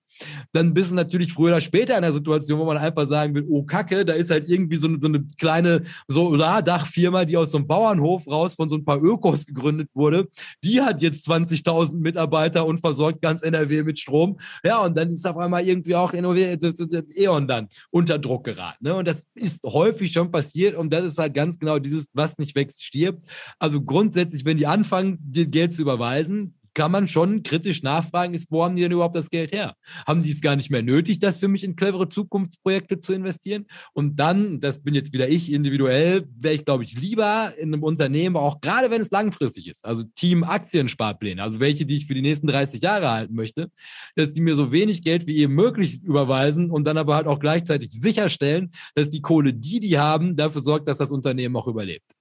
dann bist du natürlich früher oder später in einer Situation, wo man einfach sagen will, oh Kacke, da ist halt irgendwie so eine, so eine kleine Solardachfirma, die aus so einem Bauernhof raus von so ein paar Ökos gegründet wurde, die hat jetzt 20.000 Mitarbeiter und versorgt ganz NRW mit Strom. Ja, und dann ist auf einmal irgendwie auch E.ON dann unter Druck geraten. Ne? Und das ist häufig schon passiert und das ist halt ganz genau dieses, was nicht wächst, stirbt. Also grundsätzlich, wenn die anfangen, dir Geld zu überweisen, kann man schon kritisch nachfragen, ist, wo haben die denn überhaupt das Geld her? Haben die es gar nicht mehr nötig, das für mich in clevere Zukunftsprojekte zu investieren? Und dann, das bin jetzt wieder ich individuell, wäre ich, glaube ich, lieber in einem Unternehmen, auch gerade wenn es langfristig ist, also Team Aktiensparpläne, also welche, die ich für die nächsten 30 Jahre halten möchte, dass die mir so wenig Geld wie eben möglich überweisen und dann aber halt auch gleichzeitig sicherstellen, dass die Kohle, die die haben, dafür sorgt, dass das Unternehmen auch überlebt.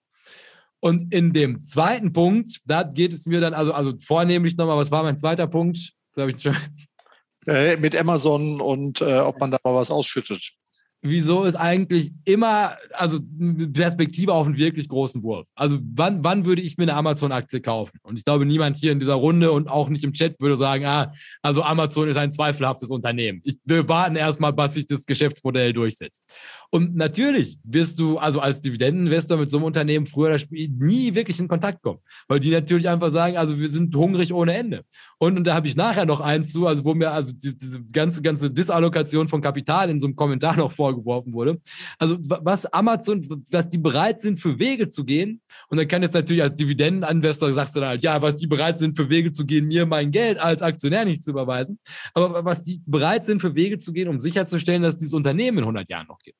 Und in dem zweiten Punkt, da geht es mir dann, also, also vornehmlich nochmal, was war mein zweiter Punkt? ich schon. [laughs] Äh, mit Amazon und äh, ob man da mal was ausschüttet. wieso ist eigentlich immer, also Perspektive auf einen wirklich großen Wurf. Also wann, wann würde ich mir eine Amazon-Aktie kaufen? Und ich glaube, niemand hier in dieser Runde und auch nicht im Chat würde sagen, ah, also Amazon ist ein zweifelhaftes Unternehmen. Ich, wir warten erstmal, bis sich das Geschäftsmodell durchsetzt. Und natürlich wirst du also als Dividendeninvestor mit so einem Unternehmen früher oder später nie wirklich in Kontakt kommen, weil die natürlich einfach sagen, also wir sind hungrig ohne Ende. Und, und da habe ich nachher noch eins zu, also wo mir also die, diese ganze, ganze Disallokation von Kapital in so einem Kommentar noch vorgeworfen wurde. Also was Amazon, dass die bereit sind, für Wege zu gehen. Und dann kann jetzt natürlich als Dividendeninvestor sagst du dann halt, ja, was die bereit sind, für Wege zu gehen, mir mein Geld als Aktionär nicht zu überweisen. Aber was die bereit sind, für Wege zu gehen, um sicherzustellen, dass dieses Unternehmen in 100 Jahren noch gibt.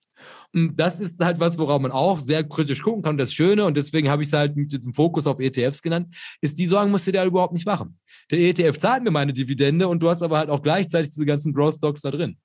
Und das ist halt was, worauf man auch sehr kritisch gucken kann. Das Schöne, und deswegen habe ich es halt mit diesem Fokus auf ETFs genannt, ist, die Sorgen musst du dir halt überhaupt nicht machen. Der ETF zahlt mir meine Dividende und du hast aber halt auch gleichzeitig diese ganzen Growth Stocks da drin.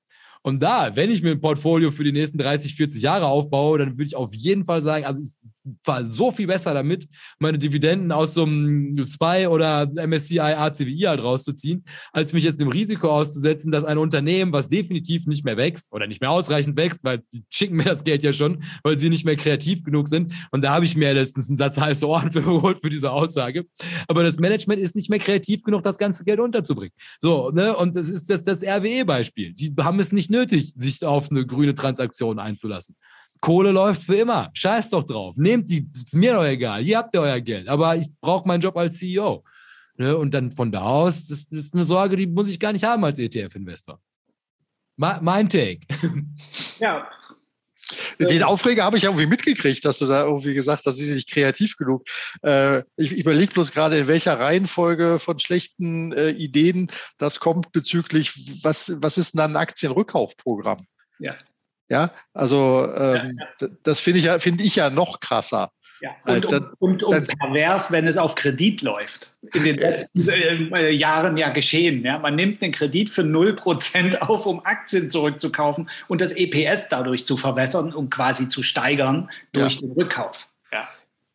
Und da, wenn ich mir ein Portfolio für die nächsten 30, 40 Jahre aufbaue, dann würde ich auf jeden Fall sagen, also ich war so viel besser damit, meine Dividenden aus so einem SPY oder MSCI ACWI halt rauszuziehen, als mich jetzt dem Risiko auszusetzen, dass ein Unternehmen, was definitiv nicht mehr wächst oder nicht mehr ausreichend wächst, weil die schicken mir [laughs] das Geld ja schon, weil sie nicht mehr kreativ genug sind. Und da habe ich mir letztens einen Satz heiße Ohren für [laughs] geholt für diese Aussage. Aber das Management ist nicht mehr kreativ genug, das ganze Geld unterzubringen. So, ne? Und das ist das, das RWE-Beispiel. Die haben es nicht nötig, sich auf eine grüne Transaktion einzulassen. Kohle läuft für immer. Scheiß doch drauf. Nehmt die, ist mir doch egal. Hier habt ihr euer Geld. Aber ich brauche meinen Job als CEO. Ne? Und dann von da aus, das, das, ist eine Sorge, die muss ich gar nicht haben als ETF-Investor. Mein Take. Ja. Den Aufreger habe ich irgendwie mitgekriegt, dass du da irgendwie gesagt hast, sie sind nicht kreativ genug. Äh, ich überlege bloß gerade, in welcher Reihenfolge von schlechten äh, Ideen das kommt bezüglich, was, was ist denn ein Aktienrückkaufprogramm? Ja. Ja, also ähm, ja, ja. das finde ich, ja, find ich ja noch krasser. Ja, und, und, und, und, pervers, wenn es auf Kredit läuft. In den letzten äh, Jahren ja geschehen. Ja? Man nimmt einen Kredit für 0% [laughs] auf, um Aktien zurückzukaufen und das EPS dadurch zu verbessern und quasi zu steigern durch ja. den Rückkauf.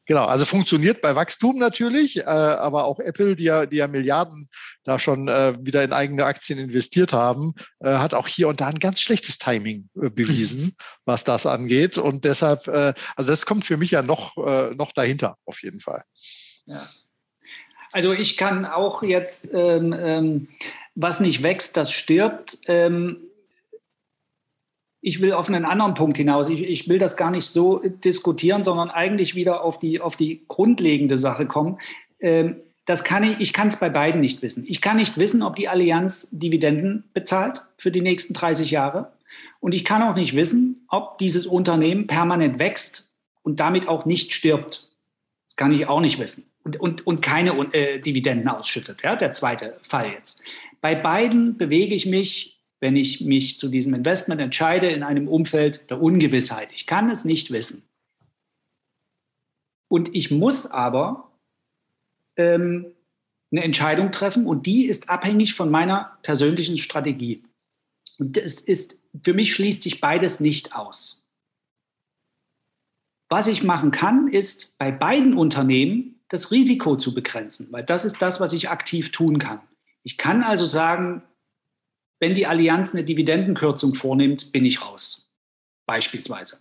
Genau, also funktioniert bei Wachstum natürlich, äh, aber auch Apple, die ja, die ja Milliarden da schon äh, wieder in eigene Aktien investiert haben, äh, hat auch hier und da ein ganz schlechtes Timing äh, bewiesen, [laughs] was das angeht. Und deshalb, äh, also das kommt für mich ja noch, äh, noch dahinter, auf jeden Fall. Ja. Also ich kann auch jetzt, ähm, ähm, was nicht wächst, das stirbt. Ähm, ich will auf einen anderen Punkt hinaus. Ich, ich, will das gar nicht so diskutieren, sondern eigentlich wieder auf die, auf die grundlegende Sache kommen. Ähm, das kann ich, ich kann es bei beiden nicht wissen. Ich kann nicht wissen, ob die Allianz Dividenden bezahlt für die nächsten 30 Jahre. Und ich kann auch nicht wissen, ob dieses Unternehmen permanent wächst und damit auch nicht stirbt. Das kann ich auch nicht wissen. Und, und, und keine äh, Dividenden ausschüttet. Ja, der zweite Fall jetzt. Bei beiden bewege ich mich wenn ich mich zu diesem Investment entscheide in einem Umfeld der Ungewissheit. Ich kann es nicht wissen. Und ich muss aber ähm, eine Entscheidung treffen und die ist abhängig von meiner persönlichen Strategie. Und das ist, für mich schließt sich beides nicht aus. Was ich machen kann, ist bei beiden Unternehmen das Risiko zu begrenzen, weil das ist das, was ich aktiv tun kann. Ich kann also sagen, wenn die Allianz eine Dividendenkürzung vornimmt, bin ich raus. Beispielsweise.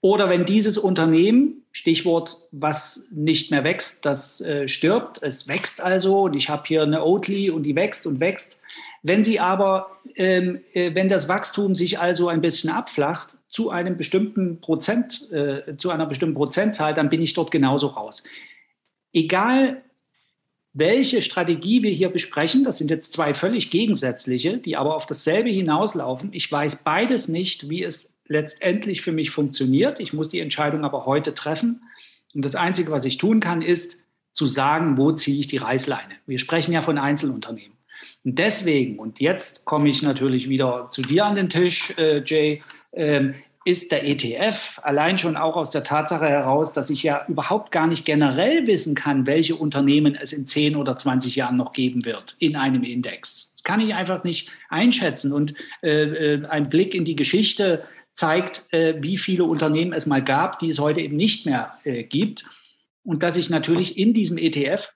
Oder wenn dieses Unternehmen, Stichwort, was nicht mehr wächst, das äh, stirbt, es wächst also und ich habe hier eine Oatly und die wächst und wächst. Wenn sie aber, ähm, äh, wenn das Wachstum sich also ein bisschen abflacht zu einem bestimmten Prozent, äh, zu einer bestimmten Prozentzahl, dann bin ich dort genauso raus. Egal welche Strategie wir hier besprechen. Das sind jetzt zwei völlig gegensätzliche, die aber auf dasselbe hinauslaufen. Ich weiß beides nicht, wie es letztendlich für mich funktioniert. Ich muss die Entscheidung aber heute treffen. Und das Einzige, was ich tun kann, ist zu sagen, wo ziehe ich die Reißleine. Wir sprechen ja von Einzelunternehmen. Und deswegen, und jetzt komme ich natürlich wieder zu dir an den Tisch, äh, Jay, äh, ist der ETF allein schon auch aus der Tatsache heraus, dass ich ja überhaupt gar nicht generell wissen kann, welche Unternehmen es in 10 oder 20 Jahren noch geben wird in einem Index. Das kann ich einfach nicht einschätzen. Und äh, äh, ein Blick in die Geschichte zeigt, äh, wie viele Unternehmen es mal gab, die es heute eben nicht mehr äh, gibt. Und dass ich natürlich in diesem ETF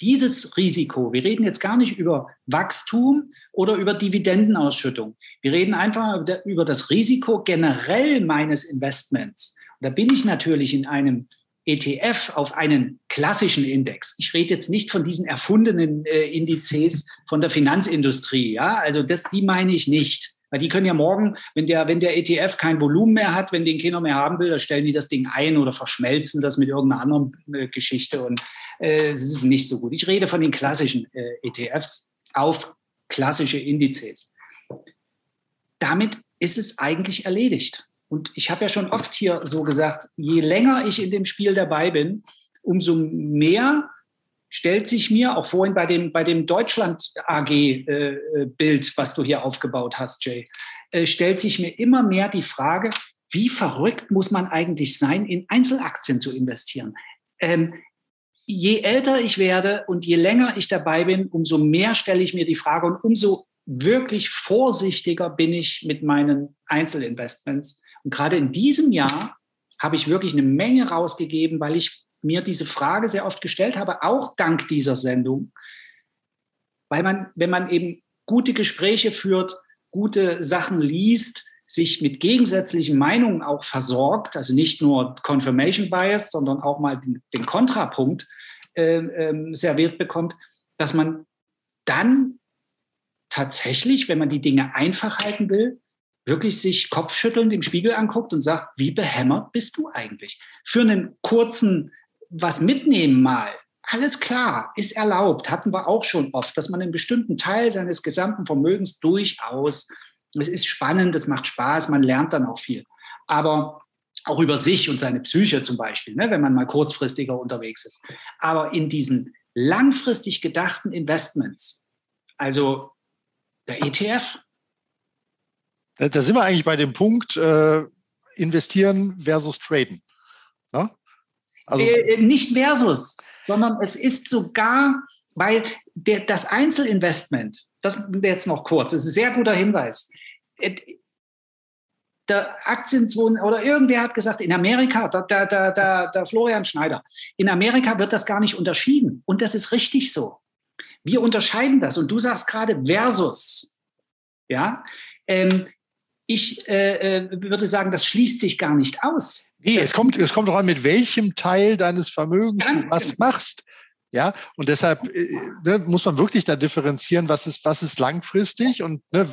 dieses Risiko, wir reden jetzt gar nicht über Wachstum oder über Dividendenausschüttung. Wir reden einfach über das Risiko generell meines Investments. Und da bin ich natürlich in einem ETF auf einen klassischen Index. Ich rede jetzt nicht von diesen erfundenen äh, Indizes von der Finanzindustrie. Ja, also das, die meine ich nicht. Weil die können ja morgen, wenn der, wenn der ETF kein Volumen mehr hat, wenn den keiner mehr haben will, dann stellen die das Ding ein oder verschmelzen das mit irgendeiner anderen äh, Geschichte und äh, es ist nicht so gut. Ich rede von den klassischen äh, ETFs auf klassische Indizes. Damit ist es eigentlich erledigt. Und ich habe ja schon oft hier so gesagt, je länger ich in dem Spiel dabei bin, umso mehr stellt sich mir, auch vorhin bei dem, bei dem Deutschland AG-Bild, äh, was du hier aufgebaut hast, Jay, äh, stellt sich mir immer mehr die Frage, wie verrückt muss man eigentlich sein, in Einzelaktien zu investieren? Ähm, je älter ich werde und je länger ich dabei bin, umso mehr stelle ich mir die Frage und umso wirklich vorsichtiger bin ich mit meinen Einzelinvestments. Und gerade in diesem Jahr habe ich wirklich eine Menge rausgegeben, weil ich mir diese Frage sehr oft gestellt habe, auch dank dieser Sendung. Weil man, wenn man eben gute Gespräche führt, gute Sachen liest, sich mit gegensätzlichen Meinungen auch versorgt, also nicht nur Confirmation Bias, sondern auch mal den, den Kontrapunkt äh, äh, serviert bekommt, dass man dann tatsächlich, wenn man die Dinge einfach halten will, wirklich sich kopfschüttelnd im Spiegel anguckt und sagt, wie behämmert bist du eigentlich? Für einen kurzen was mitnehmen mal, alles klar, ist erlaubt, hatten wir auch schon oft, dass man einen bestimmten Teil seines gesamten Vermögens durchaus, es ist spannend, es macht Spaß, man lernt dann auch viel. Aber auch über sich und seine Psyche zum Beispiel, ne, wenn man mal kurzfristiger unterwegs ist. Aber in diesen langfristig gedachten Investments, also der ETF, da sind wir eigentlich bei dem Punkt, äh, investieren versus traden. Ne? Also, äh, nicht versus, sondern es ist sogar, weil der, das Einzelinvestment, das jetzt noch kurz, das ist ein sehr guter Hinweis. Der Aktienzwohn oder irgendwer hat gesagt, in Amerika, der, der, der, der Florian Schneider, in Amerika wird das gar nicht unterschieden. Und das ist richtig so. Wir unterscheiden das. Und du sagst gerade versus. Ja, ähm, ich äh, äh, würde sagen, das schließt sich gar nicht aus. Nee, es kommt, es kommt darauf mit welchem Teil deines Vermögens du was machst. Ja, und deshalb äh, ne, muss man wirklich da differenzieren, was ist, was ist langfristig und ne,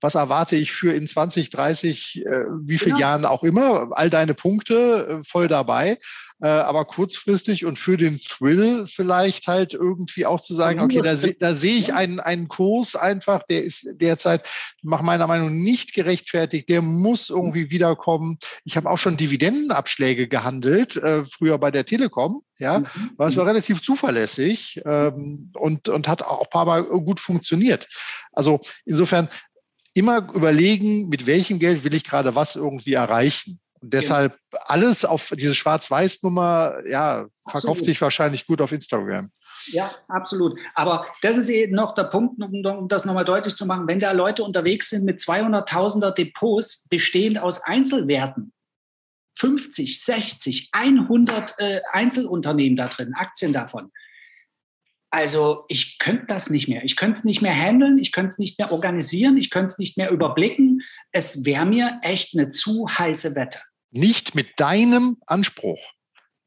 was erwarte ich für in 20, 30, äh, wie viele genau. Jahren auch immer, all deine Punkte äh, voll dabei äh, aber kurzfristig und für den Thrill vielleicht halt irgendwie auch zu sagen, okay, da, da sehe ich einen, einen Kurs einfach, der ist derzeit nach meiner Meinung nicht gerechtfertigt, der muss irgendwie wiederkommen. Ich habe auch schon Dividendenabschläge gehandelt, äh, früher bei der Telekom, ja, mhm. weil es war relativ zuverlässig ähm, und, und hat auch ein paar Mal gut funktioniert. Also insofern immer überlegen, mit welchem Geld will ich gerade was irgendwie erreichen. Und deshalb ja. alles auf diese Schwarz-Weiß-Nummer, ja, verkauft absolut. sich wahrscheinlich gut auf Instagram. Ja, absolut. Aber das ist eben noch der Punkt, um, um das nochmal deutlich zu machen. Wenn da Leute unterwegs sind mit 200.000er Depots, bestehend aus Einzelwerten, 50, 60, 100 äh, Einzelunternehmen da drin, Aktien davon. Also ich könnte das nicht mehr. Ich könnte es nicht mehr handeln, ich könnte es nicht mehr organisieren, ich könnte es nicht mehr überblicken. Es wäre mir echt eine zu heiße Wette nicht mit deinem Anspruch.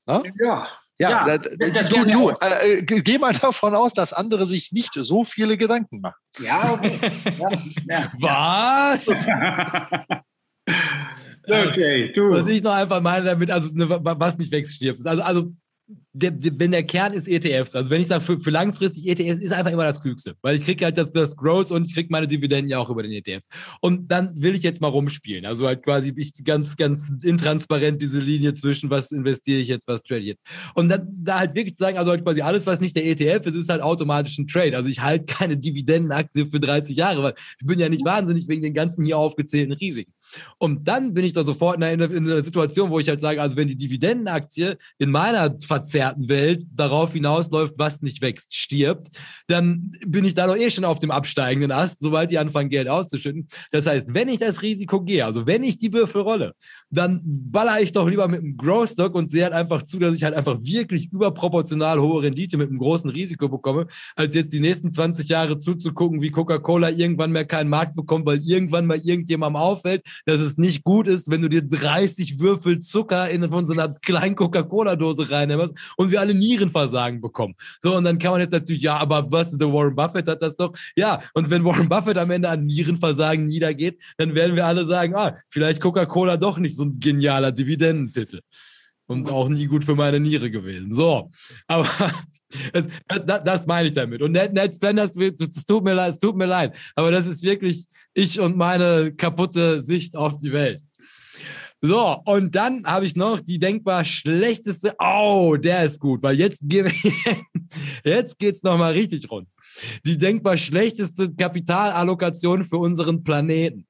Ne? Ja. Ja, ja du, du äh, äh geh mal davon aus, dass andere sich nicht so viele Gedanken machen. Ja, okay. ja, ja, Was? [laughs] okay, du. Was ich noch einfach meine damit, also ne, was nicht wegstirbt. Also, also der, wenn der Kern ist ETFs, also wenn ich sage, für, für, langfristig ETFs ist einfach immer das Klügste, weil ich kriege halt das, das Growth und ich kriege meine Dividenden ja auch über den ETF. Und dann will ich jetzt mal rumspielen. Also halt quasi ich ganz, ganz intransparent diese Linie zwischen, was investiere ich jetzt, was trade ich jetzt. Und dann da halt wirklich zu sagen, also halt quasi alles, was nicht der ETF ist, ist halt automatisch ein Trade. Also ich halte keine Dividendenaktie für 30 Jahre, weil ich bin ja nicht wahnsinnig wegen den ganzen hier aufgezählten Risiken. Und dann bin ich da sofort in einer, in einer Situation, wo ich halt sage, also wenn die Dividendenaktie in meiner verzerrten Welt darauf hinausläuft, was nicht wächst, stirbt, dann bin ich da doch eh schon auf dem absteigenden Ast, sobald die anfangen, Geld auszuschütten. Das heißt, wenn ich das Risiko gehe, also wenn ich die Würfel rolle, dann baller ich doch lieber mit einem Growth Stock und sehe halt einfach zu, dass ich halt einfach wirklich überproportional hohe Rendite mit einem großen Risiko bekomme, als jetzt die nächsten 20 Jahre zuzugucken, wie Coca-Cola irgendwann mehr keinen Markt bekommt, weil irgendwann mal irgendjemandem auffällt, dass es nicht gut ist, wenn du dir 30 Würfel Zucker in von so einer kleinen Coca-Cola-Dose reinnimmst und wir alle Nierenversagen bekommen. So, und dann kann man jetzt natürlich, ja, aber was, der Warren Buffett hat das doch. Ja, und wenn Warren Buffett am Ende an Nierenversagen niedergeht, dann werden wir alle sagen, ah, vielleicht Coca-Cola doch nicht so ein genialer Dividendentitel. Und auch nie gut für meine Niere gewesen. So, aber das, das, meine ich damit. Und Ned, Ned Flanders, es tut mir leid, es tut mir leid, aber das ist wirklich ich und meine kaputte Sicht auf die Welt. So, und dann habe ich noch die denkbar schlechteste. Oh, der ist gut, weil jetzt, [laughs] jetzt geht es nochmal richtig rund. Die denkbar schlechteste Kapitalallokation für unseren Planeten.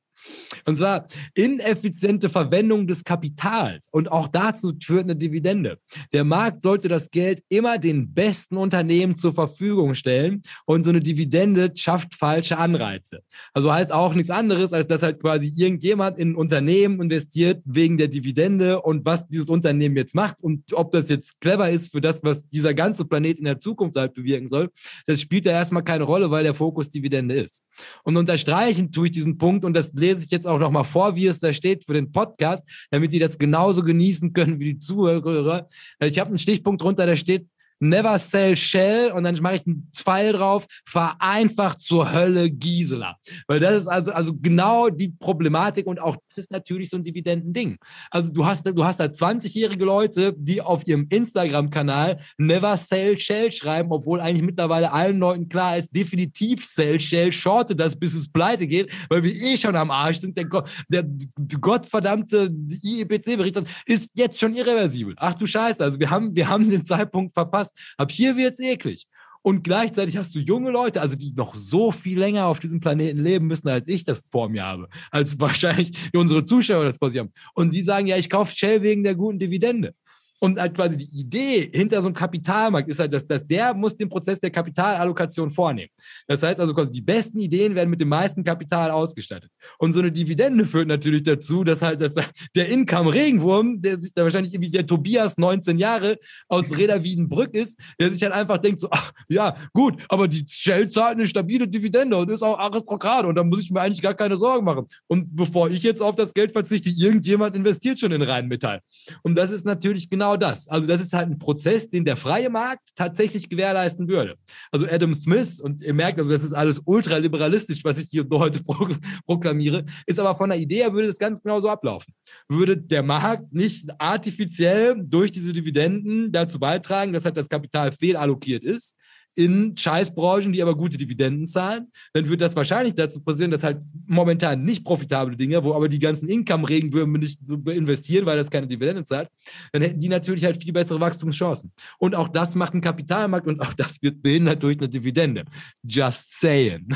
Und zwar ineffiziente Verwendung des Kapitals. Und auch dazu führt eine Dividende. Der Markt sollte das Geld immer den besten Unternehmen zur Verfügung stellen. Und so eine Dividende schafft falsche Anreize. Also heißt auch nichts anderes, als dass halt quasi irgendjemand in ein Unternehmen investiert wegen der Dividende und was dieses Unternehmen jetzt macht und ob das jetzt clever ist für das, was dieser ganze Planet in der Zukunft halt bewirken soll, das spielt ja erstmal keine Rolle, weil der Fokus Dividende ist. Und unterstreichen tue ich diesen Punkt und das lese ich jetzt auch nochmal vor, wie es da steht für den Podcast, damit die das genauso genießen können wie die Zuhörer. Ich habe einen Stichpunkt drunter, da steht, Never Sell Shell und dann mache ich einen Pfeil drauf, vereinfacht zur Hölle Gisela. Weil das ist also, also genau die Problematik und auch das ist natürlich so ein Dividendending. Also du hast, du hast da 20-jährige Leute, die auf ihrem Instagram-Kanal Never Sell Shell schreiben, obwohl eigentlich mittlerweile allen Leuten klar ist, definitiv Sell Shell, shorte das, bis es pleite geht, weil wir eh schon am Arsch sind. Der, der, der gottverdammte IEPC-Bericht ist jetzt schon irreversibel. Ach du Scheiße, also wir haben, wir haben den Zeitpunkt verpasst hast. Ab hier wird es eklig. Und gleichzeitig hast du junge Leute, also die noch so viel länger auf diesem Planeten leben müssen, als ich das vor mir habe. Als wahrscheinlich [laughs] unsere Zuschauer das vor sich haben. Und die sagen, ja, ich kaufe Shell wegen der guten Dividende. Und halt quasi die Idee hinter so einem Kapitalmarkt ist halt, dass, dass der muss den Prozess der Kapitalallokation vornehmen. Das heißt also, die besten Ideen werden mit dem meisten Kapital ausgestattet. Und so eine Dividende führt natürlich dazu, dass halt dass [laughs] der Income-Regenwurm, der sich da wahrscheinlich wie der Tobias 19 Jahre aus Reda Wiedenbrück ist, der sich halt einfach denkt so, ach ja, gut, aber die Shell zahlt eine stabile Dividende und ist auch Aristokrat und da muss ich mir eigentlich gar keine Sorgen machen. Und bevor ich jetzt auf das Geld verzichte, irgendjemand investiert schon in Rheinmetall. Und das ist natürlich genau genau das. Also das ist halt ein Prozess, den der freie Markt tatsächlich gewährleisten würde. Also Adam Smith, und ihr merkt, also das ist alles ultraliberalistisch, was ich hier heute [laughs] proklamiere, ist aber von der Idee her würde das ganz genau so ablaufen. Würde der Markt nicht artifiziell durch diese Dividenden dazu beitragen, dass halt das Kapital fehlallokiert ist, in Scheißbranchen, die aber gute Dividenden zahlen, dann wird das wahrscheinlich dazu passieren, dass halt momentan nicht profitable Dinge, wo aber die ganzen Income-Regenwürmer nicht so investieren, weil das keine Dividende zahlt, dann hätten die natürlich halt viel bessere Wachstumschancen. Und auch das macht ein Kapitalmarkt und auch das wird behindert durch eine Dividende. Just saying.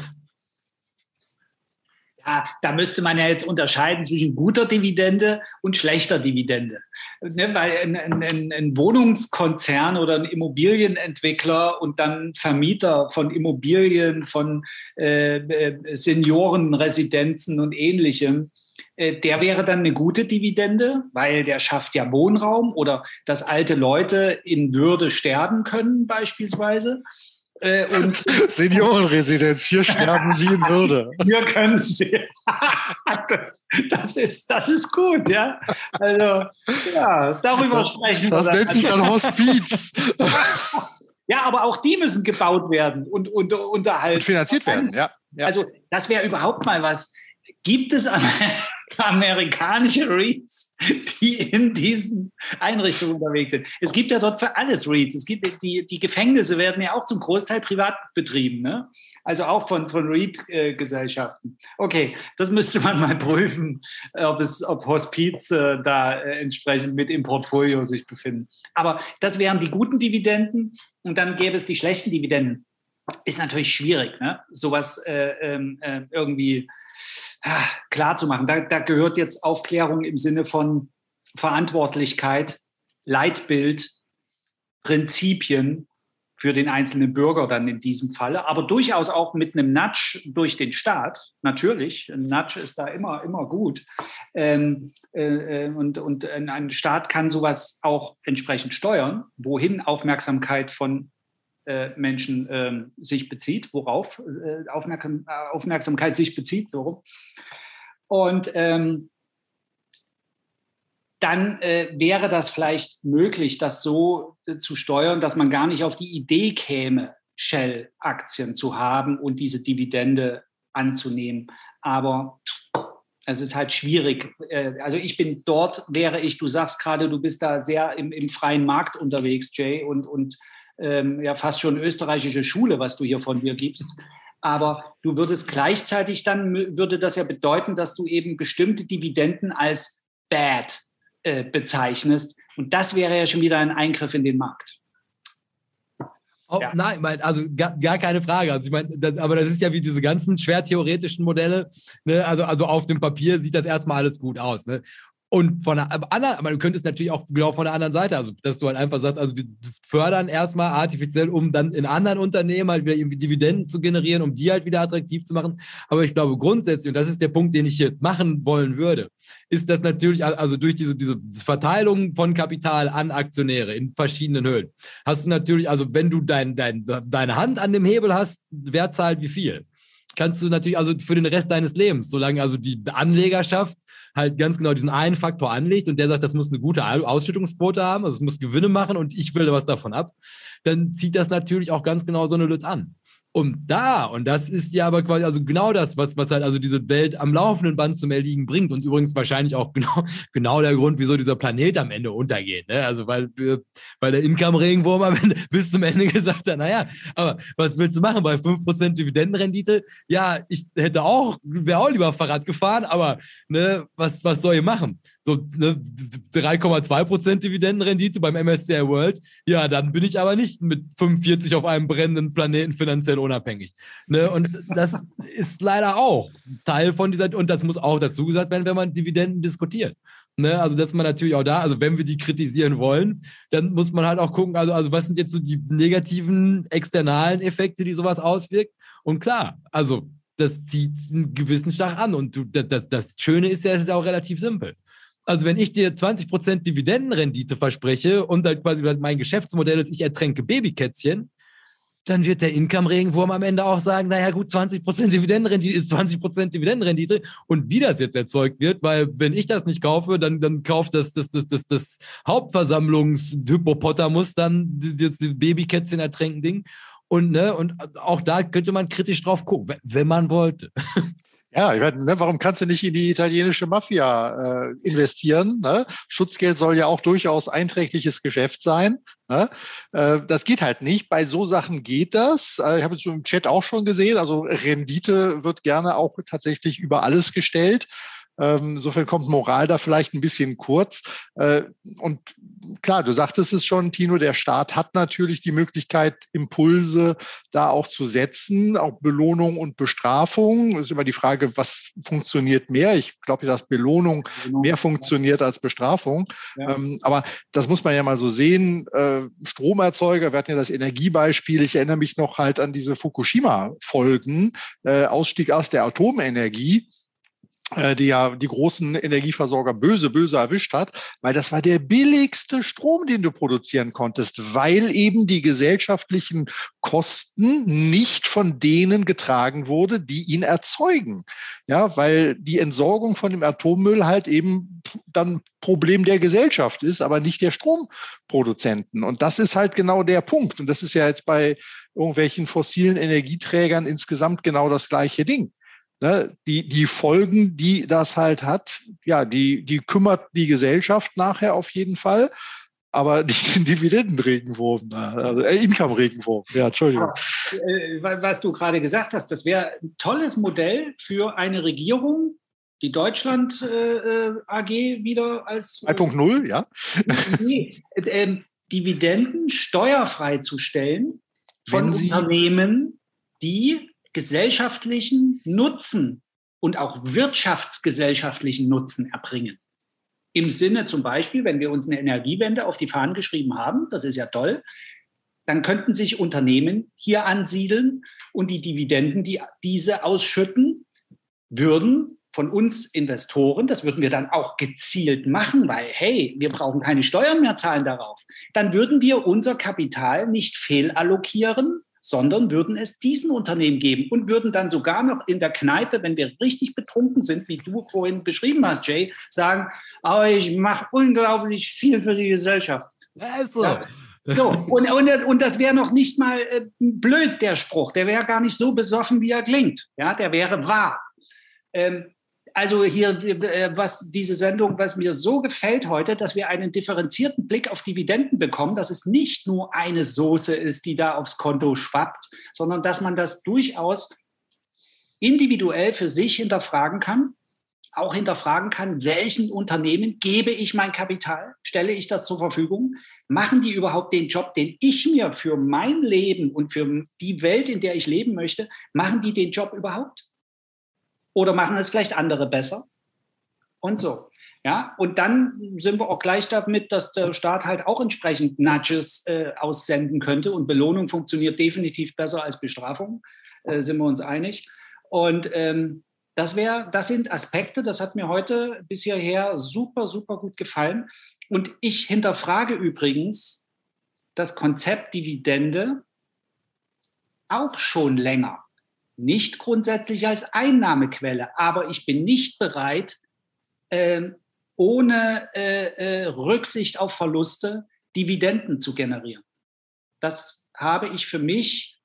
Ja, da müsste man ja jetzt unterscheiden zwischen guter Dividende und schlechter Dividende ne, weil ein, ein, ein, Wohnungskonzern oder ein Immobilienentwickler und dann Vermieter von Immobilien, von äh, äh, Seniorenresidenzen und ähnlichem, äh, der wäre dann eine gute Dividende, weil der schafft ja Wohnraum oder dass alte Leute in Würde sterben können beispielsweise. Äh, und [laughs] Seniorenresidenz, hier sterben Sie in Würde. [laughs] Hier können Sie. [laughs] das, das, ist, das ist gut, ja. Also, ja, darüber das, sprechen wir. Das nennt sich dann Hospiz. ja, aber auch die müssen gebaut werden und, und unterhalten. Und finanziert werden, ja. ja. Also, das wäre überhaupt mal was. Gibt es amerikanische Reads, [laughs] die in diesen Einrichtungen unterwegs sind. Es gibt ja dort für alles Reads. Es gibt die, die Gefängnisse werden ja auch zum Großteil privat betrieben, ne? also auch von, von Read-Gesellschaften. Okay, das müsste man mal prüfen, ob, es, ob Hospiz äh, da äh, entsprechend mit im Portfolio sich befinden. Aber das wären die guten Dividenden und dann gäbe es die schlechten Dividenden. Ist natürlich schwierig, ne? sowas äh, ähm, äh, irgendwie klar zu machen. Da, da gehört jetzt Aufklärung im Sinne von Verantwortlichkeit, Leitbild, Prinzipien für den einzelnen Bürger dann in diesem Falle, aber durchaus auch mit einem Nudge durch den Staat, natürlich. Ein Nudge ist da immer, immer gut. Ähm, äh, und, und ein Staat kann sowas auch entsprechend steuern, wohin Aufmerksamkeit von äh, Menschen äh, sich bezieht, worauf äh, Aufmerksam, äh, Aufmerksamkeit sich bezieht, so Und ähm, dann äh, wäre das vielleicht möglich, das so äh, zu steuern, dass man gar nicht auf die Idee käme, Shell-Aktien zu haben und diese Dividende anzunehmen. Aber es ist halt schwierig. Äh, also ich bin dort, wäre ich, du sagst gerade, du bist da sehr im, im freien Markt unterwegs, Jay, und, und ähm, ja fast schon österreichische Schule, was du hier von dir gibst. Aber du würdest gleichzeitig dann, würde das ja bedeuten, dass du eben bestimmte Dividenden als bad äh, bezeichnest. Und das wäre ja schon wieder ein Eingriff in den Markt. Oh, ja. Nein, mein, also gar, gar, keine Frage. Also ich meine, das, aber das ist ja wie diese ganzen schwer theoretischen Modelle. Ne? Also, also auf dem Papier sieht das erstmal alles gut aus. Ne? Und von der anderen, aber du könntest natürlich auch genau von der anderen Seite, also dass du halt einfach sagst, also wir fördern erstmal artifiziell, um dann in anderen Unternehmen halt wieder irgendwie Dividenden zu generieren, um die halt wieder attraktiv zu machen. Aber ich glaube grundsätzlich, und das ist der Punkt, den ich hier machen wollen würde, ist das natürlich, also durch diese, diese Verteilung von Kapital an Aktionäre in verschiedenen Höhen, hast du natürlich, also wenn du dein, dein, deine Hand an dem Hebel hast, wer zahlt wie viel? Kannst du natürlich also für den Rest deines Lebens, solange also die Anlegerschaft halt ganz genau diesen einen Faktor anlegt und der sagt, das muss eine gute Ausschüttungsquote haben, also es muss Gewinne machen und ich will was davon ab, dann zieht das natürlich auch ganz genau so eine Lüt an. Und da, und das ist ja aber quasi also genau das, was, was halt also diese Welt am laufenden Band zum Erliegen bringt und übrigens wahrscheinlich auch [laughs] genau, genau der Grund, wieso dieser Planet am Ende untergeht. Ne? Also weil, weil der Income-Regenwurm am Ende [laughs] bis zum Ende gesagt hat, naja, aber was willst du machen bei 5% Dividendenrendite? Ja, ich hätte auch, wäre auch lieber Fahrrad gefahren, aber ne, was, was soll ich machen? So ne, 3,2% Dividendenrendite beim MSCI World, ja, dann bin ich aber nicht mit 45 auf einem brennenden Planeten finanziell unabhängig. Ne? Und das [laughs] ist leider auch Teil von dieser, und das muss auch dazu gesagt werden, wenn man Dividenden diskutiert. Ne, also, dass man natürlich auch da, also wenn wir die kritisieren wollen, dann muss man halt auch gucken, also, also was sind jetzt so die negativen externalen Effekte, die sowas auswirkt? Und klar, also das zieht einen gewissen Schlag an. Und du, das, das Schöne ist ja, es ist auch relativ simpel. Also wenn ich dir 20% Dividendenrendite verspreche und halt quasi mein Geschäftsmodell ist, ich ertränke Babykätzchen, dann wird der Income-Regenwurm am Ende auch sagen, naja gut, 20% Dividendenrendite ist 20% Dividendenrendite. Und wie das jetzt erzeugt wird, weil wenn ich das nicht kaufe, dann, dann kauft das, das, das, das, das Hauptversammlungshypopotamus dann das Babykätzchen ertränken Ding. Und, ne, und auch da könnte man kritisch drauf gucken, wenn man wollte. [laughs] Ja, ich meine, ne, warum kannst du nicht in die italienische Mafia äh, investieren? Ne? Schutzgeld soll ja auch durchaus einträgliches Geschäft sein. Ne? Äh, das geht halt nicht. Bei so Sachen geht das. Äh, ich habe es im Chat auch schon gesehen. Also Rendite wird gerne auch tatsächlich über alles gestellt. Ähm, insofern kommt Moral da vielleicht ein bisschen kurz. Äh, und klar, du sagtest es schon, Tino, der Staat hat natürlich die Möglichkeit, Impulse da auch zu setzen, auch Belohnung und Bestrafung. Ist immer die Frage, was funktioniert mehr? Ich glaube, dass Belohnung mehr funktioniert als Bestrafung. Ja. Ähm, aber das muss man ja mal so sehen. Äh, Stromerzeuger, wir hatten ja das Energiebeispiel. Ich erinnere mich noch halt an diese Fukushima-Folgen, äh, Ausstieg aus der Atomenergie. Äh, die ja die großen Energieversorger böse, böse erwischt hat, weil das war der billigste Strom, den du produzieren konntest, weil eben die gesellschaftlichen Kosten nicht von denen getragen wurde, die ihn erzeugen. Ja, weil die Entsorgung von dem Atommüll halt eben dann Problem der Gesellschaft ist, aber nicht der Stromproduzenten. Und das ist halt genau der Punkt. Und das ist ja jetzt bei irgendwelchen fossilen Energieträgern insgesamt genau das gleiche Ding ne, die, die Folgen, die das halt hat, ja, die, die kümmert die Gesellschaft nachher auf jeden Fall, aber [laughs] nicht den Dividendenregenwurm, also äh, Income-Regenwurm. Ja, Entschuldigung. Äh, was du gerade gesagt hast, das wäre ein tolles Modell für eine Regierung, die Deutschland äh, äh AG wieder als 2.0, ja. Nee, äh, Dividenden steuerfrei zu stellen von Unternehmen, die gesellschaftlichen Nutzen und auch wirtschaftsgesellschaftlichen Nutzen erbringen. Im Sinne zum Beispiel, wenn wir uns eine Energiewende auf die Fahnen geschrieben haben, das ist ja toll, dann könnten sich Unternehmen hier ansiedeln und die Dividenden, die diese ausschütten, würden von uns Investoren, das würden wir dann auch gezielt machen, weil, hey, wir brauchen keine Steuern mehr zahlen darauf, dann würden wir unser Kapital nicht fehlallokieren, sondern würden es diesen Unternehmen geben und würden dann sogar noch in der Kneipe, wenn wir richtig betrunken sind, wie du vorhin beschrieben hast, Jay, sagen, aber ich mache unglaublich viel für die Gesellschaft. Also. Ja, so, und, und, und das wäre noch nicht mal äh, blöd, der Spruch. Der wäre gar nicht so besoffen, wie er klingt. Ja, der wäre wahr. Ähm, also hier, äh, was diese Sendung, was mir so gefällt heute, dass wir einen differenzierten Blick auf Dividenden bekommen, dass es nicht nur eine Soße ist, die da aufs Konto schwappt, sondern dass man das durchaus individuell für sich hinterfragen kann auch hinterfragen kann, welchen Unternehmen gebe ich mein Kapital, stelle ich das zur Verfügung, machen die überhaupt den Job, den ich mir für mein Leben und für die Welt, in der ich leben möchte, machen die den Job überhaupt? Oder machen es vielleicht andere besser? Und so. Ja, und dann sind wir auch gleich damit, dass der Staat halt auch entsprechend Nudges äh, aussenden könnte. Und Belohnung funktioniert definitiv besser als Bestrafung, äh, sind wir uns einig. Und ähm, das, wär, das sind Aspekte, das hat mir heute bis hierher super, super gut gefallen. Und ich hinterfrage übrigens das Konzept Dividende auch schon länger. Nicht grundsätzlich als Einnahmequelle, aber ich bin nicht bereit, äh, ohne äh, Rücksicht auf Verluste Dividenden zu generieren. Das habe ich für mich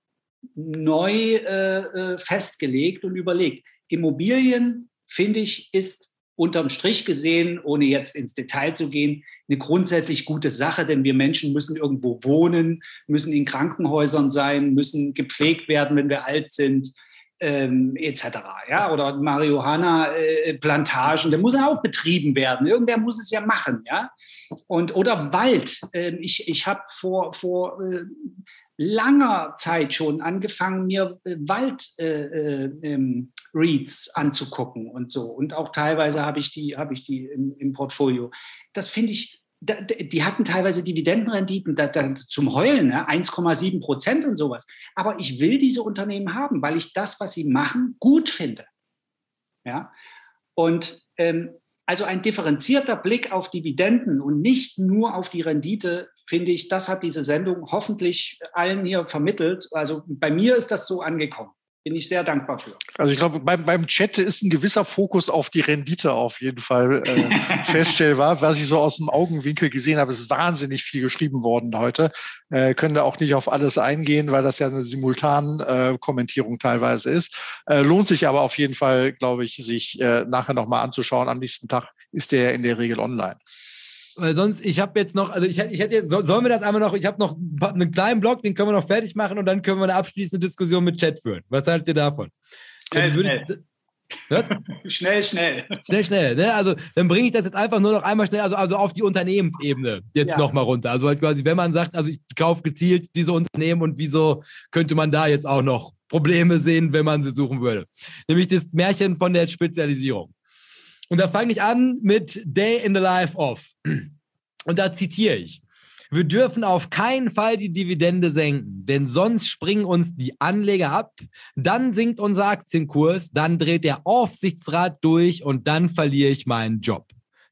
neu äh, äh, festgelegt und überlegt. Immobilien, finde ich, ist unterm Strich gesehen, ohne jetzt ins Detail zu gehen, eine grundsätzlich gute Sache, denn wir Menschen müssen irgendwo wohnen, müssen in Krankenhäusern sein, müssen gepflegt werden, wenn wir alt sind, ähm, etc. Ja? Oder Marihuana-Plantagen, äh, der muss auch betrieben werden. Irgendwer muss es ja machen. Ja? Und, oder Wald. Ähm, ich ich habe vor, vor äh, langer Zeit schon angefangen, mir äh, Wald äh, äh, ähm, Reads anzugucken und so. Und auch teilweise habe ich die, habe ich die im, im Portfolio. Das finde ich, die hatten teilweise Dividendenrenditen da, da, zum Heulen, ne? 1,7 Prozent und sowas. Aber ich will diese Unternehmen haben, weil ich das, was sie machen, gut finde. Ja. Und ähm, also ein differenzierter Blick auf Dividenden und nicht nur auf die Rendite, finde ich, das hat diese Sendung hoffentlich allen hier vermittelt. Also bei mir ist das so angekommen bin ich sehr dankbar für. Also ich glaube, beim, beim Chat ist ein gewisser Fokus auf die Rendite auf jeden Fall äh, [laughs] feststellbar. Was ich so aus dem Augenwinkel gesehen habe, ist wahnsinnig viel geschrieben worden heute. Äh, können da auch nicht auf alles eingehen, weil das ja eine simultan äh, Kommentierung teilweise ist. Äh, lohnt sich aber auf jeden Fall, glaube ich, sich äh, nachher nochmal anzuschauen. Am nächsten Tag ist der in der Regel online. Weil sonst, ich habe jetzt noch, also ich, ich hätte jetzt, sollen wir das einmal noch, ich habe noch einen kleinen Blog, den können wir noch fertig machen und dann können wir eine abschließende Diskussion mit Chat führen. Was haltet ihr davon? Schnell, schnell. Was? [laughs] schnell, schnell. Schnell, schnell. Ne? Also dann bringe ich das jetzt einfach nur noch einmal schnell, also, also auf die Unternehmensebene jetzt ja. nochmal runter. Also halt quasi, wenn man sagt, also ich kaufe gezielt diese Unternehmen und wieso könnte man da jetzt auch noch Probleme sehen, wenn man sie suchen würde. Nämlich das Märchen von der Spezialisierung. Und da fange ich an mit Day in the Life of. Und da zitiere ich. Wir dürfen auf keinen Fall die Dividende senken, denn sonst springen uns die Anleger ab, dann sinkt unser Aktienkurs, dann dreht der Aufsichtsrat durch und dann verliere ich meinen Job.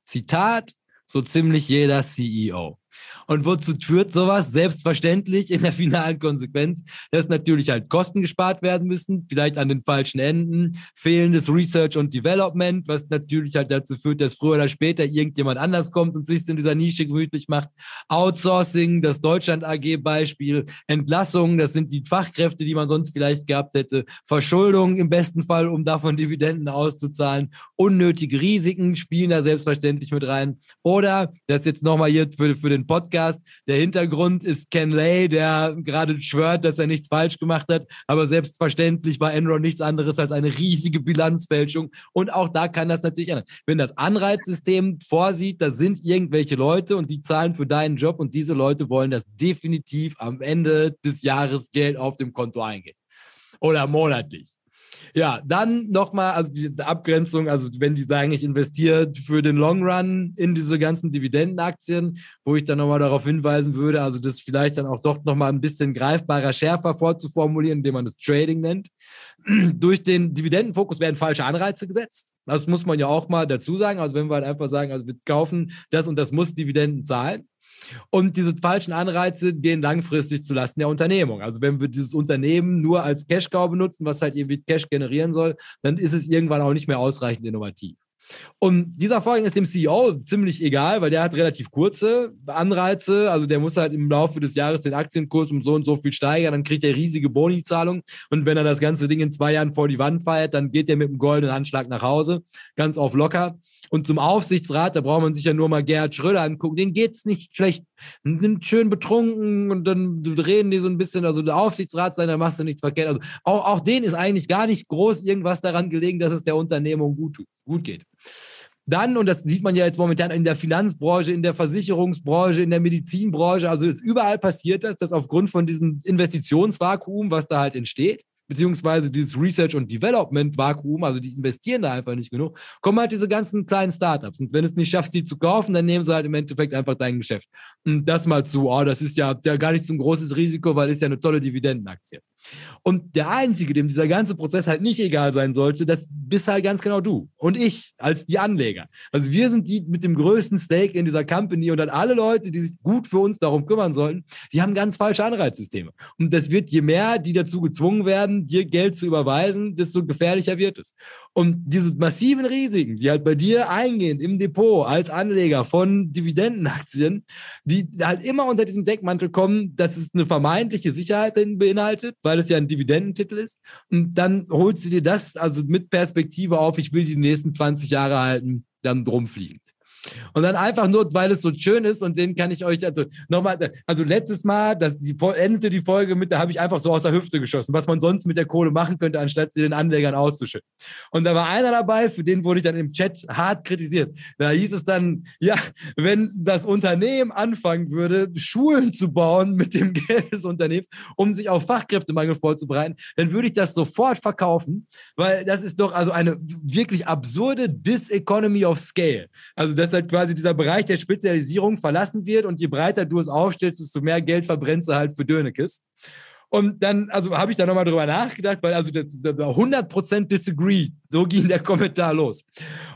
Zitat, so ziemlich jeder CEO. Und wozu führt sowas? Selbstverständlich in der finalen Konsequenz, dass natürlich halt Kosten gespart werden müssen, vielleicht an den falschen Enden, fehlendes Research und Development, was natürlich halt dazu führt, dass früher oder später irgendjemand anders kommt und sich in dieser Nische gemütlich macht. Outsourcing, das Deutschland AG Beispiel, Entlassungen, das sind die Fachkräfte, die man sonst vielleicht gehabt hätte, Verschuldung im besten Fall, um davon Dividenden auszuzahlen, unnötige Risiken spielen da selbstverständlich mit rein. Oder, das jetzt nochmal hier für, für den Podcast. Der Hintergrund ist Ken Lay, der gerade schwört, dass er nichts falsch gemacht hat. Aber selbstverständlich war Enron nichts anderes als eine riesige Bilanzfälschung. Und auch da kann das natürlich ändern. Wenn das Anreizsystem vorsieht, da sind irgendwelche Leute und die zahlen für deinen Job und diese Leute wollen, dass definitiv am Ende des Jahres Geld auf dem Konto eingeht. Oder monatlich. Ja, dann nochmal, also die Abgrenzung, also wenn die sagen, ich investiere für den Long Run in diese ganzen Dividendenaktien, wo ich dann nochmal darauf hinweisen würde, also das vielleicht dann auch doch nochmal ein bisschen greifbarer, schärfer vorzuformulieren, indem man das Trading nennt. [clears throat] Durch den Dividendenfokus werden falsche Anreize gesetzt. Das muss man ja auch mal dazu sagen. Also wenn wir halt einfach sagen, also wir kaufen das und das muss Dividenden zahlen, und diese falschen Anreize gehen langfristig zulasten der Unternehmung. Also wenn wir dieses Unternehmen nur als Cash-Cow benutzen, was halt irgendwie Cash generieren soll, dann ist es irgendwann auch nicht mehr ausreichend innovativ. Und dieser Vorgang ist dem CEO ziemlich egal, weil der hat relativ kurze Anreize. Also der muss halt im Laufe des Jahres den Aktienkurs um so und so viel steigern, dann kriegt er riesige Boni-Zahlung. Und wenn er das ganze Ding in zwei Jahren vor die Wand feiert, dann geht er mit einem goldenen Anschlag nach Hause, ganz auf locker. Und zum Aufsichtsrat, da braucht man sich ja nur mal Gerhard Schröder angucken, denen geht's nicht schlecht. Die sind schön betrunken und dann reden die so ein bisschen, also der Aufsichtsrat sein, da machst du nichts verkehrt. Also auch, auch denen ist eigentlich gar nicht groß irgendwas daran gelegen, dass es der Unternehmung gut, gut geht. Dann, und das sieht man ja jetzt momentan in der Finanzbranche, in der Versicherungsbranche, in der Medizinbranche, also ist überall passiert das, dass aufgrund von diesem Investitionsvakuum, was da halt entsteht, beziehungsweise dieses Research- und Development-Vakuum, also die investieren da einfach nicht genug, kommen halt diese ganzen kleinen Startups. Und wenn du es nicht schaffst, die zu kaufen, dann nehmen sie halt im Endeffekt einfach dein Geschäft. Und das mal zu, oh, das ist ja, ja gar nicht so ein großes Risiko, weil es ist ja eine tolle Dividendenaktie. Und der Einzige, dem dieser ganze Prozess halt nicht egal sein sollte, das bist halt ganz genau du und ich als die Anleger. Also wir sind die mit dem größten Stake in dieser Company und dann alle Leute, die sich gut für uns darum kümmern sollten, die haben ganz falsche Anreizsysteme. Und das wird, je mehr die dazu gezwungen werden, dir Geld zu überweisen, desto gefährlicher wird es. Und diese massiven Risiken, die halt bei dir eingehen im Depot als Anleger von Dividendenaktien, die halt immer unter diesem Deckmantel kommen, dass es eine vermeintliche Sicherheit beinhaltet, weil es ja ein Dividendentitel ist. Und dann holst du dir das also mit Perspektive auf, ich will die nächsten 20 Jahre halten, dann drum fliegend. Und dann einfach nur, weil es so schön ist und den kann ich euch, also nochmal, also letztes Mal, das, die, endete die Folge mit, da habe ich einfach so aus der Hüfte geschossen, was man sonst mit der Kohle machen könnte, anstatt sie den Anlegern auszuschütten. Und da war einer dabei, für den wurde ich dann im Chat hart kritisiert. Da hieß es dann, ja, wenn das Unternehmen anfangen würde, Schulen zu bauen mit dem [laughs] Geld des Unternehmens, um sich auf Fachkräftemangel vorzubereiten, dann würde ich das sofort verkaufen, weil das ist doch also eine wirklich absurde Diseconomy of Scale. Also deshalb halt quasi dieser Bereich der Spezialisierung verlassen wird und je breiter du es aufstellst, desto mehr Geld verbrennst du halt für Dönekes. Und dann, also habe ich da nochmal drüber nachgedacht, weil also das, das 100% disagree. So ging der Kommentar los.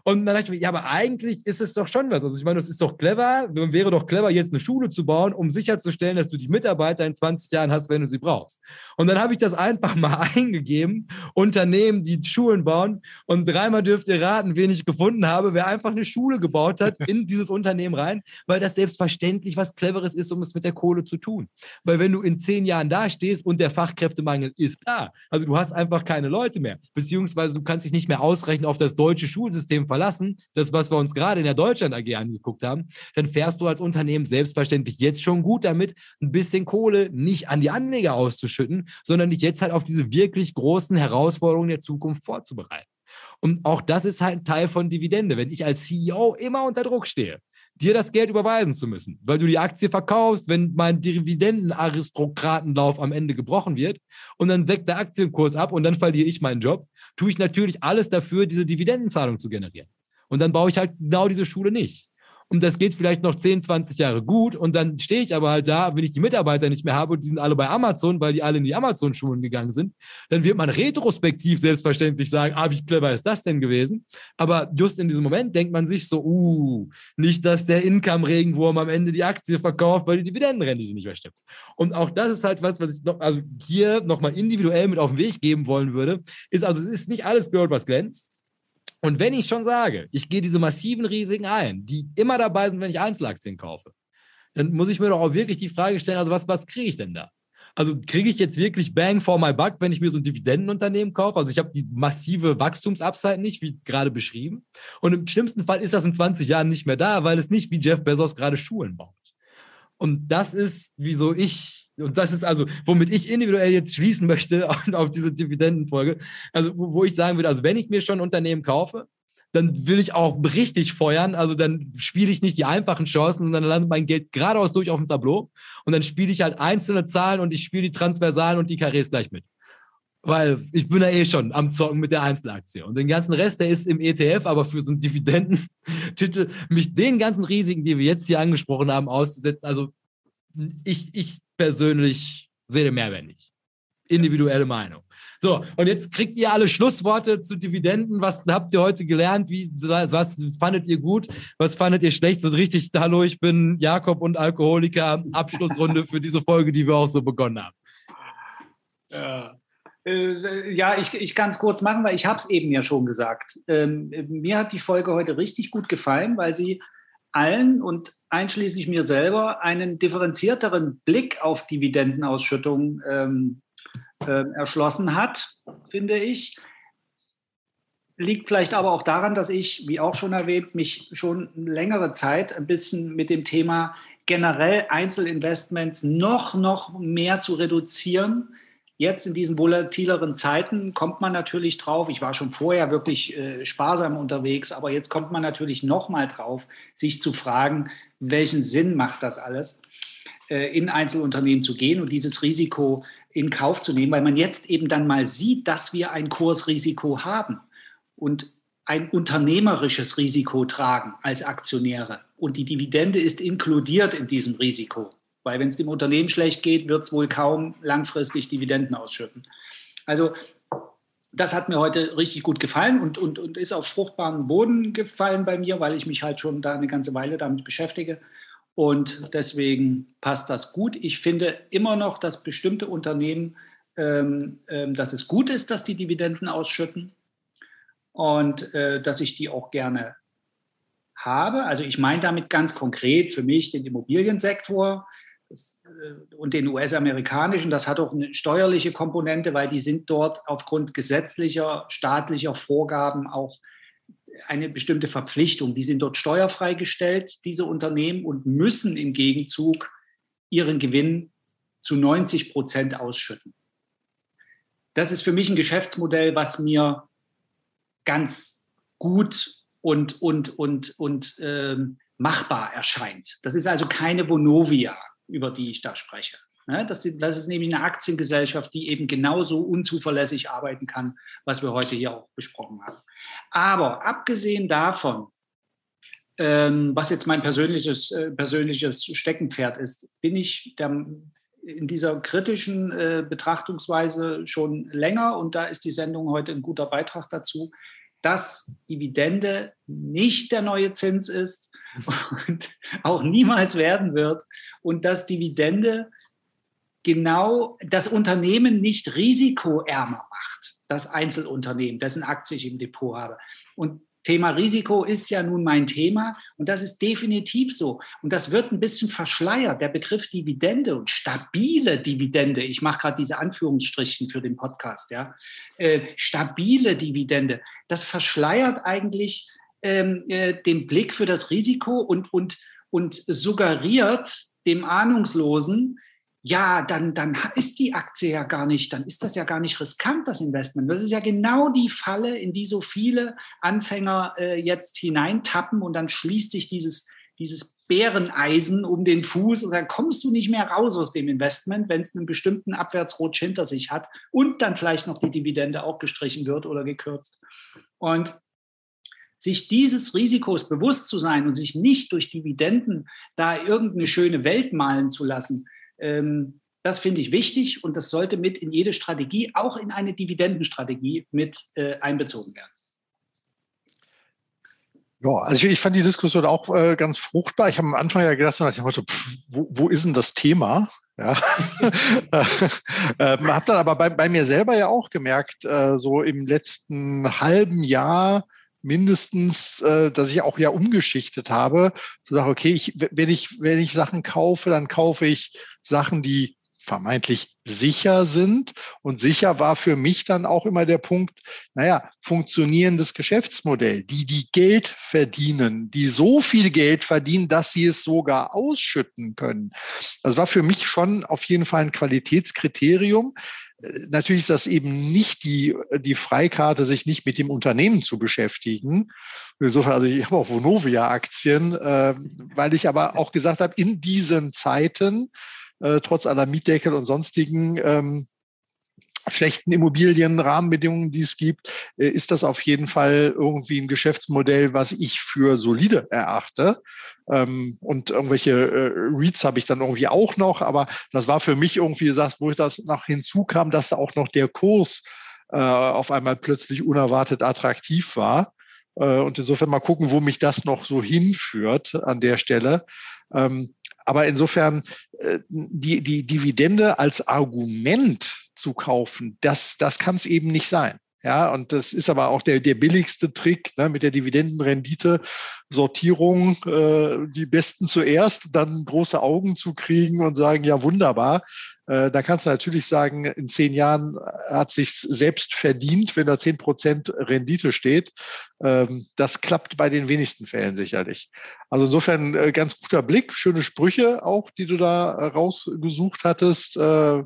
Und dann dachte ich mir, ja, aber eigentlich ist es doch schon was. Also ich meine, das ist doch clever, wäre doch clever, jetzt eine Schule zu bauen, um sicherzustellen, dass du die Mitarbeiter in 20 Jahren hast, wenn du sie brauchst. Und dann habe ich das einfach mal [laughs] eingegeben, Unternehmen, die Schulen bauen. Und dreimal dürft ihr raten, wen ich gefunden habe, wer einfach eine Schule gebaut hat in [laughs] dieses Unternehmen rein, weil das selbstverständlich was Cleveres ist, um es mit der Kohle zu tun. Weil wenn du in zehn Jahren dastehst und der Fachkräftemangel ist da, also du hast einfach keine Leute mehr, beziehungsweise du kannst dich nicht nicht mehr ausreichend auf das deutsche Schulsystem verlassen, das, was wir uns gerade in der Deutschland AG angeguckt haben, dann fährst du als Unternehmen selbstverständlich jetzt schon gut damit, ein bisschen Kohle nicht an die Anleger auszuschütten, sondern dich jetzt halt auf diese wirklich großen Herausforderungen der Zukunft vorzubereiten. Und auch das ist halt ein Teil von Dividende. Wenn ich als CEO immer unter Druck stehe, dir das Geld überweisen zu müssen, weil du die Aktie verkaufst, wenn mein Dividendenaristokratenlauf am Ende gebrochen wird und dann säckt der Aktienkurs ab und dann verliere ich meinen Job, tue ich natürlich alles dafür, diese Dividendenzahlung zu generieren. Und dann baue ich halt genau diese Schule nicht und das geht vielleicht noch 10, 20 Jahre gut und dann stehe ich aber halt da, wenn ich die Mitarbeiter nicht mehr habe und die sind alle bei Amazon, weil die alle in die Amazon-Schulen gegangen sind, dann wird man retrospektiv selbstverständlich sagen, ah, wie clever ist das denn gewesen? Aber just in diesem Moment denkt man sich so, uh, nicht, dass der Income-Regenwurm am Ende die Aktie verkauft, weil die Dividendenrendite nicht mehr stimmt. Und auch das ist halt was, was ich noch, also hier nochmal individuell mit auf den Weg geben wollen würde, ist also, es ist nicht alles Gold, was glänzt. Und wenn ich schon sage, ich gehe diese massiven Risiken ein, die immer dabei sind, wenn ich Einzelaktien kaufe, dann muss ich mir doch auch wirklich die Frage stellen, also was, was kriege ich denn da? Also kriege ich jetzt wirklich Bang for my buck, wenn ich mir so ein Dividendenunternehmen kaufe? Also ich habe die massive Wachstumsupside nicht, wie gerade beschrieben. Und im schlimmsten Fall ist das in 20 Jahren nicht mehr da, weil es nicht wie Jeff Bezos gerade Schulen baut. Und das ist, wieso ich, und das ist also, womit ich individuell jetzt schließen möchte [laughs] auf diese Dividendenfolge. Also, wo, wo ich sagen würde, also wenn ich mir schon ein Unternehmen kaufe, dann will ich auch richtig feuern. Also dann spiele ich nicht die einfachen Chancen, sondern dann landet mein Geld geradeaus durch auf dem Tableau. Und dann spiele ich halt einzelne Zahlen und ich spiele die Transversalen und die Karrees gleich mit. Weil ich bin ja eh schon am Zocken mit der Einzelaktie. Und den ganzen Rest, der ist im ETF, aber für so einen Dividendentitel, mich den ganzen Risiken, die wir jetzt hier angesprochen haben, auszusetzen, also ich, ich persönlich sehe den Mehrwert nicht. Individuelle Meinung. So, und jetzt kriegt ihr alle Schlussworte zu Dividenden. Was habt ihr heute gelernt? Wie, was fandet ihr gut? Was fandet ihr schlecht? So richtig, hallo, ich bin Jakob und Alkoholiker. Abschlussrunde für diese Folge, die wir auch so begonnen haben. Ja. Äh, ja, ich, ich kann es kurz machen, weil ich habe es eben ja schon gesagt. Ähm, mir hat die Folge heute richtig gut gefallen, weil sie allen und einschließlich mir selber einen differenzierteren Blick auf Dividendenausschüttung ähm, äh, erschlossen hat, finde ich. Liegt vielleicht aber auch daran, dass ich, wie auch schon erwähnt, mich schon längere Zeit ein bisschen mit dem Thema generell Einzelinvestments noch, noch mehr zu reduzieren, Jetzt in diesen volatileren Zeiten kommt man natürlich drauf, ich war schon vorher wirklich äh, sparsam unterwegs, aber jetzt kommt man natürlich noch mal drauf, sich zu fragen, welchen Sinn macht das alles, äh, in Einzelunternehmen zu gehen und dieses Risiko in Kauf zu nehmen, weil man jetzt eben dann mal sieht, dass wir ein Kursrisiko haben und ein unternehmerisches Risiko tragen als Aktionäre. Und die Dividende ist inkludiert in diesem Risiko. Weil wenn es dem Unternehmen schlecht geht, wird es wohl kaum langfristig Dividenden ausschütten. Also das hat mir heute richtig gut gefallen und, und, und ist auf fruchtbaren Boden gefallen bei mir, weil ich mich halt schon da eine ganze Weile damit beschäftige. Und deswegen passt das gut. Ich finde immer noch, dass bestimmte Unternehmen, ähm, ähm, dass es gut ist, dass die Dividenden ausschütten und äh, dass ich die auch gerne habe. Also ich meine damit ganz konkret für mich den Immobiliensektor, und den US-amerikanischen, das hat auch eine steuerliche Komponente, weil die sind dort aufgrund gesetzlicher, staatlicher Vorgaben auch eine bestimmte Verpflichtung. Die sind dort steuerfrei gestellt, diese Unternehmen, und müssen im Gegenzug ihren Gewinn zu 90 Prozent ausschütten. Das ist für mich ein Geschäftsmodell, was mir ganz gut und, und, und, und ähm, machbar erscheint. Das ist also keine Vonovia über die ich da spreche. Das, das ist nämlich eine Aktiengesellschaft, die eben genauso unzuverlässig arbeiten kann, was wir heute hier auch besprochen haben. Aber abgesehen davon, ähm, was jetzt mein persönliches, äh, persönliches Steckenpferd ist, bin ich der, in dieser kritischen äh, Betrachtungsweise schon länger und da ist die Sendung heute ein guter Beitrag dazu, dass Dividende nicht der neue Zins ist und [laughs] auch niemals werden wird und dass Dividende genau das Unternehmen nicht risikoärmer macht, das Einzelunternehmen, dessen Aktie ich im Depot habe. Und Thema Risiko ist ja nun mein Thema und das ist definitiv so. Und das wird ein bisschen verschleiert, der Begriff Dividende und stabile Dividende. Ich mache gerade diese Anführungsstrichen für den Podcast, ja. Äh, stabile Dividende, das verschleiert eigentlich ähm, äh, den Blick für das Risiko und, und, und suggeriert dem Ahnungslosen, ja, dann, dann ist die Aktie ja gar nicht, dann ist das ja gar nicht riskant, das Investment. Das ist ja genau die Falle, in die so viele Anfänger äh, jetzt hineintappen und dann schließt sich dieses, dieses Bäreneisen um den Fuß und dann kommst du nicht mehr raus aus dem Investment, wenn es einen bestimmten Abwärtsrutsch hinter sich hat und dann vielleicht noch die Dividende auch gestrichen wird oder gekürzt. Und sich dieses Risikos bewusst zu sein und sich nicht durch Dividenden da irgendeine schöne Welt malen zu lassen, ähm, das finde ich wichtig und das sollte mit in jede Strategie, auch in eine Dividendenstrategie, mit äh, einbezogen werden. Ja, also ich, ich, fand die Diskussion auch äh, ganz fruchtbar. Ich habe am Anfang ja gedacht, ich dachte, pff, wo, wo ist denn das Thema? Ja. [laughs] [laughs] ähm, habe dann aber bei, bei, mir selber ja auch gemerkt, äh, so im letzten halben Jahr mindestens, äh, dass ich auch ja umgeschichtet habe, zu sagen, okay, ich, wenn ich, wenn ich Sachen kaufe, dann kaufe ich Sachen, die vermeintlich sicher sind. Und sicher war für mich dann auch immer der Punkt, naja, funktionierendes Geschäftsmodell, die die Geld verdienen, die so viel Geld verdienen, dass sie es sogar ausschütten können. Das war für mich schon auf jeden Fall ein Qualitätskriterium natürlich ist das eben nicht die, die Freikarte, sich nicht mit dem Unternehmen zu beschäftigen. Insofern, also ich habe auch Vonovia-Aktien, äh, weil ich aber auch gesagt habe, in diesen Zeiten, äh, trotz aller Mietdeckel und sonstigen, ähm, schlechten Immobilienrahmenbedingungen, die es gibt, äh, ist das auf jeden Fall irgendwie ein Geschäftsmodell, was ich für solide erachte. Ähm, und irgendwelche äh, Reads habe ich dann irgendwie auch noch, aber das war für mich irgendwie das, wo ich das noch hinzukam, dass auch noch der Kurs auf einmal plötzlich unerwartet attraktiv war. Und insofern mal gucken, wo mich das noch so hinführt an der Stelle. Ähm, aber insofern die, die Dividende als Argument zu kaufen. Das, das kann es eben nicht sein. Ja, und das ist aber auch der, der billigste Trick ne, mit der Dividendenrendite, Sortierung, äh, die Besten zuerst, dann große Augen zu kriegen und sagen, ja, wunderbar. Äh, da kannst du natürlich sagen, in zehn Jahren hat sich selbst verdient, wenn da zehn Prozent Rendite steht. Ähm, das klappt bei den wenigsten Fällen sicherlich. Also insofern äh, ganz guter Blick, schöne Sprüche auch, die du da äh, rausgesucht hattest. Äh,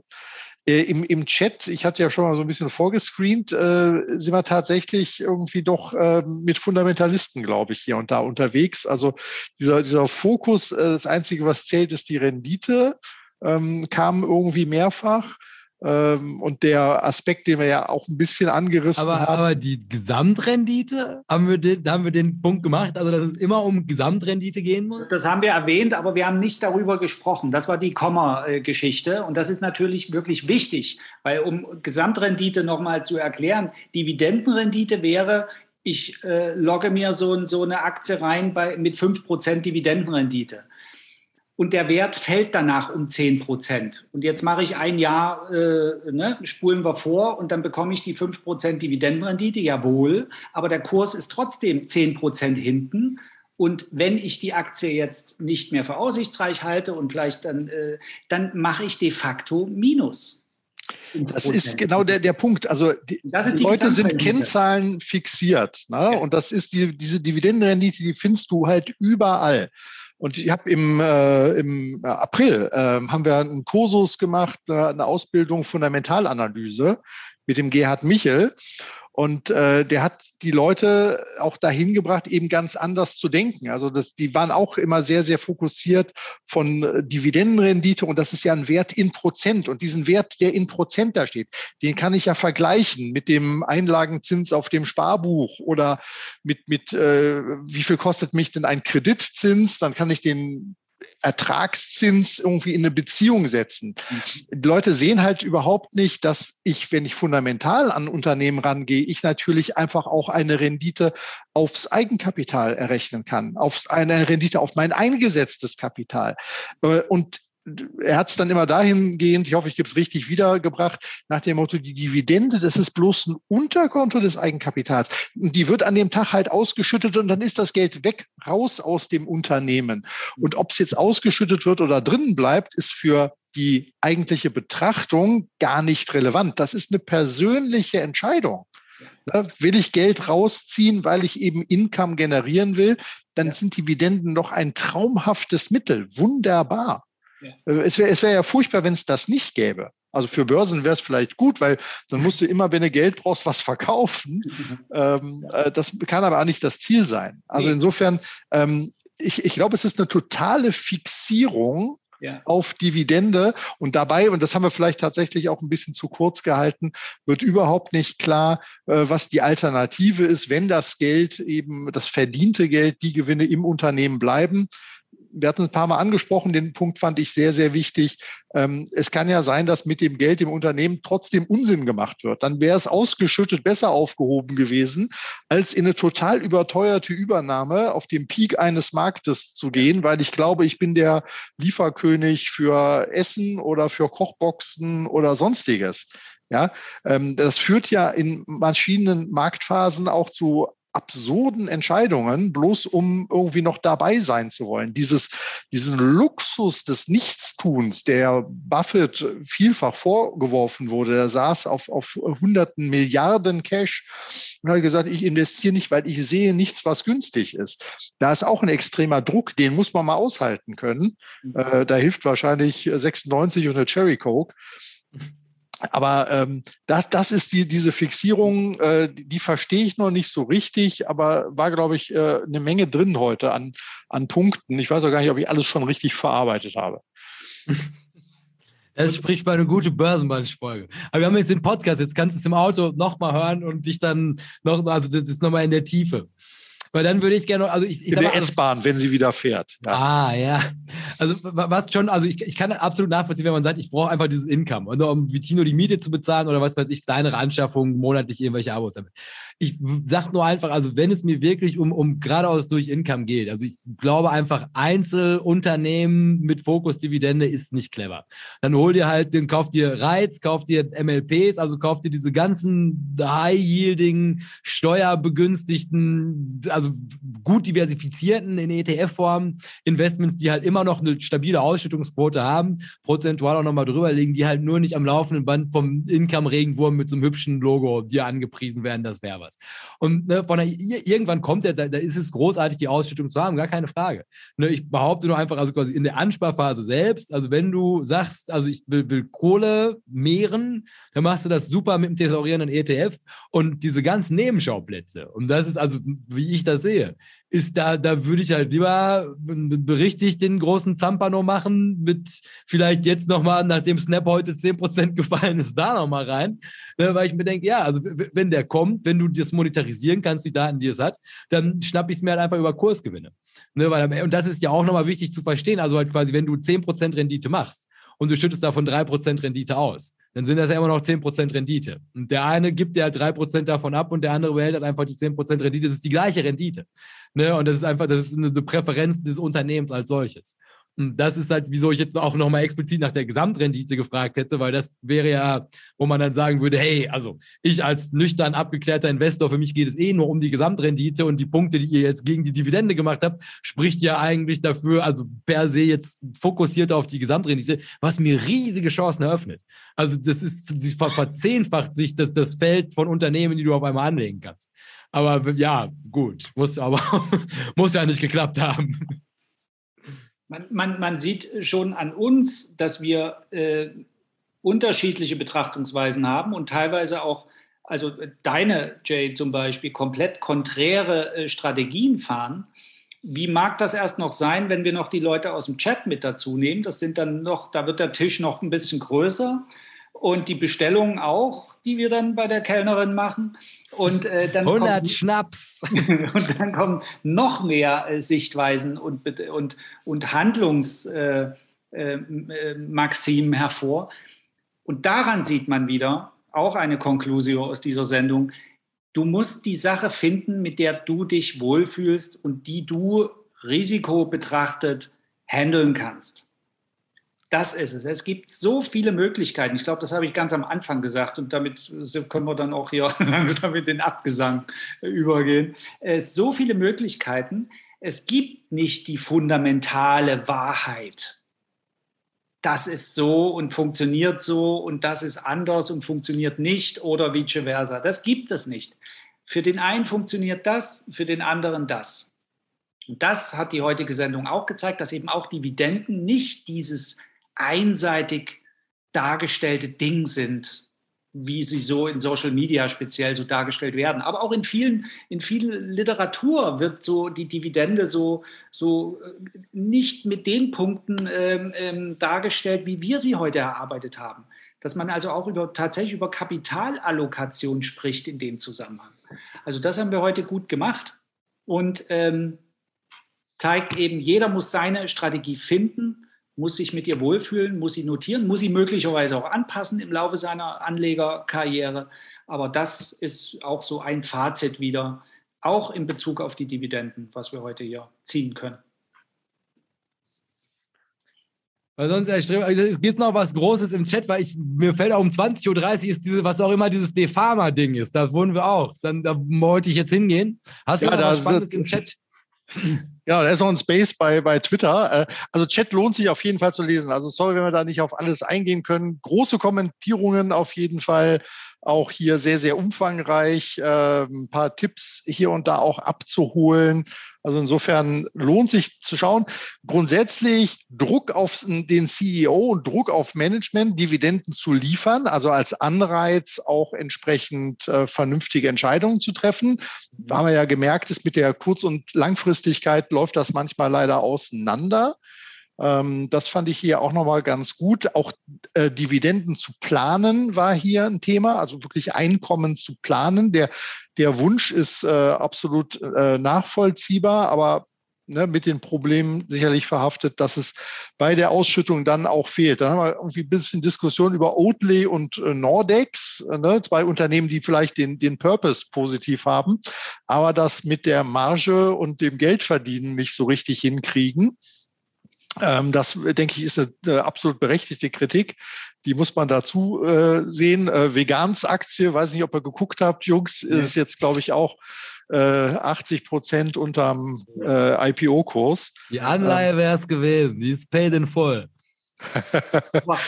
äh, im, im Chat, ich hatte ja schon mal so ein bisschen vorgescreent, äh, sind wir tatsächlich irgendwie doch äh, mit Fundamentalisten, glaube ich, hier und da unterwegs. Also dieser, dieser Fokus, äh, das Einzige, was zählt, ist die Rendite, ähm, kam irgendwie mehrfach. Ähm, und der Aspekt, den wir ja auch ein bisschen angerissen aber, haben. Aber die Gesamtrendite, haben wir, den, haben wir den Punkt gemacht, also dass es immer um Gesamtrendite gehen muss? Das haben wir erwähnt, aber wir haben nicht darüber gesprochen. Das war die Komma-Geschichte und das ist natürlich wirklich wichtig, weil um Gesamtrendite nochmal zu erklären, Dividendenrendite wäre, ich äh, logge mir so, so eine Aktie rein bei, mit 5% Dividendenrendite und der Wert fällt danach um 10 Prozent. Und jetzt mache ich ein Jahr, äh, ne, spulen wir vor und dann bekomme ich die 5 Prozent Dividendenrendite, jawohl, aber der Kurs ist trotzdem 10 Prozent hinten. Und wenn ich die Aktie jetzt nicht mehr für aussichtsreich halte und vielleicht dann, äh, dann mache ich de facto Minus. Das ist genau der, der Punkt. Also die, die, die Leute sind Kennzahlen fixiert. Ne? Ja. Und das ist die, diese Dividendenrendite, die findest du halt überall. Und ich habe im, äh, im April äh, haben wir einen Kursus gemacht, äh, eine Ausbildung Fundamentalanalyse mit dem Gerhard Michel. Und äh, der hat die Leute auch dahin gebracht, eben ganz anders zu denken. Also das, die waren auch immer sehr, sehr fokussiert von äh, Dividendenrendite und das ist ja ein Wert in Prozent. Und diesen Wert, der in Prozent da steht, den kann ich ja vergleichen mit dem Einlagenzins auf dem Sparbuch oder mit, mit äh, wie viel kostet mich denn ein Kreditzins? Dann kann ich den Ertragszins irgendwie in eine Beziehung setzen. Mhm. Die Leute sehen halt überhaupt nicht, dass ich, wenn ich fundamental an Unternehmen rangehe, ich natürlich einfach auch eine Rendite aufs Eigenkapital errechnen kann, auf eine Rendite auf mein eingesetztes Kapital. Äh, und er hat es dann immer dahingehend, ich hoffe, ich gebe es richtig wiedergebracht, nach dem Motto, die Dividende, das ist bloß ein Unterkonto des Eigenkapitals. Und die wird an dem Tag halt ausgeschüttet und dann ist das Geld weg, raus aus dem Unternehmen. Und ob es jetzt ausgeschüttet wird oder drinnen bleibt, ist für die eigentliche Betrachtung gar nicht relevant. Das ist eine persönliche Entscheidung. Will ich Geld rausziehen, weil ich eben Income generieren will, dann sind Dividenden doch ein traumhaftes Mittel. Wunderbar. Äh, es wäre es wär ja furchtbar, wenn es das nicht gäbe. Also für Börsen wäre es vielleicht gut, weil dann musst du immer, wenn du Geld brauchst, was verkaufen. [laughs] ähm, äh, das kann aber auch nicht das Ziel sein. Also nee. insofern, ähm, ich, ich glaube, es ist eine totale Fixierung ja. auf Dividende. Und dabei, und das haben wir vielleicht tatsächlich auch ein bisschen zu kurz gehalten, wird überhaupt nicht klar, äh, was die Alternative ist, wenn das Geld eben, das verdiente Geld, die Gewinne im Unternehmen bleiben wir hatten es ein paar Mal angesprochen, den Punkt fand ich sehr, sehr wichtig. Ähm, es kann ja sein, dass mit dem Geld im Unternehmen trotzdem Unsinn gemacht wird. Dann wäre es ausgeschüttet besser aufgehoben gewesen, als in eine total überteuerte Übernahme auf dem Peak eines Marktes zu gehen, weil ich glaube, ich bin der Lieferkönig für Essen oder für Kochboxen oder sonstiges. Ja, ähm, das führt ja in Maschinenmarktphasen auch zu absurden Entscheidungen, bloß um irgendwie noch dabei sein zu wollen. Dieses, diesen Luxus des Nichtstuns, der Buffett vielfach vorgeworfen wurde, er saß auf, auf hunderten Milliarden Cash und hat gesagt, ich investiere nicht, weil ich sehe nichts, was günstig ist. Da ist auch ein extremer Druck, den muss man mal aushalten können. Mhm. Äh, da hilft wahrscheinlich 96 und eine Cherry Coke. Aber ähm, das, das ist die, diese Fixierung, äh, die, die verstehe ich noch nicht so richtig, aber war, glaube ich, äh, eine Menge drin heute an, an Punkten. Ich weiß auch gar nicht, ob ich alles schon richtig verarbeitet habe. Das spricht für eine gute Börsenbunch-Folge. Aber wir haben jetzt den Podcast, jetzt kannst du es im Auto nochmal hören und dich dann noch, also das ist nochmal in der Tiefe. Weil dann würde ich gerne, also ich, ich in der also, S-Bahn, wenn sie wieder fährt. Ja. Ah, ja. Also was schon, also ich, ich kann absolut nachvollziehen, wenn man sagt, ich brauche einfach dieses Income. Also um wie Tino die Miete zu bezahlen oder was weiß ich, kleinere Anschaffungen, monatlich irgendwelche Abos damit. Ich sage nur einfach, also wenn es mir wirklich um, um geradeaus durch Income geht, also ich glaube einfach, Einzelunternehmen mit Fokus Dividende ist nicht clever. Dann hol dir halt, den kauf dir Reiz, kauf dir MLPs, also kauf dir diese ganzen high-yielding, steuerbegünstigten, also gut diversifizierten in ETF-Form Investments, die halt immer noch eine stabile Ausschüttungsquote haben, prozentual auch nochmal drüber liegen, die halt nur nicht am laufenden Band vom Income-Regenwurm mit so einem hübschen Logo dir angepriesen werden, das wäre was was. Und ne, von der, irgendwann kommt der, da, da, ist es großartig, die Ausschüttung zu haben, gar keine Frage. Ne, ich behaupte nur einfach, also quasi in der Ansparphase selbst, also wenn du sagst, also ich will, will Kohle mehren, dann machst du das super mit dem thesaurierenden ETF und diese ganzen Nebenschauplätze. Und das ist also, wie ich das sehe, ist da, da würde ich halt lieber richtig den großen Zampano machen, mit vielleicht jetzt nochmal, nachdem Snap heute 10% gefallen ist, da nochmal rein. Ne, weil ich mir denke, ja, also wenn der kommt, wenn du das monetarisieren kannst, die Daten, die es hat, dann schnapp ich es mir halt einfach über Kursgewinne. Ne, und das ist ja auch nochmal wichtig zu verstehen. Also halt quasi, wenn du 10% Rendite machst und du schüttest davon 3% Rendite aus, dann sind das ja immer noch 10% Rendite. Und der eine gibt dir halt 3% davon ab und der andere behält halt einfach die 10% Rendite. Das ist die gleiche Rendite. Ne? Und das ist einfach, das ist eine Präferenz des Unternehmens als solches. Das ist halt, wieso ich jetzt auch nochmal explizit nach der Gesamtrendite gefragt hätte, weil das wäre ja, wo man dann sagen würde, hey, also ich als nüchtern abgeklärter Investor, für mich geht es eh nur um die Gesamtrendite und die Punkte, die ihr jetzt gegen die Dividende gemacht habt, spricht ja eigentlich dafür, also per se jetzt fokussiert auf die Gesamtrendite, was mir riesige Chancen eröffnet. Also das ist, sie verzehnfacht sich das, das Feld von Unternehmen, die du auf einmal anlegen kannst. Aber ja, gut, muss aber [laughs] muss ja nicht geklappt haben. Man, man, man sieht schon an uns, dass wir äh, unterschiedliche Betrachtungsweisen haben und teilweise auch, also deine, Jay zum Beispiel, komplett konträre äh, Strategien fahren. Wie mag das erst noch sein, wenn wir noch die Leute aus dem Chat mit dazu nehmen? Das sind dann noch, da wird der Tisch noch ein bisschen größer und die Bestellungen auch, die wir dann bei der Kellnerin machen. Und, äh, dann 100 kommt, Schnaps. [laughs] und dann kommen noch mehr äh, Sichtweisen und, und, und Handlungsmaximen äh, äh hervor. Und daran sieht man wieder auch eine Konklusion aus dieser Sendung. Du musst die Sache finden, mit der du dich wohlfühlst und die du Risiko betrachtet handeln kannst. Das ist es. Es gibt so viele Möglichkeiten. Ich glaube, das habe ich ganz am Anfang gesagt und damit können wir dann auch hier [laughs] langsam mit den Abgesang übergehen. Es so viele Möglichkeiten. Es gibt nicht die fundamentale Wahrheit. Das ist so und funktioniert so und das ist anders und funktioniert nicht oder vice versa. Das gibt es nicht. Für den einen funktioniert das, für den anderen das. Und das hat die heutige Sendung auch gezeigt, dass eben auch Dividenden nicht dieses einseitig dargestellte Ding sind, wie sie so in Social Media speziell so dargestellt werden. Aber auch in vielen, in vielen Literatur wird so die Dividende so, so äh, nicht mit den Punkten ähm, ähm, dargestellt, wie wir sie heute erarbeitet haben. Dass man also auch über, tatsächlich über Kapitalallokation spricht in dem Zusammenhang. Also das haben wir heute gut gemacht und ähm, zeigt eben, jeder muss seine Strategie finden muss sich mit ihr wohlfühlen, muss sie notieren, muss sie möglicherweise auch anpassen im Laufe seiner Anlegerkarriere. Aber das ist auch so ein Fazit wieder, auch in Bezug auf die Dividenden, was wir heute hier ziehen können. Weil sonst also es gibt noch was Großes im Chat, weil ich, mir fällt auch um 20.30 Uhr ist diese, was auch immer dieses Defama-Ding ist. Da wohnen wir auch. Dann da wollte ich jetzt hingehen. Hast du ja, noch was Spannendes im Chat? [laughs] Ja, da ist noch ein Space bei, bei Twitter. Äh, also Chat lohnt sich auf jeden Fall zu lesen. Also sorry, wenn wir da nicht auf alles eingehen können. Große Kommentierungen auf jeden Fall. Auch hier sehr, sehr umfangreich. Ähm, ein paar Tipps hier und da auch abzuholen. Also insofern lohnt sich zu schauen. Grundsätzlich Druck auf den CEO und Druck auf Management, Dividenden zu liefern, also als Anreiz auch entsprechend äh, vernünftige Entscheidungen zu treffen. Da haben wir ja gemerkt, ist mit der Kurz- und Langfristigkeit läuft das manchmal leider auseinander. Ähm, das fand ich hier auch nochmal ganz gut. Auch äh, Dividenden zu planen war hier ein Thema, also wirklich Einkommen zu planen. Der, der Wunsch ist äh, absolut äh, nachvollziehbar, aber ne, mit den Problemen sicherlich verhaftet, dass es bei der Ausschüttung dann auch fehlt. Dann haben wir irgendwie ein bisschen Diskussion über Oatly und äh, Nordex, ne, zwei Unternehmen, die vielleicht den, den Purpose positiv haben, aber das mit der Marge und dem Geldverdienen nicht so richtig hinkriegen. Ähm, das, denke ich, ist eine, absolut berechtigte Kritik. Die muss man dazu äh, sehen. Äh, Vegans Aktie, weiß nicht, ob ihr geguckt habt, Jungs, ist jetzt, glaube ich, auch 80 äh, Prozent unterm äh, IPO-Kurs. Die Anleihe ähm, wäre es gewesen, die ist paid in full.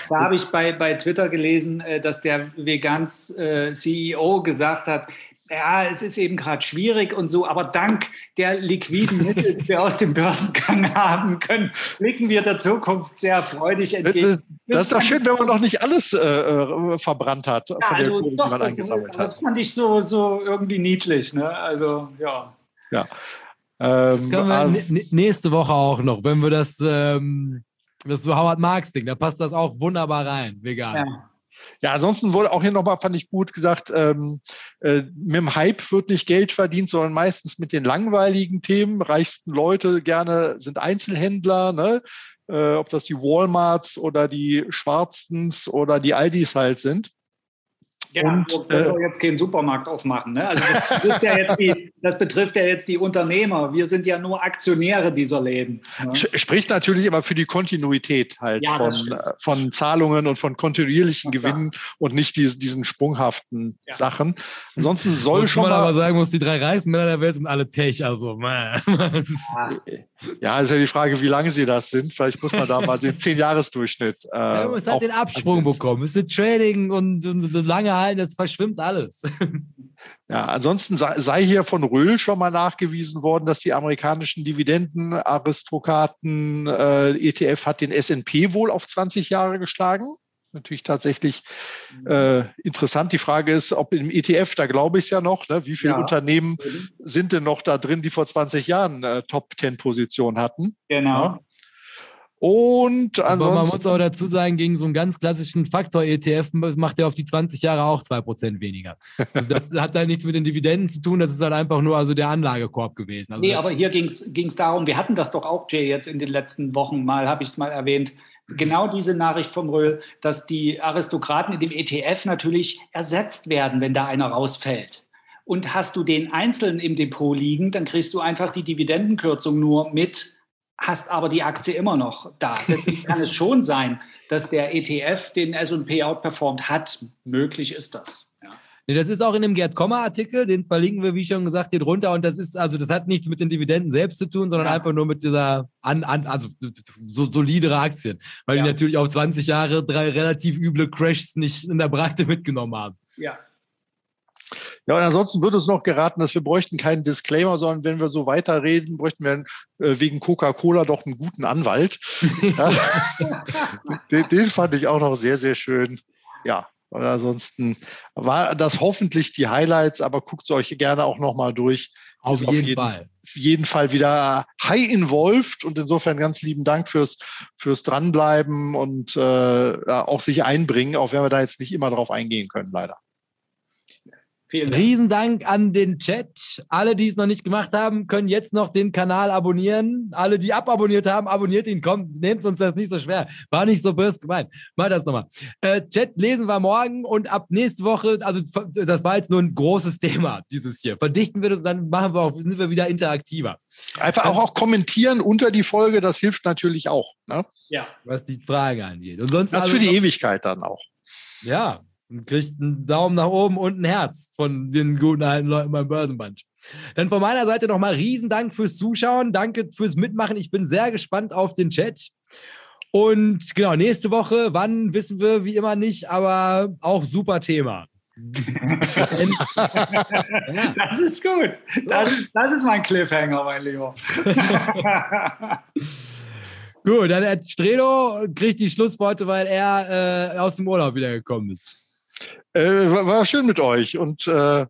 da habe ich bei, bei Twitter gelesen, äh, dass der Vegans CEO gesagt hat, ja, es ist eben gerade schwierig und so, aber dank der liquiden Mittel, die wir aus dem Börsengang [laughs] haben können, blicken wir der Zukunft sehr freudig entgegen. Das, das ist doch schön, wenn man noch nicht alles äh, äh verbrannt hat, ja, von der also Kohle, die man eingesammelt hat. Das fand ich so, so irgendwie niedlich. Ne? Also, ja. Ja. Ähm, das können wir also, nächste Woche auch noch, wenn wir das, ähm, das Howard Marks Ding, da passt das auch wunderbar rein, vegan. Ja. Ja, ansonsten wurde auch hier nochmal, fand ich gut gesagt, ähm, äh, mit dem Hype wird nicht Geld verdient, sondern meistens mit den langweiligen Themen. Reichsten Leute gerne sind Einzelhändler, ne? Äh, ob das die Walmarts oder die Schwarzens oder die Aldis halt sind. Ja, und, wir können äh, jetzt keinen Supermarkt aufmachen. Ne? Also das betrifft, ja die, das betrifft, ja jetzt die, Unternehmer. Wir sind ja nur Aktionäre dieser Läden. Ne? Spricht natürlich aber für die Kontinuität halt ja, von, äh, von Zahlungen und von kontinuierlichen ja, Gewinnen und nicht diese, diesen sprunghaften ja. Sachen. Ansonsten soll schon man mal aber sagen muss, die drei reichsten Männer der Welt sind alle Tech. Also, man. Ja, ist ja die Frage, wie lange sie das sind. Vielleicht muss man da mal den [laughs] Zehn-Jahres-Durchschnitt. Äh, ja, du musst halt den Absprung bekommen. Es ist Trading und, und lange halten, jetzt verschwimmt alles. Ja, ansonsten sei, hier von Röhl schon mal nachgewiesen worden, dass die amerikanischen Dividendenaristokraten äh, ETF hat den S&P wohl auf 20 Jahre geschlagen natürlich tatsächlich mhm. äh, interessant. Die Frage ist, ob im ETF, da glaube ich es ja noch, ne, wie viele ja. Unternehmen sind denn noch da drin, die vor 20 Jahren äh, Top-10-Position hatten? Genau. Ja? Und ansonsten. Aber man muss auch dazu sagen, gegen so einen ganz klassischen Faktor-ETF macht er auf die 20 Jahre auch 2% weniger. Also das [laughs] hat halt nichts mit den Dividenden zu tun, das ist halt einfach nur also der Anlagekorb gewesen. Also nee, aber hier ging es darum, wir hatten das doch auch, Jay, jetzt in den letzten Wochen mal, habe ich es mal erwähnt, genau diese Nachricht vom Röhl, dass die Aristokraten in dem ETF natürlich ersetzt werden, wenn da einer rausfällt. Und hast du den einzeln im Depot liegen, dann kriegst du einfach die Dividendenkürzung nur mit, hast aber die Aktie immer noch da. Deswegen kann es schon sein, dass der ETF den S&P outperformt hat. Möglich ist das. Nee, das ist auch in dem Gerd Kommer Artikel, den verlinken wir, wie schon gesagt, hier drunter. Und das ist, also das hat nichts mit den Dividenden selbst zu tun, sondern ja. einfach nur mit dieser, an, an, also so solidere Aktien. Weil ja. die natürlich auch 20 Jahre drei relativ üble Crashs nicht in der Breite mitgenommen haben. Ja. Ja, und ansonsten wird uns noch geraten, dass wir bräuchten keinen Disclaimer, sondern wenn wir so weiterreden, bräuchten wir äh, wegen Coca-Cola doch einen guten Anwalt. [laughs] den, den fand ich auch noch sehr, sehr schön. Ja, und ansonsten war das hoffentlich die Highlights, aber guckt es euch gerne auch nochmal durch. Auf jeden, auf jeden, Fall. jeden Fall wieder high involved und insofern ganz lieben Dank fürs, fürs Dranbleiben und äh, auch sich einbringen, auch wenn wir da jetzt nicht immer drauf eingehen können, leider. Vielen Dank. Riesendank an den Chat. Alle, die es noch nicht gemacht haben, können jetzt noch den Kanal abonnieren. Alle, die ababonniert haben, abonniert ihn. Kommt, nehmt uns das nicht so schwer. War nicht so böse gemeint. Mal das nochmal. Äh, Chat lesen wir morgen und ab nächste Woche, also das war jetzt nur ein großes Thema, dieses hier. Verdichten wir das, dann machen wir auch, sind wir wieder interaktiver. Einfach auch, auch kommentieren unter die Folge, das hilft natürlich auch. Ne? Ja. Was die Frage angeht. Und sonst das also für die Ewigkeit dann auch. Ja, und kriegt einen Daumen nach oben und ein Herz von den guten alten Leuten beim Börsenband. Dann von meiner Seite nochmal riesen Dank fürs Zuschauen. Danke fürs Mitmachen. Ich bin sehr gespannt auf den Chat. Und genau, nächste Woche, wann wissen wir wie immer nicht, aber auch super Thema. [laughs] das ist gut. Das ist, das ist mein Cliffhanger, mein Lieber. [laughs] gut, dann Strelo kriegt die Schlussworte, weil er äh, aus dem Urlaub wiedergekommen ist. Äh, war, war, schön mit euch. Und äh,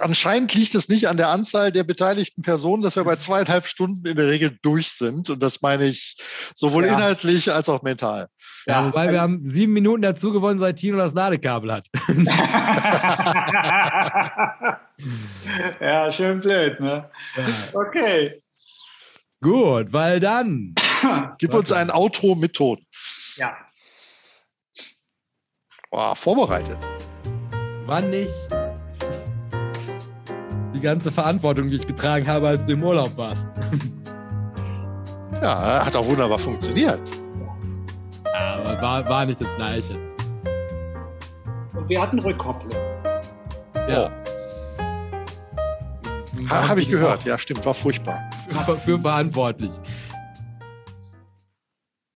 anscheinend liegt es nicht an der Anzahl der beteiligten Personen, dass wir bei zweieinhalb Stunden in der Regel durch sind. Und das meine ich sowohl ja. inhaltlich als auch mental. Ja, wobei wir haben sieben Minuten dazu gewonnen, seit Tino das Ladekabel hat. [laughs] ja, schön blöd, ne? Ja. Okay. Gut, weil dann. Gib uns ein Outro mit Ton. Ja. Oh, vorbereitet. Wann nicht? Die ganze Verantwortung, die ich getragen habe, als du im Urlaub warst. Ja, hat auch wunderbar funktioniert. Aber war, war nicht das Gleiche. Und wir hatten Rückkopplung. Ja. Oh. Ha, Habe ich gehört, ja, stimmt, war furchtbar. Für, für verantwortlich.